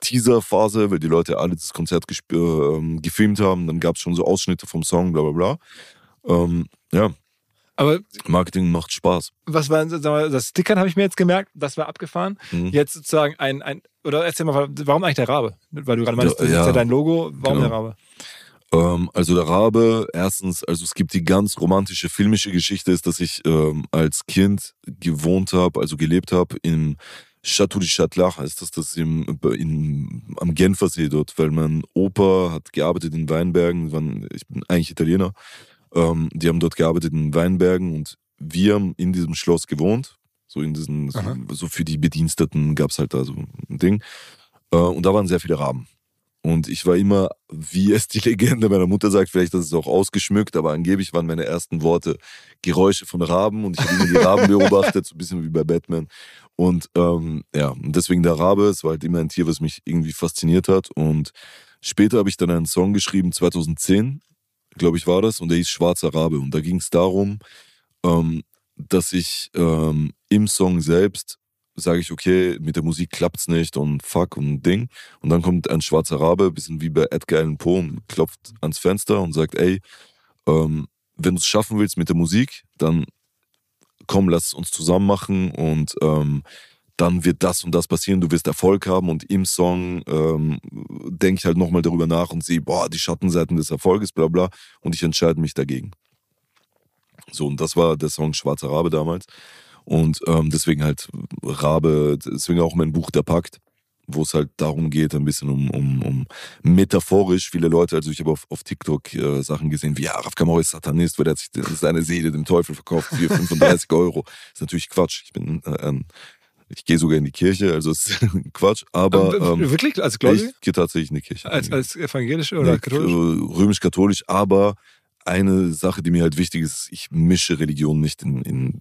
Speaker 2: Teaser-Phase, weil die Leute alle das Konzert äh, gefilmt haben. Dann gab es schon so Ausschnitte vom Song, bla bla bla. Ähm, ja,
Speaker 1: Aber
Speaker 2: Marketing macht Spaß.
Speaker 1: was war mal, das Stickern habe ich mir jetzt gemerkt, das war abgefahren.
Speaker 2: Mhm.
Speaker 1: Jetzt sozusagen ein, ein oder erzähl mal, warum eigentlich der Rabe? Weil du gerade meinst,
Speaker 2: Ja,
Speaker 1: das ist ja
Speaker 2: ja.
Speaker 1: dein Logo, warum
Speaker 2: Genau.
Speaker 1: der Rabe?
Speaker 2: Ähm, also der Rabe, erstens, also es gibt die ganz romantische filmische Geschichte, ist, dass ich ähm, als Kind gewohnt habe, also gelebt habe im Château de Châtelard, heißt das, das im, in, am Genfersee dort, weil mein Opa hat gearbeitet in Weinbergen, waren, ich bin eigentlich Italiener, ähm, die haben dort gearbeitet in Weinbergen und wir haben in diesem Schloss gewohnt, so in diesen, so, so für die Bediensteten gab es halt da so ein Ding. Äh, und da waren sehr viele Raben. Und ich war immer, wie es die Legende meiner Mutter sagt, vielleicht ist es auch ausgeschmückt, aber angeblich waren meine ersten Worte Geräusche von Raben und ich habe immer die Raben beobachtet, so ein bisschen wie bei Batman. Und ähm, ja, deswegen der Rabe, es war halt immer ein Tier, was mich irgendwie fasziniert hat. Und später habe ich dann einen Song geschrieben, 2010, glaube ich, war das, und der hieß Schwarzer Rabe. Und da ging es darum, ähm, dass ich ähm, im Song selbst sage ich, okay, mit der Musik klappt's nicht und fuck und Ding. Und dann kommt ein schwarzer Rabe, bisschen wie bei Edgar Allan Poe, und klopft ans Fenster und sagt, ey, ähm, wenn du es schaffen willst mit der Musik, dann komm, lass uns zusammen machen und ähm, dann wird das und das passieren, du wirst Erfolg haben und im Song ähm, denke ich halt nochmal darüber nach und sehe, boah, die Schattenseiten des Erfolges, bla bla, und ich entscheide mich dagegen. So, und das war der Song Schwarzer Rabe damals. Und ähm, deswegen halt Rabe, deswegen auch mein Buch Der Pakt, wo es halt darum geht, ein bisschen um, um, um metaphorisch viele Leute, also ich habe auf, auf TikTok äh, Sachen gesehen, wie ja, Raf Kamau ist Satanist, weil er hat sich seine Seele dem Teufel verkauft für 35 Euro. ist natürlich Quatsch. Ich bin äh, ein, ich gehe sogar in die Kirche, also es ist Quatsch, aber
Speaker 1: Ähm,
Speaker 2: ähm,
Speaker 1: Wirklich? Als Gläubige?
Speaker 2: ich gehe tatsächlich in die Kirche.
Speaker 1: Als, als evangelische oder
Speaker 2: Nee,
Speaker 1: katholisch?
Speaker 2: äh, Römisch-katholisch, aber eine Sache, die mir halt wichtig ist, ich mische Religion nicht in, in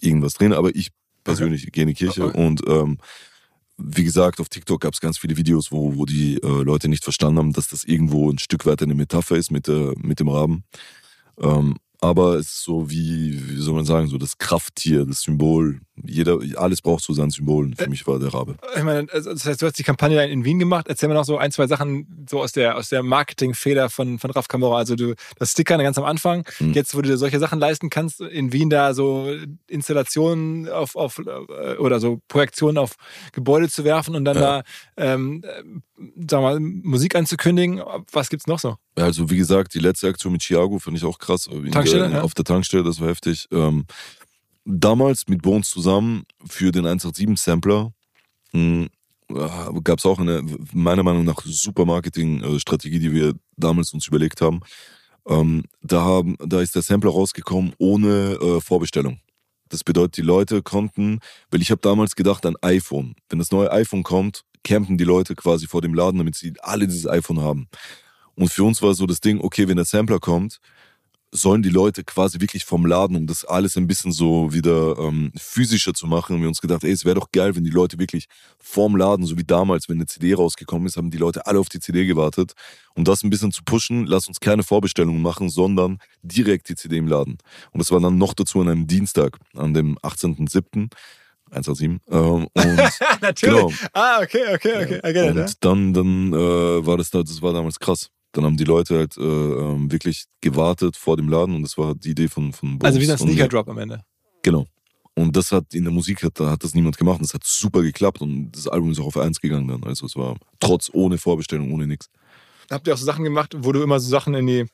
Speaker 2: irgendwas drin, aber ich persönlich gehe in die Kirche
Speaker 1: Okay.
Speaker 2: und ähm, wie gesagt, auf TikTok gab es ganz viele Videos, wo, wo die äh, Leute nicht verstanden haben, dass das irgendwo ein Stück weit eine Metapher ist mit, der, mit dem Raben. Ähm, aber es ist so wie, wie soll man sagen, so das Krafttier, das Symbol Jeder, alles braucht so sein Symbol. Für mich war der Rabe.
Speaker 1: Ich meine, also das heißt, du hast die Kampagne in Wien gemacht. Erzähl mir noch so ein, zwei Sachen so aus der, aus der Marketingfeder von, von Raf Kamora. Also du, das Sticker ganz am Anfang.
Speaker 2: Mhm.
Speaker 1: Jetzt, wo du dir solche Sachen leisten kannst, in Wien da so Installationen auf, auf äh, oder so Projektionen auf Gebäude zu werfen und dann
Speaker 2: Ja.
Speaker 1: da, ähm, äh, sag mal, Musik anzukündigen. Was gibt's noch so?
Speaker 2: Also wie gesagt, die letzte Aktion mit Chiago fand ich auch krass. Der,
Speaker 1: ja.
Speaker 2: Auf der Tankstelle, das war heftig. Ähm, damals mit Bones zusammen für den 187-Sampler gab es auch eine, meiner Meinung nach, super Marketing-Strategie, die wir damals uns überlegt haben. Ähm, da, haben. da ist der Sampler rausgekommen ohne äh, Vorbestellung. Das bedeutet, die Leute konnten, weil ich habe damals gedacht an iPhone. Wenn das neue iPhone kommt, campen die Leute quasi vor dem Laden, damit sie alle dieses iPhone haben. Und für uns war so das Ding, okay, wenn der Sampler kommt, sollen die Leute quasi wirklich vom Laden, um das alles ein bisschen so wieder ähm, physischer zu machen, haben wir uns gedacht, ey, es wäre doch geil, wenn die Leute wirklich vorm Laden, so wie damals, wenn eine CD rausgekommen ist, haben die Leute alle auf die CD gewartet. Um das ein bisschen zu pushen, lass uns keine Vorbestellungen machen, sondern direkt die CD im Laden. Und das war dann noch dazu an einem Dienstag, an dem 18.07., 187. Ähm,
Speaker 1: Natürlich.
Speaker 2: Genau.
Speaker 1: Ah, okay, okay, okay. Ja.
Speaker 2: und dann, dann äh, war das da, das war damals krass. Dann haben die Leute halt äh, ähm, wirklich gewartet vor dem Laden und das war die Idee von von
Speaker 1: Also wie
Speaker 2: Bones
Speaker 1: ein
Speaker 2: und mir.
Speaker 1: Sneaker-Drop am Ende.
Speaker 2: Genau. Und das hat in der Musik hat, hat das niemand gemacht und das hat super geklappt und das Album ist auch auf eins gegangen dann. Also es war trotz ohne Vorbestellung, ohne nichts.
Speaker 1: Habt ihr auch so Sachen gemacht, wo du immer so Sachen in die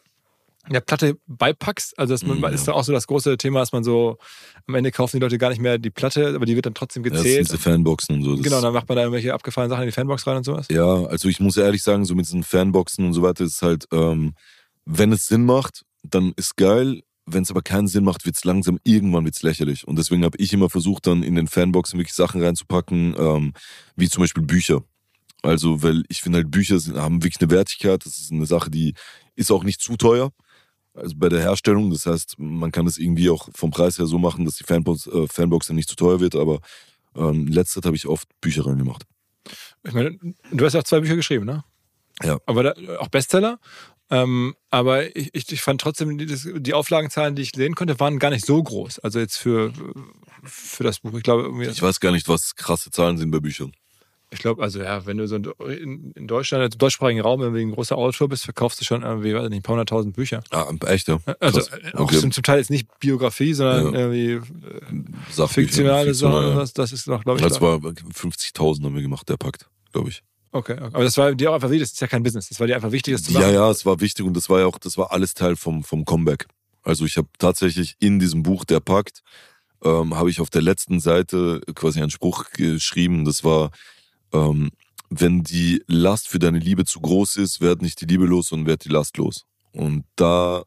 Speaker 1: in der Platte beipackst? Also das
Speaker 2: Mhm, ja.
Speaker 1: ist dann auch so das große Thema, dass man so am Ende kaufen die Leute gar nicht mehr die Platte, aber die wird dann trotzdem
Speaker 2: Ja, das sind
Speaker 1: gezählt.
Speaker 2: diese Fanboxen und so.
Speaker 1: Genau, dann macht man da irgendwelche abgefahrenen Sachen in die Fanbox rein und sowas.
Speaker 2: Ja, also ich muss ehrlich sagen, so mit diesen Fanboxen und so weiter ist halt, ähm, wenn es Sinn macht, dann ist geil. Wenn es aber keinen Sinn macht, wird's langsam, irgendwann wird's lächerlich. Und deswegen habe ich immer versucht, dann in den Fanboxen wirklich Sachen reinzupacken, ähm, wie zum Beispiel Bücher. Also, weil ich finde halt, Bücher sind, haben wirklich eine Wertigkeit. Das ist eine Sache, die ist auch nicht zu teuer. Also bei der Herstellung. Das heißt, man kann das irgendwie auch vom Preis her so machen, dass die Fanbox, äh, Fanbox dann nicht zu teuer wird. Aber ähm, Zeit habe ich oft Bücher reingemacht.
Speaker 1: Ich meine, du hast ja auch zwei Bücher geschrieben, ne?
Speaker 2: Ja.
Speaker 1: Aber da, auch Bestseller. Ähm, aber ich, ich, ich fand trotzdem, die, die Auflagenzahlen, die ich sehen konnte, waren gar nicht so groß. Also jetzt für, für das Buch. Ich glaube, irgendwie.
Speaker 2: Ich weiß gar nicht, was krasse Zahlen sind bei Büchern.
Speaker 1: Ich glaube, also ja, wenn du so in, in Deutschland, also im deutschsprachigen Raum, irgendwie ein großer Autor bist, verkaufst du schon irgendwie, weiß ich nicht, ein paar hunderttausend Bücher.
Speaker 2: Ah, echt, ja?
Speaker 1: Also
Speaker 2: Krass.
Speaker 1: äh, auch
Speaker 2: Okay.
Speaker 1: zum, zum Teil jetzt nicht Biografie, sondern
Speaker 2: Ja.
Speaker 1: irgendwie äh,
Speaker 2: Sachbücher,
Speaker 1: fiktionale Sachen.
Speaker 2: ja.
Speaker 1: Das, das ist noch, glaube ich.
Speaker 2: Das
Speaker 1: da-
Speaker 2: war 50.000 haben wir gemacht, der Pakt, glaube ich.
Speaker 1: okay, okay. Aber das war dir auch einfach wichtig, das ist ja kein Business. Das war dir einfach wichtig, das zu machen.
Speaker 2: Ja, ja, es war wichtig und das war ja auch, das war alles Teil vom, vom Comeback. Also ich habe tatsächlich in diesem Buch Der Pakt, ähm, habe ich auf der letzten Seite quasi einen Spruch geschrieben, das war, ähm, wenn die Last für deine Liebe zu groß ist, werd nicht die Liebe los, sondern werd die Last los. Und da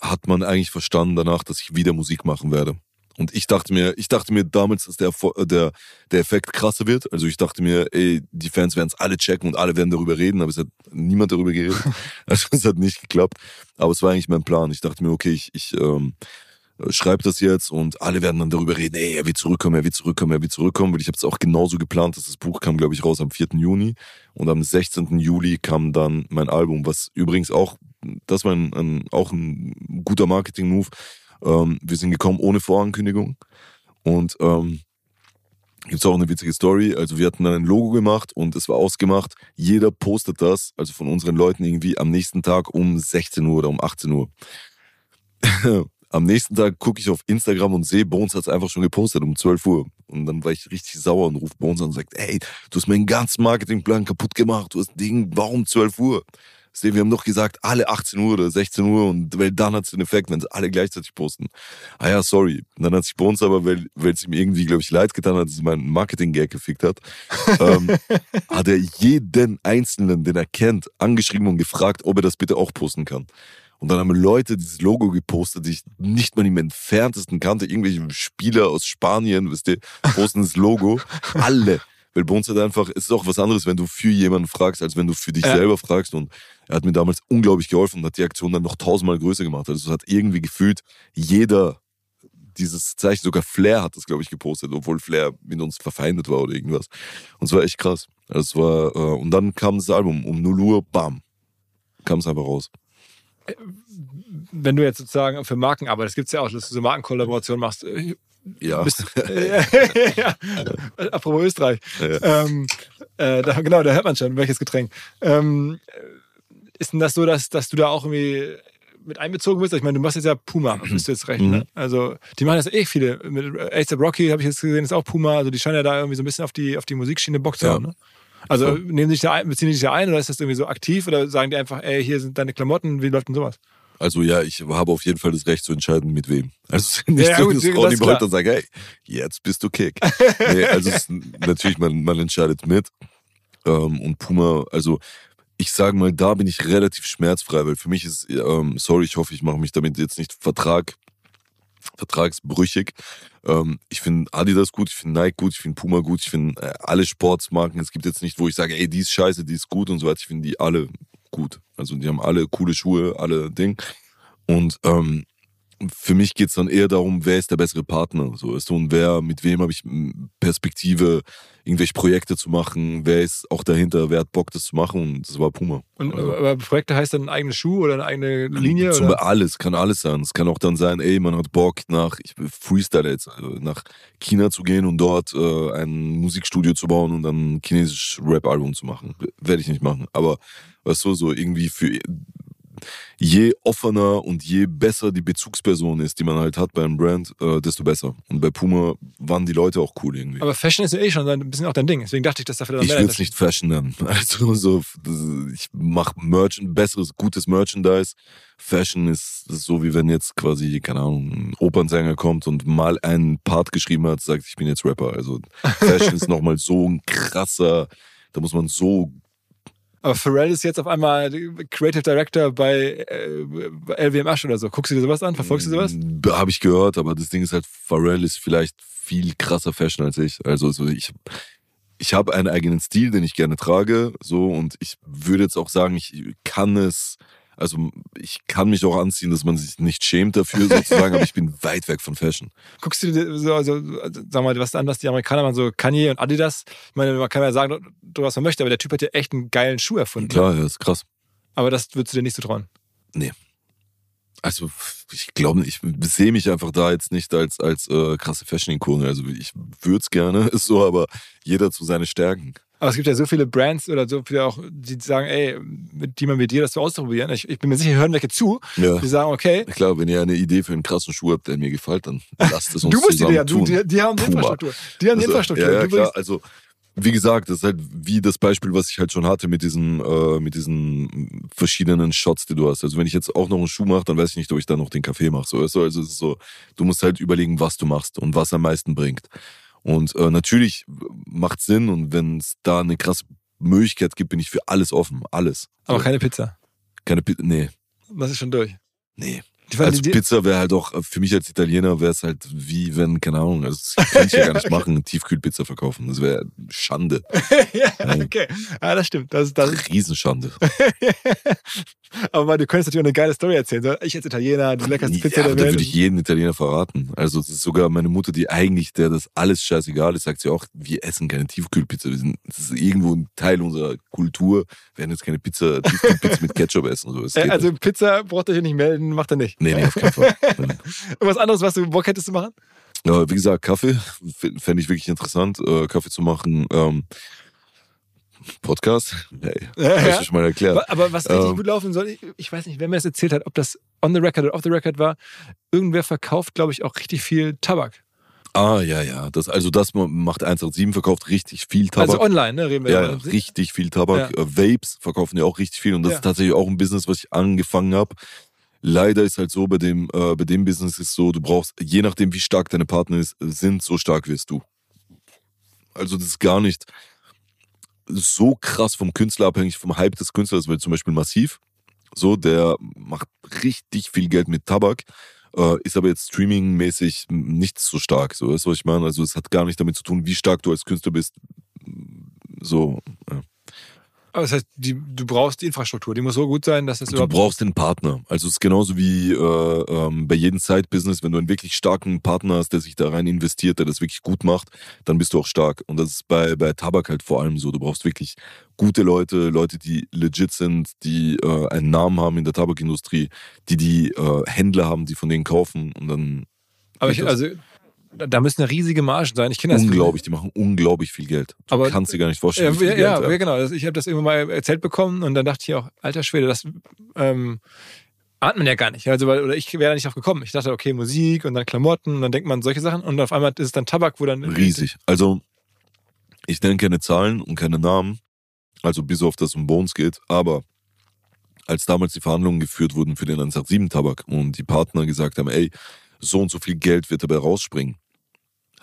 Speaker 2: hat man eigentlich verstanden danach, dass ich wieder Musik machen werde. Und ich dachte mir, ich dachte mir damals, dass der, äh, der, der Effekt krasser wird. Also ich dachte mir, ey, die Fans werden es alle checken und alle werden darüber reden, aber es hat niemand darüber geredet. Also es hat nicht geklappt. Aber es war eigentlich mein Plan. Ich dachte mir, okay, ich, ich ähm, schreibe das jetzt und alle werden dann darüber reden, ey, er wird zurückkommen, er wird zurückkommen, er wird zurückkommen. Weil ich habe es auch genauso geplant, dass das Buch kam, glaube ich, raus am 4. Juni. Und am 16. Juli kam dann mein Album, was übrigens auch, das war ein, ein, auch ein guter Marketing-Move. Ähm, wir sind gekommen ohne Vorankündigung. Und ähm, gibt's auch eine witzige Story. Also wir hatten dann ein Logo gemacht und es war ausgemacht. Jeder postet das, also von unseren Leuten irgendwie am nächsten Tag um 16 Uhr oder um 18 Uhr. am nächsten Tag gucke ich auf Instagram und sehe, Bones hat es einfach schon gepostet um 12 Uhr. Und dann war ich richtig sauer und rufe Bones an und sagt, ey, du hast meinen ganzen Marketingplan kaputt gemacht. Du hast ein Ding, warum 12 Uhr? Wir haben doch gesagt, alle 18 Uhr oder 16 Uhr und weil dann hat es den Effekt, wenn sie alle gleichzeitig posten. Ah ja, sorry. Und dann hat sich Bones aber, weil weil es ihm irgendwie, glaube ich, leid getan hat, dass er meinen Marketing-Gag gefickt hat, ähm, hat er jeden Einzelnen, den er kennt, angeschrieben und gefragt, ob er das bitte auch posten kann. Und dann haben Leute dieses Logo gepostet, die ich nicht mal im entferntesten kannte. Irgendwelche Spieler aus Spanien, wisst ihr, posten das Logo. Alle. Weil bei uns hat einfach, es ist auch was anderes, wenn du für jemanden fragst, als wenn du für dich
Speaker 1: Ja.
Speaker 2: selber fragst. Und er hat mir damals unglaublich geholfen und hat die Aktion dann noch tausendmal größer gemacht. Also es hat irgendwie gefühlt jeder dieses Zeichen, sogar Flair hat das, glaube ich, gepostet, obwohl Flair mit uns verfeindet war oder irgendwas. Und es war echt krass. Also es war, äh, und dann kam das Album um 0 Uhr, bam, kam es einfach raus.
Speaker 1: Wenn du jetzt sozusagen für Marken arbeitest, gibt es ja auch, dass du so Markenkollaborationen machst. äh,
Speaker 2: Ja.
Speaker 1: Bist, äh, ja. Apropos Österreich.
Speaker 2: Ja.
Speaker 1: Ähm, äh, da, genau, da hört man schon, welches Getränk. Ähm, ist denn das so, dass, dass du da auch irgendwie mit einbezogen bist? Ich meine, du machst jetzt ja Puma, bist du jetzt recht.
Speaker 2: Mhm.
Speaker 1: Ne? Also, die machen das eh viele. Mit ASAP Rocky habe ich jetzt gesehen, ist auch Puma. Also, die scheinen ja da irgendwie so ein bisschen auf die, auf die Musikschiene Bock zu
Speaker 2: Ja.
Speaker 1: haben. Ne? Also,
Speaker 2: Voll.
Speaker 1: nehmen sich da ein, beziehen sich da ein oder ist das irgendwie so aktiv oder sagen die einfach, ey, hier sind deine Klamotten, wie läuft denn sowas?
Speaker 2: Also ja, ich habe auf jeden Fall das Recht zu entscheiden, mit wem. Also nicht
Speaker 1: Ja,
Speaker 2: so, dass
Speaker 1: das
Speaker 2: Ronny
Speaker 1: klar.
Speaker 2: Wolter sagt, hey, jetzt bist du Kick. nee, also es natürlich, man, man entscheidet mit. Ähm, und Puma, also ich sage mal, da bin ich relativ schmerzfrei, weil für mich ist, ähm, sorry, ich hoffe, ich mache mich damit jetzt nicht Vertrag, vertragsbrüchig. Ähm, ich finde Adidas gut, ich finde Nike gut, ich finde Puma gut, ich finde äh, alle Sportsmarken. Es gibt jetzt nicht, wo ich sage, ey, die ist scheiße, die ist gut und so weiter. Ich finde die alle gut. Also die haben alle coole Schuhe, alle Ding. Und ähm, für mich geht's dann eher darum, wer ist der bessere Partner, so ist und wer, mit wem habe ich Perspektive, irgendwelche Projekte zu machen, wer ist auch dahinter, wer hat Bock, das zu machen und das war Puma.
Speaker 1: Und,
Speaker 2: Also-
Speaker 1: aber Projekte heißt dann ein eigenes Schuh oder eine eigene Linie?
Speaker 2: Zum
Speaker 1: Oder?
Speaker 2: alles, kann alles sein. Es kann auch dann sein, ey, man hat Bock nach, ich freestyle jetzt, also nach China zu gehen und dort äh, ein Musikstudio zu bauen und dann ein chinesisches Rap-Album zu machen. Werde ich nicht machen. Aber weißt du, so irgendwie für je offener und je besser die Bezugsperson ist, die man halt hat bei einem Brand, äh, desto besser. Und bei Puma waren die Leute auch cool irgendwie.
Speaker 1: Aber Fashion ist ja eh schon ein bisschen auch dein Ding. Deswegen dachte ich, dass da vielleicht
Speaker 2: Ich will es nicht Fashion nennen. Also so, ich mache Merchant, besseres, gutes Merchandise. Fashion ist so, wie wenn jetzt quasi, keine Ahnung, ein Opernsänger kommt und mal einen Part geschrieben hat, sagt, ich bin jetzt Rapper. Also Fashion ist nochmal so ein krasser, da muss man so
Speaker 1: Aber Pharrell ist jetzt auf einmal Creative Director bei, äh, bei LWMH oder so. Guckst du dir sowas an? Verfolgst du sowas?
Speaker 2: Habe ich gehört, aber das Ding ist halt, Pharrell ist vielleicht viel krasser Fashion als ich. Also so ich, ich habe einen eigenen Stil, den ich gerne trage, so und ich würde jetzt auch sagen, ich kann es, also ich kann mich auch anziehen, dass man sich nicht schämt dafür sozusagen, aber ich bin weit weg von Fashion.
Speaker 1: Guckst du dir so, also, sag mal, was an, was die Amerikaner machen, so Kanye und Adidas. Ich meine, man kann ja sagen, du, was man möchte, aber der Typ hat ja echt einen geilen Schuh erfunden.
Speaker 2: Klar, ja, ist krass.
Speaker 1: Aber das würdest du dir nicht so trauen.
Speaker 2: Also ich glaube, ich sehe mich einfach da jetzt nicht als als äh, krasse Fashion-Ikone. Also ich würde es gerne, ist so, aber jeder zu seine Stärken.
Speaker 1: Aber es gibt ja so viele Brands oder so viele auch, die sagen, ey, mit die man mit dir das so ausprobieren. Ich, ich bin mir sicher, hören welche zu.
Speaker 2: Ja.
Speaker 1: Die sagen, okay,
Speaker 2: Klar, wenn ihr eine Idee für einen krassen Schuh habt, der mir gefällt, dann lasst es uns
Speaker 1: du musst die
Speaker 2: zusammen
Speaker 1: ja, du,
Speaker 2: tun.
Speaker 1: die, die haben die. Infrastruktur. Die haben die
Speaker 2: Also,
Speaker 1: Infrastruktur.
Speaker 2: Ja, ja klar. Also, wie gesagt, das ist halt wie das Beispiel, was ich halt schon hatte mit diesen, äh, mit diesen verschiedenen Shots, die du hast. Also, wenn ich jetzt auch noch einen Schuh mache, dann weiß ich nicht, ob ich dann noch den Kaffee mache. So? Also, es ist so, du musst halt überlegen, was du machst und was am meisten bringt. Und äh, natürlich macht Sinn und wenn es da eine krasse Möglichkeit gibt, bin ich für alles offen. Alles.
Speaker 1: aber keine Pizza.
Speaker 2: keine Pi Nee.
Speaker 1: Das ist schon durch.
Speaker 2: Nee. Also
Speaker 1: die,
Speaker 2: Pizza wäre halt auch, für mich als Italiener wäre es halt wie wenn, keine Ahnung, also das kann ich ja gar nicht machen, Tiefkühlpizza verkaufen. Das wäre Schande.
Speaker 1: ja, okay. Ja, das stimmt. Das, das,
Speaker 2: Riesenschande.
Speaker 1: aber du könntest natürlich auch eine geile Story erzählen. Ich als Italiener, die leckerste Pizza
Speaker 2: ja,
Speaker 1: der Welt.
Speaker 2: würde ich jeden Italiener verraten. Also es ist sogar meine Mutter, die eigentlich, der das alles scheißegal ist, sagt sie auch, wir essen keine Tiefkühlpizza. Wir sind, das ist irgendwo ein Teil unserer Kultur. Wir werden jetzt keine Pizza, Tiefkühlpizza mit Ketchup essen. So, das
Speaker 1: Äh, also. Pizza braucht ihr hier nicht melden, macht er nicht.
Speaker 2: Nee, nee, auf keinen Fall.
Speaker 1: Irgendwas anderes, was du Bock hättest zu machen?
Speaker 2: Ja, wie gesagt, Kaffee fände ich wirklich interessant, äh, Kaffee zu machen. Ähm, Podcast? Hey,
Speaker 1: Ja,
Speaker 2: hab
Speaker 1: ja.
Speaker 2: ich schon mal erklärt.
Speaker 1: Aber- was richtig
Speaker 2: Ähm.
Speaker 1: gut laufen soll, ich, ich weiß nicht, wer mir das erzählt hat, ob das on the record oder off the record war. Irgendwer verkauft, glaube ich, auch richtig viel Tabak.
Speaker 2: Ah, ja, ja. Das, also das macht 187, verkauft richtig viel Tabak.
Speaker 1: Also online, ne? Reden wir
Speaker 2: ja,
Speaker 1: ja.
Speaker 2: ja, richtig viel Tabak. Äh, Vapes verkaufen ja auch richtig viel und das
Speaker 1: Ja.
Speaker 2: ist tatsächlich auch ein Business, was ich angefangen habe. Leider ist halt so, bei dem, äh, bei dem Business ist so, du brauchst, je nachdem wie stark deine Partner ist, sind, so stark wirst du. Also das ist gar nicht so krass vom Künstler abhängig, vom Hype des Künstlers, weil zum Beispiel Massiv, so, der macht richtig viel Geld mit Tabak, äh, ist aber jetzt streamingmäßig nicht so stark, so, weißt du, was ich meine? Also es hat gar nicht damit zu tun, wie stark du als Künstler bist, so, ja.
Speaker 1: Aber das heißt, die, du brauchst die Infrastruktur. Die muss so gut sein, dass das
Speaker 2: Du brauchst den Partner. Also es ist genauso wie äh, ähm, bei jedem Side-Business, wenn du einen wirklich starken Partner hast, der sich da rein investiert, der das wirklich gut macht, dann bist du auch stark. Und das ist bei, bei Tabak halt vor allem so. Du brauchst wirklich gute Leute, Leute, die legit sind, die äh, einen Namen haben in der Tabakindustrie, die die äh, Händler haben, die von denen kaufen und dann
Speaker 1: Aber ich, also, da müssen ja riesige Margen sein. Ich kenne das.
Speaker 2: Unglaublich, die machen unglaublich viel Geld. Du
Speaker 1: Aber-
Speaker 2: kannst dir gar nicht
Speaker 1: Ja,
Speaker 2: vorstellen. viel
Speaker 1: ja,
Speaker 2: Geld,
Speaker 1: ja, ja, genau. Ich habe das irgendwann mal erzählt bekommen und dann dachte ich auch, alter Schwede, das ähm, ahnt man ja gar nicht. Also, weil, oder ich wäre da nicht drauf gekommen. Ich dachte, okay, Musik und dann Klamotten und dann denkt man solche Sachen und auf einmal ist es dann Tabak, wo dann.
Speaker 2: Riesig. Also, ich nenne keine Zahlen und keine Namen, also bis auf das um Bones geht, aber als damals die Verhandlungen geführt wurden für den 187-Tabak und die Partner gesagt haben, ey, so und so viel Geld wird dabei rausspringen,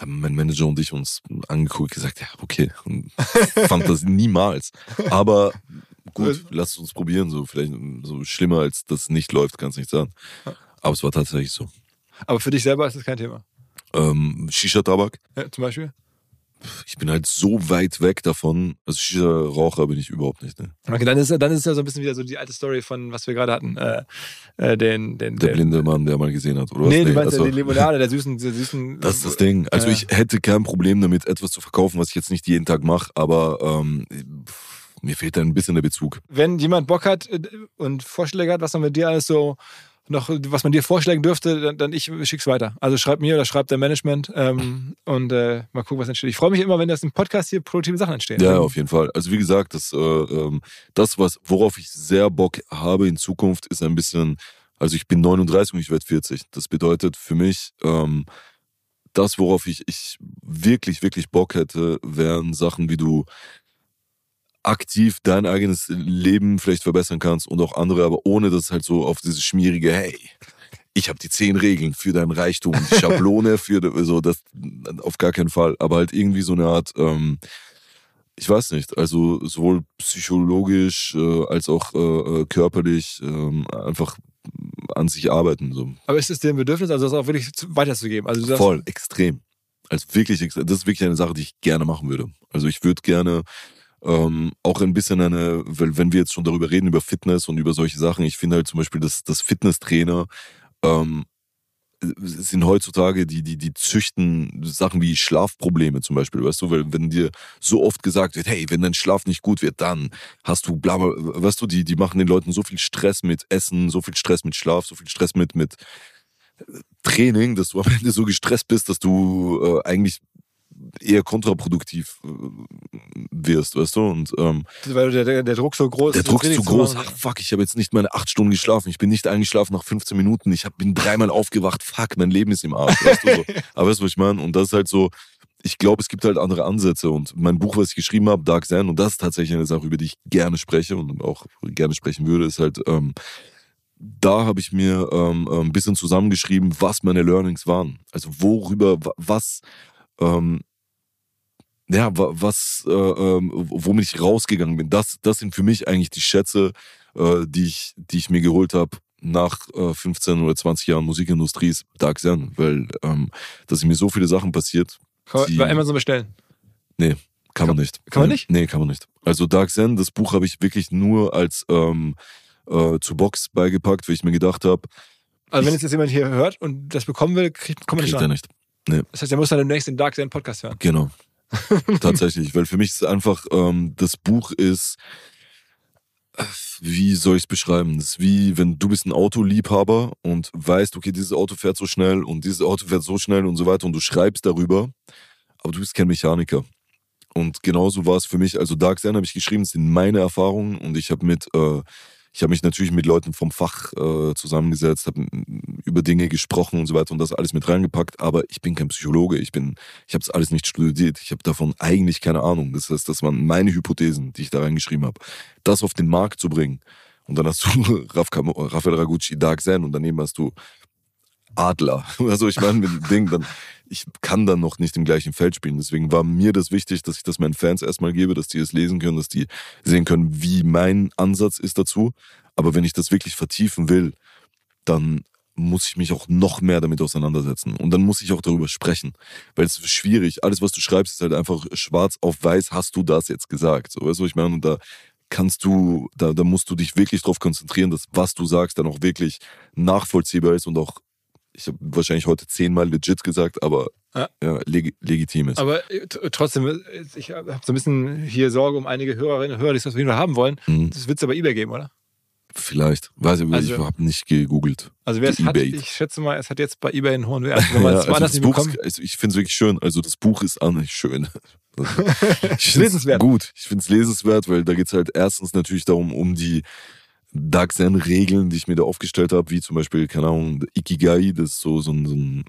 Speaker 2: haben mein Manager und ich uns angeguckt und gesagt, ja, okay, fand das niemals. Aber gut, lasst uns probieren, so vielleicht so schlimmer als das nicht läuft, kann es nicht sein. Aber es war tatsächlich so.
Speaker 1: Aber für dich selber ist das kein Thema.
Speaker 2: Ähm, Shisha-Tabak,
Speaker 1: Ja, zum Beispiel.
Speaker 2: Ich bin halt so weit weg davon. Also Shisha-Raucher bin ich überhaupt nicht. Ne?
Speaker 1: Okay, dann ist, dann ist ja so ein bisschen wieder so die alte Story von, was wir gerade hatten. Äh, äh, den, den,
Speaker 2: Der
Speaker 1: den-
Speaker 2: blinde Mann, der mal gesehen hat, oder was?
Speaker 1: Nee, du meinst ja
Speaker 2: also,
Speaker 1: die Limonade, der süßen, der süßen.
Speaker 2: Das ist das Ding. Also
Speaker 1: Ja.
Speaker 2: ich hätte kein Problem damit, etwas zu verkaufen, was ich jetzt nicht jeden Tag mache, aber ähm, mir fehlt da ein bisschen der Bezug.
Speaker 1: Wenn jemand Bock hat äh, und Vorschläge hat, was man mit dir alles so noch, was man dir vorschlagen dürfte, dann, dann ich schick's weiter. Also schreib mir oder schreib der Management ähm, und äh, mal gucken, was entsteht. Ich freue mich immer, wenn das im Podcast hier produktive Sachen entstehen.
Speaker 2: Ja, auf jeden Fall. Also wie gesagt, das, äh, ähm, das was, worauf ich sehr Bock habe in Zukunft, ist ein bisschen, also ich bin 39 und ich werde 40. Das bedeutet für mich, ähm, das, worauf ich, ich wirklich, wirklich Bock hätte, wären Sachen, wie du aktiv dein eigenes Leben vielleicht verbessern kannst und auch andere, aber ohne das halt so auf dieses schmierige, hey, ich habe die zehn Regeln für deinen Reichtum, die Schablone für so das auf gar keinen Fall, aber halt irgendwie so eine Art, ähm, ich weiß nicht, also sowohl psychologisch äh, als auch äh, äh, körperlich ähm, einfach an sich arbeiten so
Speaker 1: Aber ist es dir ein Bedürfnis, also das auch wirklich zu- weiterzugeben? Also sagst,
Speaker 2: voll extrem, also wirklich, das ist wirklich eine Sache, die ich gerne machen würde. Also ich würde gerne ähm, auch ein bisschen eine, weil wenn wir jetzt schon darüber reden über Fitness und über solche Sachen, ich finde halt zum Beispiel, dass das Fitnesstrainer ähm, sind heutzutage, die, die, die züchten Sachen wie Schlafprobleme zum Beispiel, weißt du, weil wenn dir so oft gesagt wird, hey, wenn dein Schlaf nicht gut wird, dann hast du bla, weißt du, die, die machen den Leuten so viel Stress mit Essen, so viel Stress mit Schlaf, so viel Stress mit, mit Training, dass du am Ende so gestresst bist, dass du äh, eigentlich eher kontraproduktiv äh, wirst, weißt du, und ähm,
Speaker 1: weil der, der, der Druck so groß
Speaker 2: der
Speaker 1: ist.
Speaker 2: Druck ist zu groß. Ach fuck, ich habe jetzt nicht meine acht Stunden geschlafen. Ich bin nicht eingeschlafen nach 15 Minuten. Ich hab, bin dreimal aufgewacht. Fuck, mein Leben ist im Arsch. Weißt du, so. Aber weißt du, was ich meine? Und das ist halt so, ich glaube, es gibt halt andere Ansätze. Und mein Buch, was ich geschrieben habe, Dark Zen, und das ist tatsächlich eine Sache, über die ich gerne spreche und auch gerne sprechen würde, ist halt, ähm, da habe ich mir ähm, ein bisschen zusammengeschrieben, was meine Learnings waren. Also worüber, wa- was, ähm, ja, wa- was, äh, ähm, womit ich rausgegangen bin. Das, das sind für mich eigentlich die Schätze, äh, die ich, die ich mir geholt habe nach äh, 15 oder 20 Jahren Musikindustrie ist Dark Zen, weil ähm, da sind mir so viele Sachen passiert,
Speaker 1: Kann man
Speaker 2: die-
Speaker 1: bei Amazon bestellen.
Speaker 2: kann man nicht.
Speaker 1: kann man
Speaker 2: Nee,
Speaker 1: nicht?
Speaker 2: Nee, kann man nicht. Also Dark Zen, das Buch habe ich wirklich nur als ähm, äh, zu Box beigepackt, weil ich mir gedacht habe,
Speaker 1: Also wenn jetzt jetzt jemand hier hört und das bekommen will, kriegt, kommt man nicht
Speaker 2: kriegt er nicht.
Speaker 1: Das heißt, er muss dann demnächst den Dark Zen Podcast hören.
Speaker 2: Genau. Tatsächlich, weil für mich ist einfach, ähm, das Buch ist, wie soll ich es beschreiben? Das ist wie, wenn du bist ein Autoliebhaber und weißt, okay, dieses Auto fährt so schnell und dieses Auto fährt so schnell und so weiter und du schreibst darüber, aber du bist kein Mechaniker. Und genauso war es für mich, also Dark Zen habe ich geschrieben, das sind meine Erfahrungen und ich habe mit, äh, ich habe mich natürlich mit Leuten vom Fach äh, zusammengesetzt, habe über Dinge gesprochen und so weiter und das alles mit reingepackt, aber ich bin kein Psychologe, ich bin, ich habe es alles nicht studiert, ich habe davon eigentlich keine Ahnung. Das heißt, das waren meine Hypothesen, die ich da reingeschrieben habe. Das auf den Markt zu bringen und dann hast du Rafael Ragucci, Dark Zen und daneben hast du Adler. Also ich meine, mit dem Ding, dann, ich kann dann noch nicht im gleichen Feld spielen. Deswegen war mir das wichtig, dass ich das meinen Fans erstmal gebe, dass die es lesen können, dass die sehen können, wie mein Ansatz ist dazu. Aber wenn ich das wirklich vertiefen will, dann muss ich mich auch noch mehr damit auseinandersetzen. Und dann muss ich auch darüber sprechen. Weil es ist schwierig. Alles, was du schreibst, ist halt einfach schwarz auf weiß, hast du das jetzt gesagt. So, weißt du, ich meine? Und da kannst du, da, da musst du dich wirklich darauf konzentrieren, dass was du sagst dann auch wirklich nachvollziehbar ist und auch, ich habe wahrscheinlich heute zehnmal legit gesagt, aber
Speaker 1: Ja.
Speaker 2: ja. leg, legitim ist.
Speaker 1: Aber äh, trotzdem, äh, ich habe so ein bisschen hier Sorge um einige Hörerinnen und Hörer, die es auf jeden Fall haben wollen.
Speaker 2: Mhm.
Speaker 1: Das wird es aber eBay geben, oder?
Speaker 2: Vielleicht. Weiß ich,
Speaker 1: Also-
Speaker 2: ich habe nicht gegoogelt.
Speaker 1: Also wer es hat, ich schätze mal, es hat jetzt bei eBay einen hohen Wert. Wenn man
Speaker 2: Ja,
Speaker 1: es
Speaker 2: also das Buch
Speaker 1: bekommt.
Speaker 2: also ich finde es wirklich schön. Also das Buch ist auch nicht schön. Ich find's
Speaker 1: Lesenswert.
Speaker 2: Gut, ich finde es lesenswert, weil da geht es halt erstens natürlich darum, um die Dark Zen-Regeln, die ich mir da aufgestellt habe, wie zum Beispiel, keine Ahnung, Ikigai, das ist so, so, ein, so ein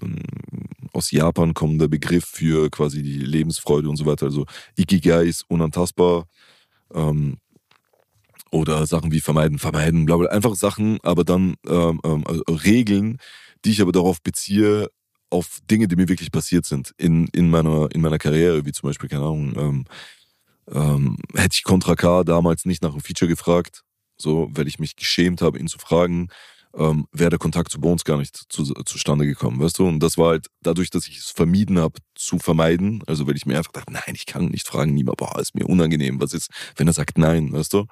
Speaker 2: aus Japan kommender Begriff für quasi die Lebensfreude und so weiter. Also Ikigai ist unantastbar. Ähm, oder Sachen wie vermeiden, vermeiden, bla bla. Einfach Sachen, aber dann ähm, ähm, also Regeln, die ich aber darauf beziehe, auf Dinge, die mir wirklich passiert sind in, in, meiner, in meiner Karriere, wie zum Beispiel, keine Ahnung, ähm, ähm, hätte ich Contra K damals nicht nach einem Feature gefragt, so, weil ich mich geschämt habe, ihn zu fragen, ähm, wäre der Kontakt zu Bones gar nicht zu, zustande gekommen, weißt du? Und das war halt dadurch, dass ich es vermieden habe, zu vermeiden, also weil ich mir einfach dachte, nein, ich kann nicht fragen, niemand, boah, ist mir unangenehm, was ist, wenn er sagt nein, weißt du?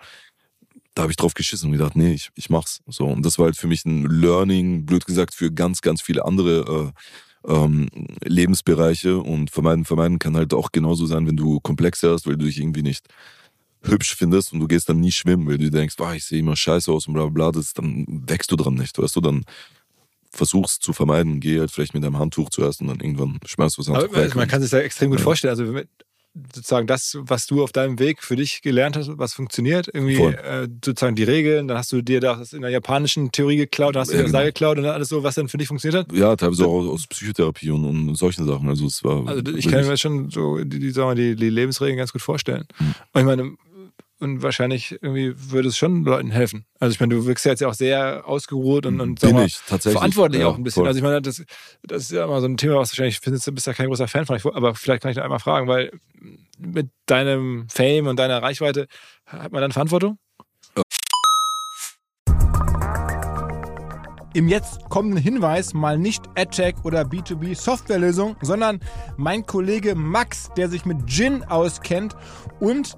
Speaker 2: Da habe ich drauf geschissen und gedacht, nee, ich, ich mach's. So, und das war halt für mich ein Learning, blöd gesagt, für ganz, ganz viele andere äh, ähm, Lebensbereiche und vermeiden, vermeiden kann halt auch genauso sein, wenn du Komplexe hast, weil du dich irgendwie nicht hübsch findest und du gehst dann nie schwimmen, weil du denkst, boah, ich sehe immer scheiße aus und bla bla bla, das, dann wächst du dran nicht, weißt du, dann versuch's zu vermeiden, geh halt vielleicht mit deinem Handtuch zuerst und dann irgendwann schmeißt du es
Speaker 1: Aber
Speaker 2: Handtuch weg.
Speaker 1: man kann sich da extrem gut
Speaker 2: Ja.
Speaker 1: vorstellen. Also sozusagen das, was du auf deinem Weg für dich gelernt hast, was funktioniert, irgendwie äh, sozusagen die Regeln, dann hast du dir das in der japanischen Theorie geklaut, dann hast du
Speaker 2: Ja,
Speaker 1: dir das da
Speaker 2: genau.
Speaker 1: geklaut und alles so, was dann für dich funktioniert hat.
Speaker 2: ja, teilweise auch aus Psychotherapie und, und solchen Sachen. Also es war
Speaker 1: Also ich kann mir schon so die, die, sagen wir, die, die Lebensregeln ganz gut vorstellen.
Speaker 2: Mhm.
Speaker 1: Und ich meine, und wahrscheinlich irgendwie würde es schon Leuten helfen. Also ich meine, du wirkst ja jetzt ja auch sehr ausgeruht und, und sagen
Speaker 2: bin
Speaker 1: wir,
Speaker 2: ich tatsächlich
Speaker 1: verantwortlich
Speaker 2: ja,
Speaker 1: auch ein bisschen.
Speaker 2: voll.
Speaker 1: Also ich meine, das, das ist ja immer so ein Thema, was wahrscheinlich findest du bist ja kein großer Fan von, aber vielleicht kann ich da einmal fragen, weil mit deinem Fame und deiner Reichweite hat man dann Verantwortung? Im jetzt kommenden Hinweis mal nicht AdTech oder B2B Softwarelösung, sondern mein Kollege Max, der sich mit Gin auskennt und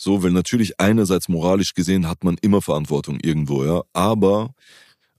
Speaker 2: so, weil natürlich einerseits moralisch gesehen hat man immer Verantwortung irgendwo, ja, aber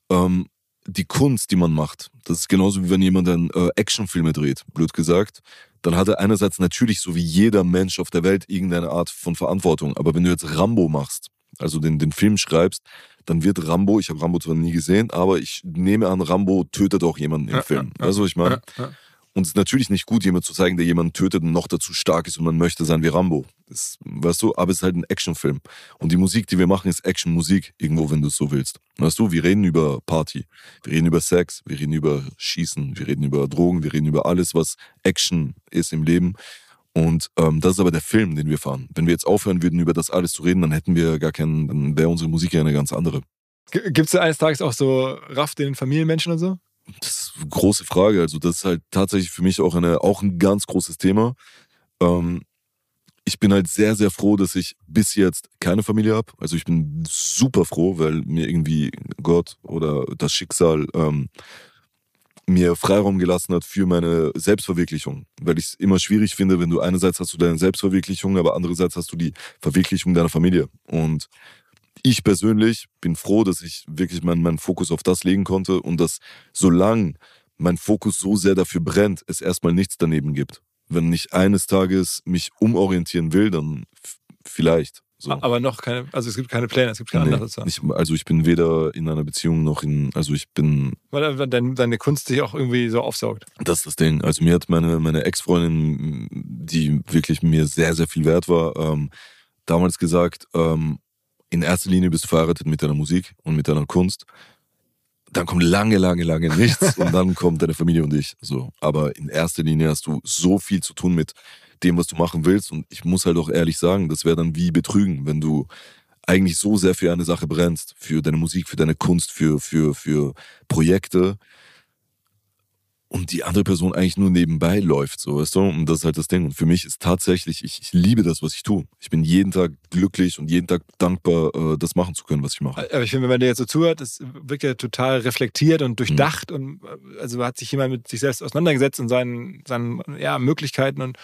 Speaker 2: ähm, die Kunst, die man macht, das ist genauso wie wenn jemand dann äh, Actionfilme dreht, blöd gesagt, dann hat er einerseits natürlich so wie jeder Mensch auf der Welt irgendeine Art von Verantwortung, aber wenn du jetzt Rambo machst, also den, den Film schreibst, dann wird Rambo, ich habe Rambo zwar nie gesehen, aber ich nehme an, Rambo tötet auch jemanden im
Speaker 1: Ja,
Speaker 2: Film.
Speaker 1: ja,
Speaker 2: Weißt du, was ich meine?
Speaker 1: Ja,
Speaker 2: Und es ist natürlich nicht gut, jemand zu zeigen, der jemanden tötet und noch dazu stark ist und man möchte sein wie Rambo. Das, weißt du, aber es ist halt ein Actionfilm. Und die Musik, die wir machen, ist Actionmusik, irgendwo, wenn du es so willst. Weißt du, wir reden über Party, wir reden über Sex, wir reden über Schießen, wir reden über Drogen, wir reden über alles, was Action ist im Leben. Und ähm, das ist aber der Film, den wir fahren. Wenn wir jetzt aufhören würden, über das alles zu reden, dann hätten wir gar keinen, dann wäre unsere Musik ja eine ganz andere.
Speaker 1: Gibt es eines Tages auch so Raff, den Familienmenschen und so?
Speaker 2: Das ist eine große Frage. Also, das ist halt tatsächlich für mich auch, eine, auch ein ganz großes Thema. Ähm, ich bin halt sehr, sehr froh, dass ich bis jetzt keine Familie habe. Also ich bin super froh, weil mir irgendwie Gott oder das Schicksal ähm, mir Freiraum gelassen hat für meine Selbstverwirklichung. Weil ich es immer schwierig finde, wenn du einerseits hast du deine Selbstverwirklichung, aber andererseits hast du die Verwirklichung deiner Familie. Und ich persönlich bin froh, dass ich wirklich meinen, meinen Fokus auf das legen konnte und dass solange mein Fokus so sehr dafür brennt, es erstmal nichts daneben gibt. Wenn ich eines Tages mich umorientieren will, dann vielleicht. So.
Speaker 1: Aber noch keine, also es gibt keine Pläne, es gibt keine
Speaker 2: Nee,
Speaker 1: andere Sache.
Speaker 2: ich, also ich bin weder in einer Beziehung noch in, also ich bin,
Speaker 1: Weil weil dein, deine Kunst dich auch irgendwie so aufsaugt.
Speaker 2: das ist das Ding. Also mir hat meine, meine Ex-Freundin, die wirklich mir sehr, sehr viel wert war, ähm, damals gesagt, ähm, in erster Linie bist du verheiratet mit deiner Musik und mit deiner Kunst. Dann kommt lange, lange, lange nichts und dann kommt deine Familie und ich. So. Aber in erster Linie hast du so viel zu tun mit dem, was du machen willst. Und ich muss halt auch ehrlich sagen, das wäre dann wie Betrügen, wenn du eigentlich so sehr für eine Sache brennst, für deine Musik, für deine Kunst, für, für, für Projekte und die andere Person eigentlich nur nebenbei läuft, so weißt du? Und das ist halt das Ding. Und für mich ist tatsächlich, ich, ich liebe das, was ich tue. Ich bin jeden Tag glücklich und jeden Tag dankbar, äh, das machen zu können, was ich mache.
Speaker 1: Aber ich finde, wenn man dir jetzt so zuhört, das wirkt ja total reflektiert und durchdacht
Speaker 2: Mhm.
Speaker 1: und also hat sich jemand mit sich selbst auseinandergesetzt und seinen, seinen ja, Möglichkeiten und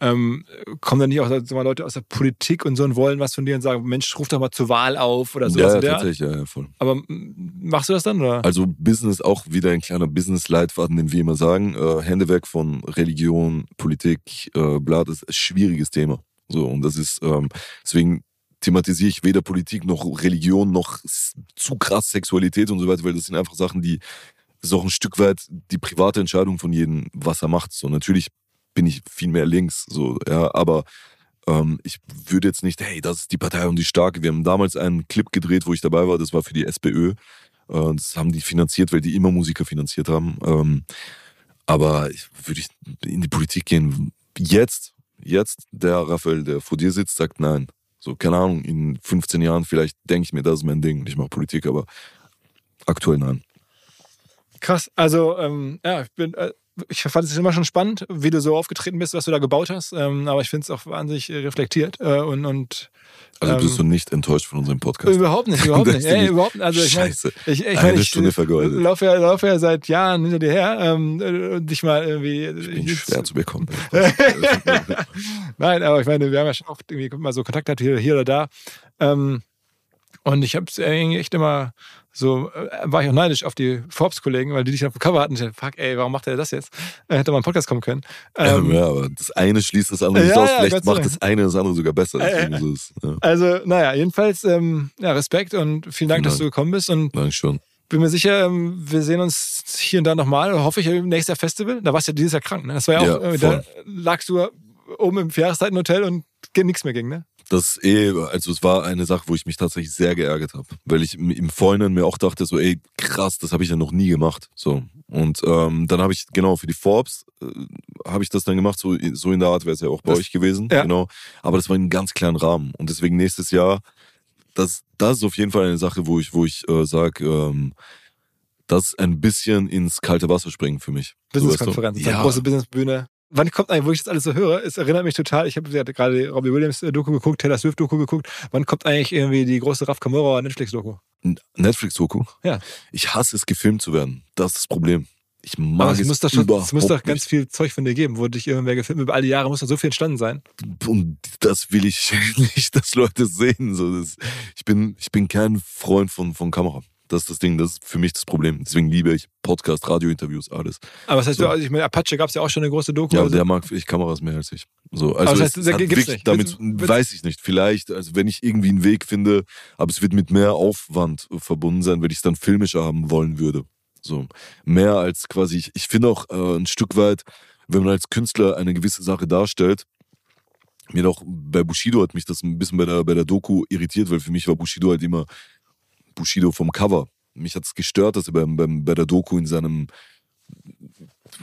Speaker 1: ähm, kommen dann nicht auch sag mal, Leute aus der Politik und so und wollen was von dir und sagen, Mensch, ruf doch mal zur Wahl auf oder sowas.
Speaker 2: ja,
Speaker 1: Art.
Speaker 2: tatsächlich, ja, ja, voll.
Speaker 1: Aber machst du das dann oder?
Speaker 2: Also Business auch wieder ein kleiner Business-Leitfaden, den wir immer sagen. Äh, Hände weg von Religion, Politik, äh, bla, das ist ein schwieriges Thema. So, und das ist, ähm, deswegen thematisiere ich weder Politik noch Religion noch zu krass Sexualität und so weiter, weil das sind einfach Sachen, die ist auch ein Stück weit die private Entscheidung von jedem, was er macht. So, natürlich bin ich viel mehr links, so, ja, aber ähm, ich würde jetzt nicht, hey, das ist die Partei und die Starke. Wir haben damals einen Clip gedreht, wo ich dabei war, das war für die SPÖ. Das haben die finanziert, weil die immer Musiker finanziert haben. Ähm, Aber würde ich in die Politik gehen, jetzt, jetzt der Raphael, der vor dir sitzt, sagt nein. So, keine Ahnung, in 15 Jahren vielleicht denke ich mir, das ist mein Ding. Ich mache Politik, aber aktuell nein.
Speaker 1: Krass. Also, ähm, ja, ich bin. Äh, ich fand es immer schon spannend, wie du so aufgetreten bist, was du da gebaut hast. Ähm, aber ich finde es auch wahnsinnig äh, reflektiert äh, und, und
Speaker 2: Also
Speaker 1: Ähm,
Speaker 2: bist du nicht enttäuscht von unserem Podcast?
Speaker 1: Überhaupt nicht, überhaupt nicht. Ey, überhaupt nicht. Also ich mein,
Speaker 2: Scheiße.
Speaker 1: ich, ich,
Speaker 2: Eine
Speaker 1: mein, ich
Speaker 2: Stunde vergeudet.
Speaker 1: laufe ja, laufe ja seit Jahren hinter dir her ähm, äh, und dich mal irgendwie.
Speaker 2: Ich bin schwer zu bekommen.
Speaker 1: Nein, aber ich meine, wir haben ja schon oft irgendwie mal so Kontakt gehabt, hier, hier oder da. Ähm, und ich habe es echt immer so, äh, war ich auch neidisch auf die Forbes-Kollegen, weil die dich auf dem Cover hatten. Ich dachte, fuck, ey, warum macht er das jetzt? Äh, hätte mal ein Podcast kommen können. Ähm,
Speaker 2: ja, aber das eine schließt das andere nicht
Speaker 1: Ja,
Speaker 2: aus.
Speaker 1: ja,
Speaker 2: Vielleicht
Speaker 1: sei
Speaker 2: macht das eine das andere sogar besser.
Speaker 1: Äh,
Speaker 2: so ist, ja.
Speaker 1: Also, naja, jedenfalls, ähm, ja, Respekt und vielen Dank,
Speaker 2: Vielen
Speaker 1: dass
Speaker 2: Dank.
Speaker 1: du gekommen bist. Und
Speaker 2: Danke schon.
Speaker 1: bin mir sicher, ähm, wir sehen uns hier und da nochmal, hoffe ich, im nächsten Festival. Da warst du ja dieses Jahr krank, ne? Das war ja auch,
Speaker 2: Ja,
Speaker 1: äh, da lagst du oben im Jahreszeitenhotel und nichts mehr ging, ne?
Speaker 2: Das eh, also es war eine Sache, wo ich mich tatsächlich sehr geärgert habe, weil ich im, Vorhinein mir auch dachte so, ey krass, das habe ich ja noch nie gemacht, so und ähm, dann habe ich genau für die Forbes äh, habe ich das dann gemacht, so so in der Art wäre es ja auch bei
Speaker 1: Das-
Speaker 2: euch gewesen,
Speaker 1: ja.
Speaker 2: genau, aber das war in einem ganz kleinen Rahmen und deswegen nächstes Jahr, das das ist auf jeden Fall eine Sache, wo ich wo ich äh, sage, ähm, das ein bisschen ins kalte Wasser springen für mich. So, weißt du?
Speaker 1: Business-Konferenz,
Speaker 2: ja,
Speaker 1: große Businessbühne. Wann kommt eigentlich, wo ich das alles so höre? Es erinnert mich total, ich habe gerade die Robbie Williams äh, geguckt, Taylor Swift Doku geguckt. Wann kommt eigentlich irgendwie die große Raf Kamora Netflix Doku?
Speaker 2: Netflix-Doku.
Speaker 1: Ja.
Speaker 2: Ich hasse es, gefilmt zu werden. Das ist das Problem. Ich mag
Speaker 1: Aber
Speaker 2: es
Speaker 1: es muss doch schon, es muss doch ganz viel Zeug von dir geben, wo dich irgendwer gefilmt Über alle Jahre muss doch so viel entstanden sein.
Speaker 2: und das will ich nicht, dass Leute sehen. So, das, ich, bin, ich bin kein Freund von, von Kamera. Das ist das Ding, das ist für mich das Problem. Deswegen liebe ich Podcast, Radiointerviews, alles.
Speaker 1: Aber was heißt,
Speaker 2: So.
Speaker 1: du, also ich meine, Apache gab es ja auch schon eine große Doku.
Speaker 2: Ja,
Speaker 1: also,
Speaker 2: der mag ich Kameras mehr als ich. So,
Speaker 1: Aber
Speaker 2: also
Speaker 1: das
Speaker 2: es,
Speaker 1: heißt,
Speaker 2: es
Speaker 1: gibt's
Speaker 2: wirklich
Speaker 1: nicht.
Speaker 2: damit,
Speaker 1: willst-
Speaker 2: weiß ich nicht. Vielleicht, also wenn ich irgendwie einen Weg finde, aber es wird mit mehr Aufwand verbunden sein, wenn ich es dann filmischer haben wollen würde. So, mehr als quasi, ich, ich finde auch äh, ein Stück weit, wenn man als Künstler eine gewisse Sache darstellt, mir doch bei Bushido hat mich das ein bisschen bei der, bei der Doku irritiert, weil für mich war Bushido halt immer Bushido vom Cover. Mich hat es gestört, dass er beim, beim, bei der Doku in seinem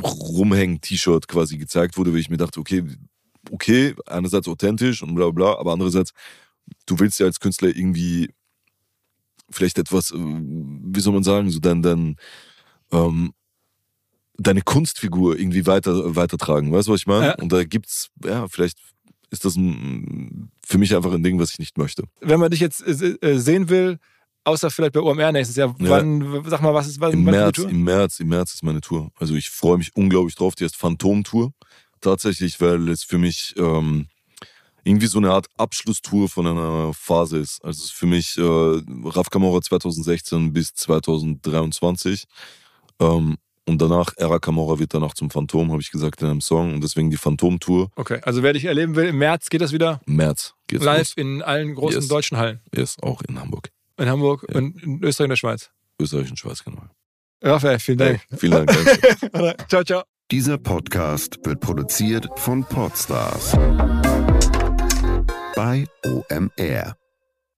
Speaker 2: Rumhängen-T-Shirt quasi gezeigt wurde, weil ich mir dachte, okay, okay, einerseits authentisch und bla bla, aber andererseits, du willst ja als Künstler irgendwie vielleicht etwas, äh, wie soll man sagen, so dein, dein, ähm, deine Kunstfigur irgendwie weiter, weitertragen. Weißt du, was ich meine?
Speaker 1: Ja.
Speaker 2: Und da gibt's, ja, vielleicht ist das ein, für mich einfach ein Ding, was ich nicht möchte.
Speaker 1: wenn man dich jetzt äh, äh, sehen will, außer vielleicht bei OMR nächstes Jahr,
Speaker 2: Ja.
Speaker 1: wann, sag mal, was ist wann,
Speaker 2: Im
Speaker 1: wann
Speaker 2: März,
Speaker 1: Tour?
Speaker 2: im März, im März ist meine Tour. Also ich freue mich unglaublich drauf. Die heißt Phantom Tour. Tatsächlich, weil es für mich ähm, irgendwie so eine Art Abschlusstour von einer Phase ist. Also es ist für mich äh, Raf Camora 2016 bis 2023. Ähm, und danach, Era Camora wird danach zum Phantom, habe ich gesagt in einem Song. Und deswegen die Phantom-Tour.
Speaker 1: Okay, also wer dich erleben will, im März geht das wieder
Speaker 2: März geht's
Speaker 1: live
Speaker 2: los.
Speaker 1: in allen großen
Speaker 2: Yes.
Speaker 1: deutschen Hallen.
Speaker 2: Yes, auch in Hamburg.
Speaker 1: In Hamburg
Speaker 2: Ja.
Speaker 1: und in Österreich und der Schweiz.
Speaker 2: Österreich und Schweiz, genau.
Speaker 1: Raphael, vielen Dank.
Speaker 2: Hey, vielen Dank.
Speaker 1: ciao, ciao.
Speaker 3: Dieser Podcast wird produziert von Podstars bei OMR.